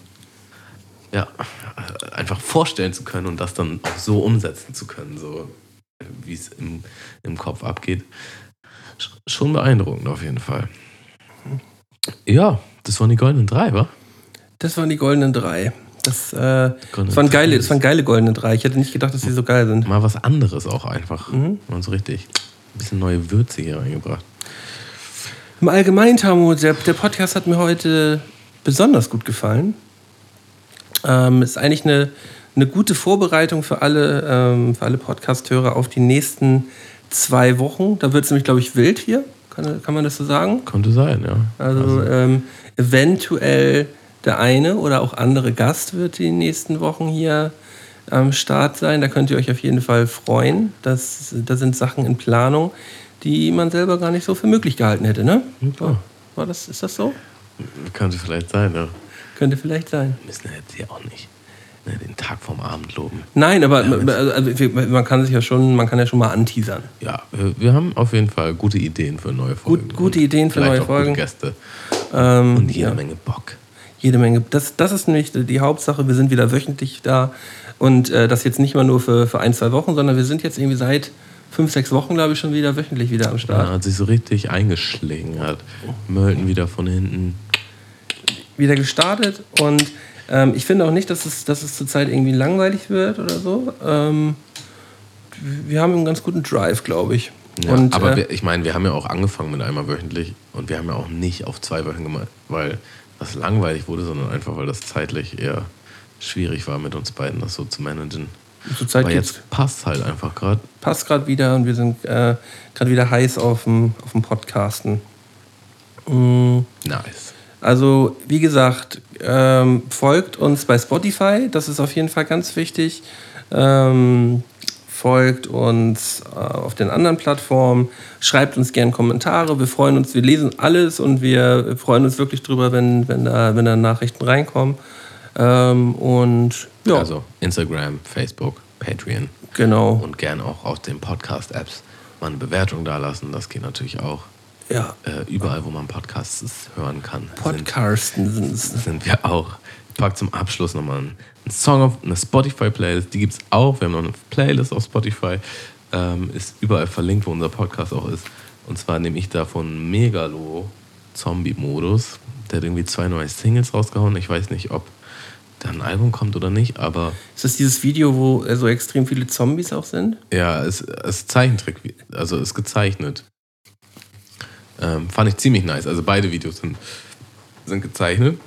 ja, einfach vorstellen zu können und das dann auch so umsetzen zu können, so wie es im, im Kopf abgeht. Sch- Schon beeindruckend auf jeden Fall. Ja, das waren die goldenen drei, wa? Das waren die goldenen drei. Das, äh, Goldene das, waren geile, das waren geile goldene drei. Ich hätte nicht gedacht, dass die so geil sind. Mal was anderes auch einfach. Mal so richtig ein bisschen neue Würze hier reingebracht. Im Allgemeinen, Tamu, der, der Podcast hat mir heute besonders gut gefallen. Ähm, ist eigentlich eine, eine gute Vorbereitung für alle, ähm, für alle Podcast-Hörer auf die nächsten zwei Wochen. Da wird es nämlich, glaube ich, wild hier. Kann, kann man das so sagen? Konnte sein, ja. Also ähm, eventuell der eine oder auch andere Gast wird die nächsten Wochen hier am Start sein. Da könnt ihr euch auf jeden Fall freuen. Das, da sind Sachen in Planung, die man selber gar nicht so für möglich gehalten hätte. Ne? klar. War das, ist das so? Könnte vielleicht sein, ja. Könnte vielleicht sein. Müssen wir jetzt hier auch nicht ne, den Tag vorm Abend loben. Nein, aber also, wir- man kann sich ja schon, man kann ja schon mal anteasern. Ja, wir, haben auf jeden Fall gute Ideen für neue Folgen. gute Und Ideen für neue Folgen. Gute Gäste. Ähm, Und jede ja. Menge Bock. Jede Menge. Das, das ist nämlich die Hauptsache. Wir sind wieder wöchentlich da. Und äh, das jetzt nicht mal nur für, für ein, zwei Wochen, sondern wir sind jetzt irgendwie seit fünf, sechs Wochen, glaube ich, schon wieder wöchentlich wieder am Ja, Start. hat sich so richtig eingeschlagen hat. Mölten wieder von hinten. Wieder gestartet. Und ähm, ich finde auch nicht, dass es, dass es zurzeit irgendwie langweilig wird oder so. Ähm, wir haben einen ganz guten Drive, glaube ich. Ja, und, aber äh, wir, ich meine, wir haben ja auch angefangen mit einmal wöchentlich und wir haben ja auch nicht auf zwei Wochen gemacht, weil das langweilig wurde, sondern einfach, weil das zeitlich eher schwierig war mit uns beiden, das so zu managen. zurzeit Aber jetzt passt halt einfach gerade. passt gerade wieder und wir sind äh, gerade wieder heiß auf dem, auf dem Podcasten. Mm. Nice. Also, wie gesagt, ähm, folgt uns bei Spotify, das ist auf jeden Fall ganz wichtig. Ähm, folgt uns äh, auf den anderen Plattformen, schreibt uns gerne Kommentare. Wir freuen uns, wir lesen alles und wir freuen uns wirklich drüber, wenn, wenn, da, wenn da Nachrichten reinkommen. Ähm, und ja, Also Instagram, Facebook, Patreon genau. und gern auch auf den Podcast-Apps mal eine Bewertung dalassen. Das geht natürlich auch. Ja, Äh, überall, wo man Podcasts hören kann, Podcasten sind sind wir auch. Ich pack zum Abschluss nochmal einen, einen Song auf eine Spotify-Playlist. Die gibt es auch. Wir haben noch eine Playlist auf Spotify. Ähm, ist überall verlinkt, wo unser Podcast auch ist. Und zwar nehme ich da von Megalo Zombie-Modus. Der hat irgendwie zwei neue Singles rausgehauen. Ich weiß nicht, ob da ein Album kommt oder nicht, aber Ist das dieses Video, wo so extrem viele Zombies auch sind? Ja, es es ist Zeichentrick, also ist gezeichnet. Ähm, fand ich ziemlich nice. Also beide Videos sind, sind gezeichnet.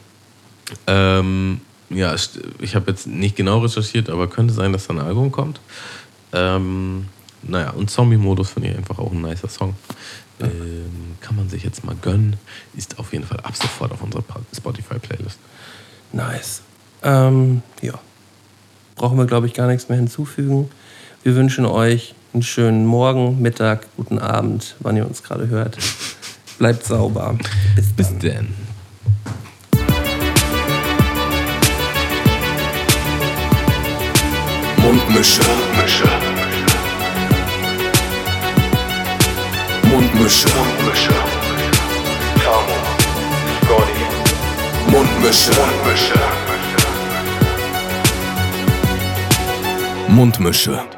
Ähm, ja, ich habe jetzt nicht genau recherchiert, aber könnte sein, dass da ein Album kommt. Ähm, naja, und Zombie-Modus finde ich einfach auch ein nicer Song. Ähm, kann man sich jetzt mal gönnen. Ist auf jeden Fall ab sofort auf unserer Spotify-Playlist. Nice. Ähm, ja. Brauchen wir, glaube ich, gar nichts mehr hinzufügen. Wir wünschen euch einen schönen Morgen, Mittag, guten Abend, wann ihr uns gerade hört. Bleibt sauber. Bis Bis dann. denn. Mundmische. Mundmische. Mundmische. Mundmische. Tamo. Scotty. Mundmische. Mundmische. Mundmische.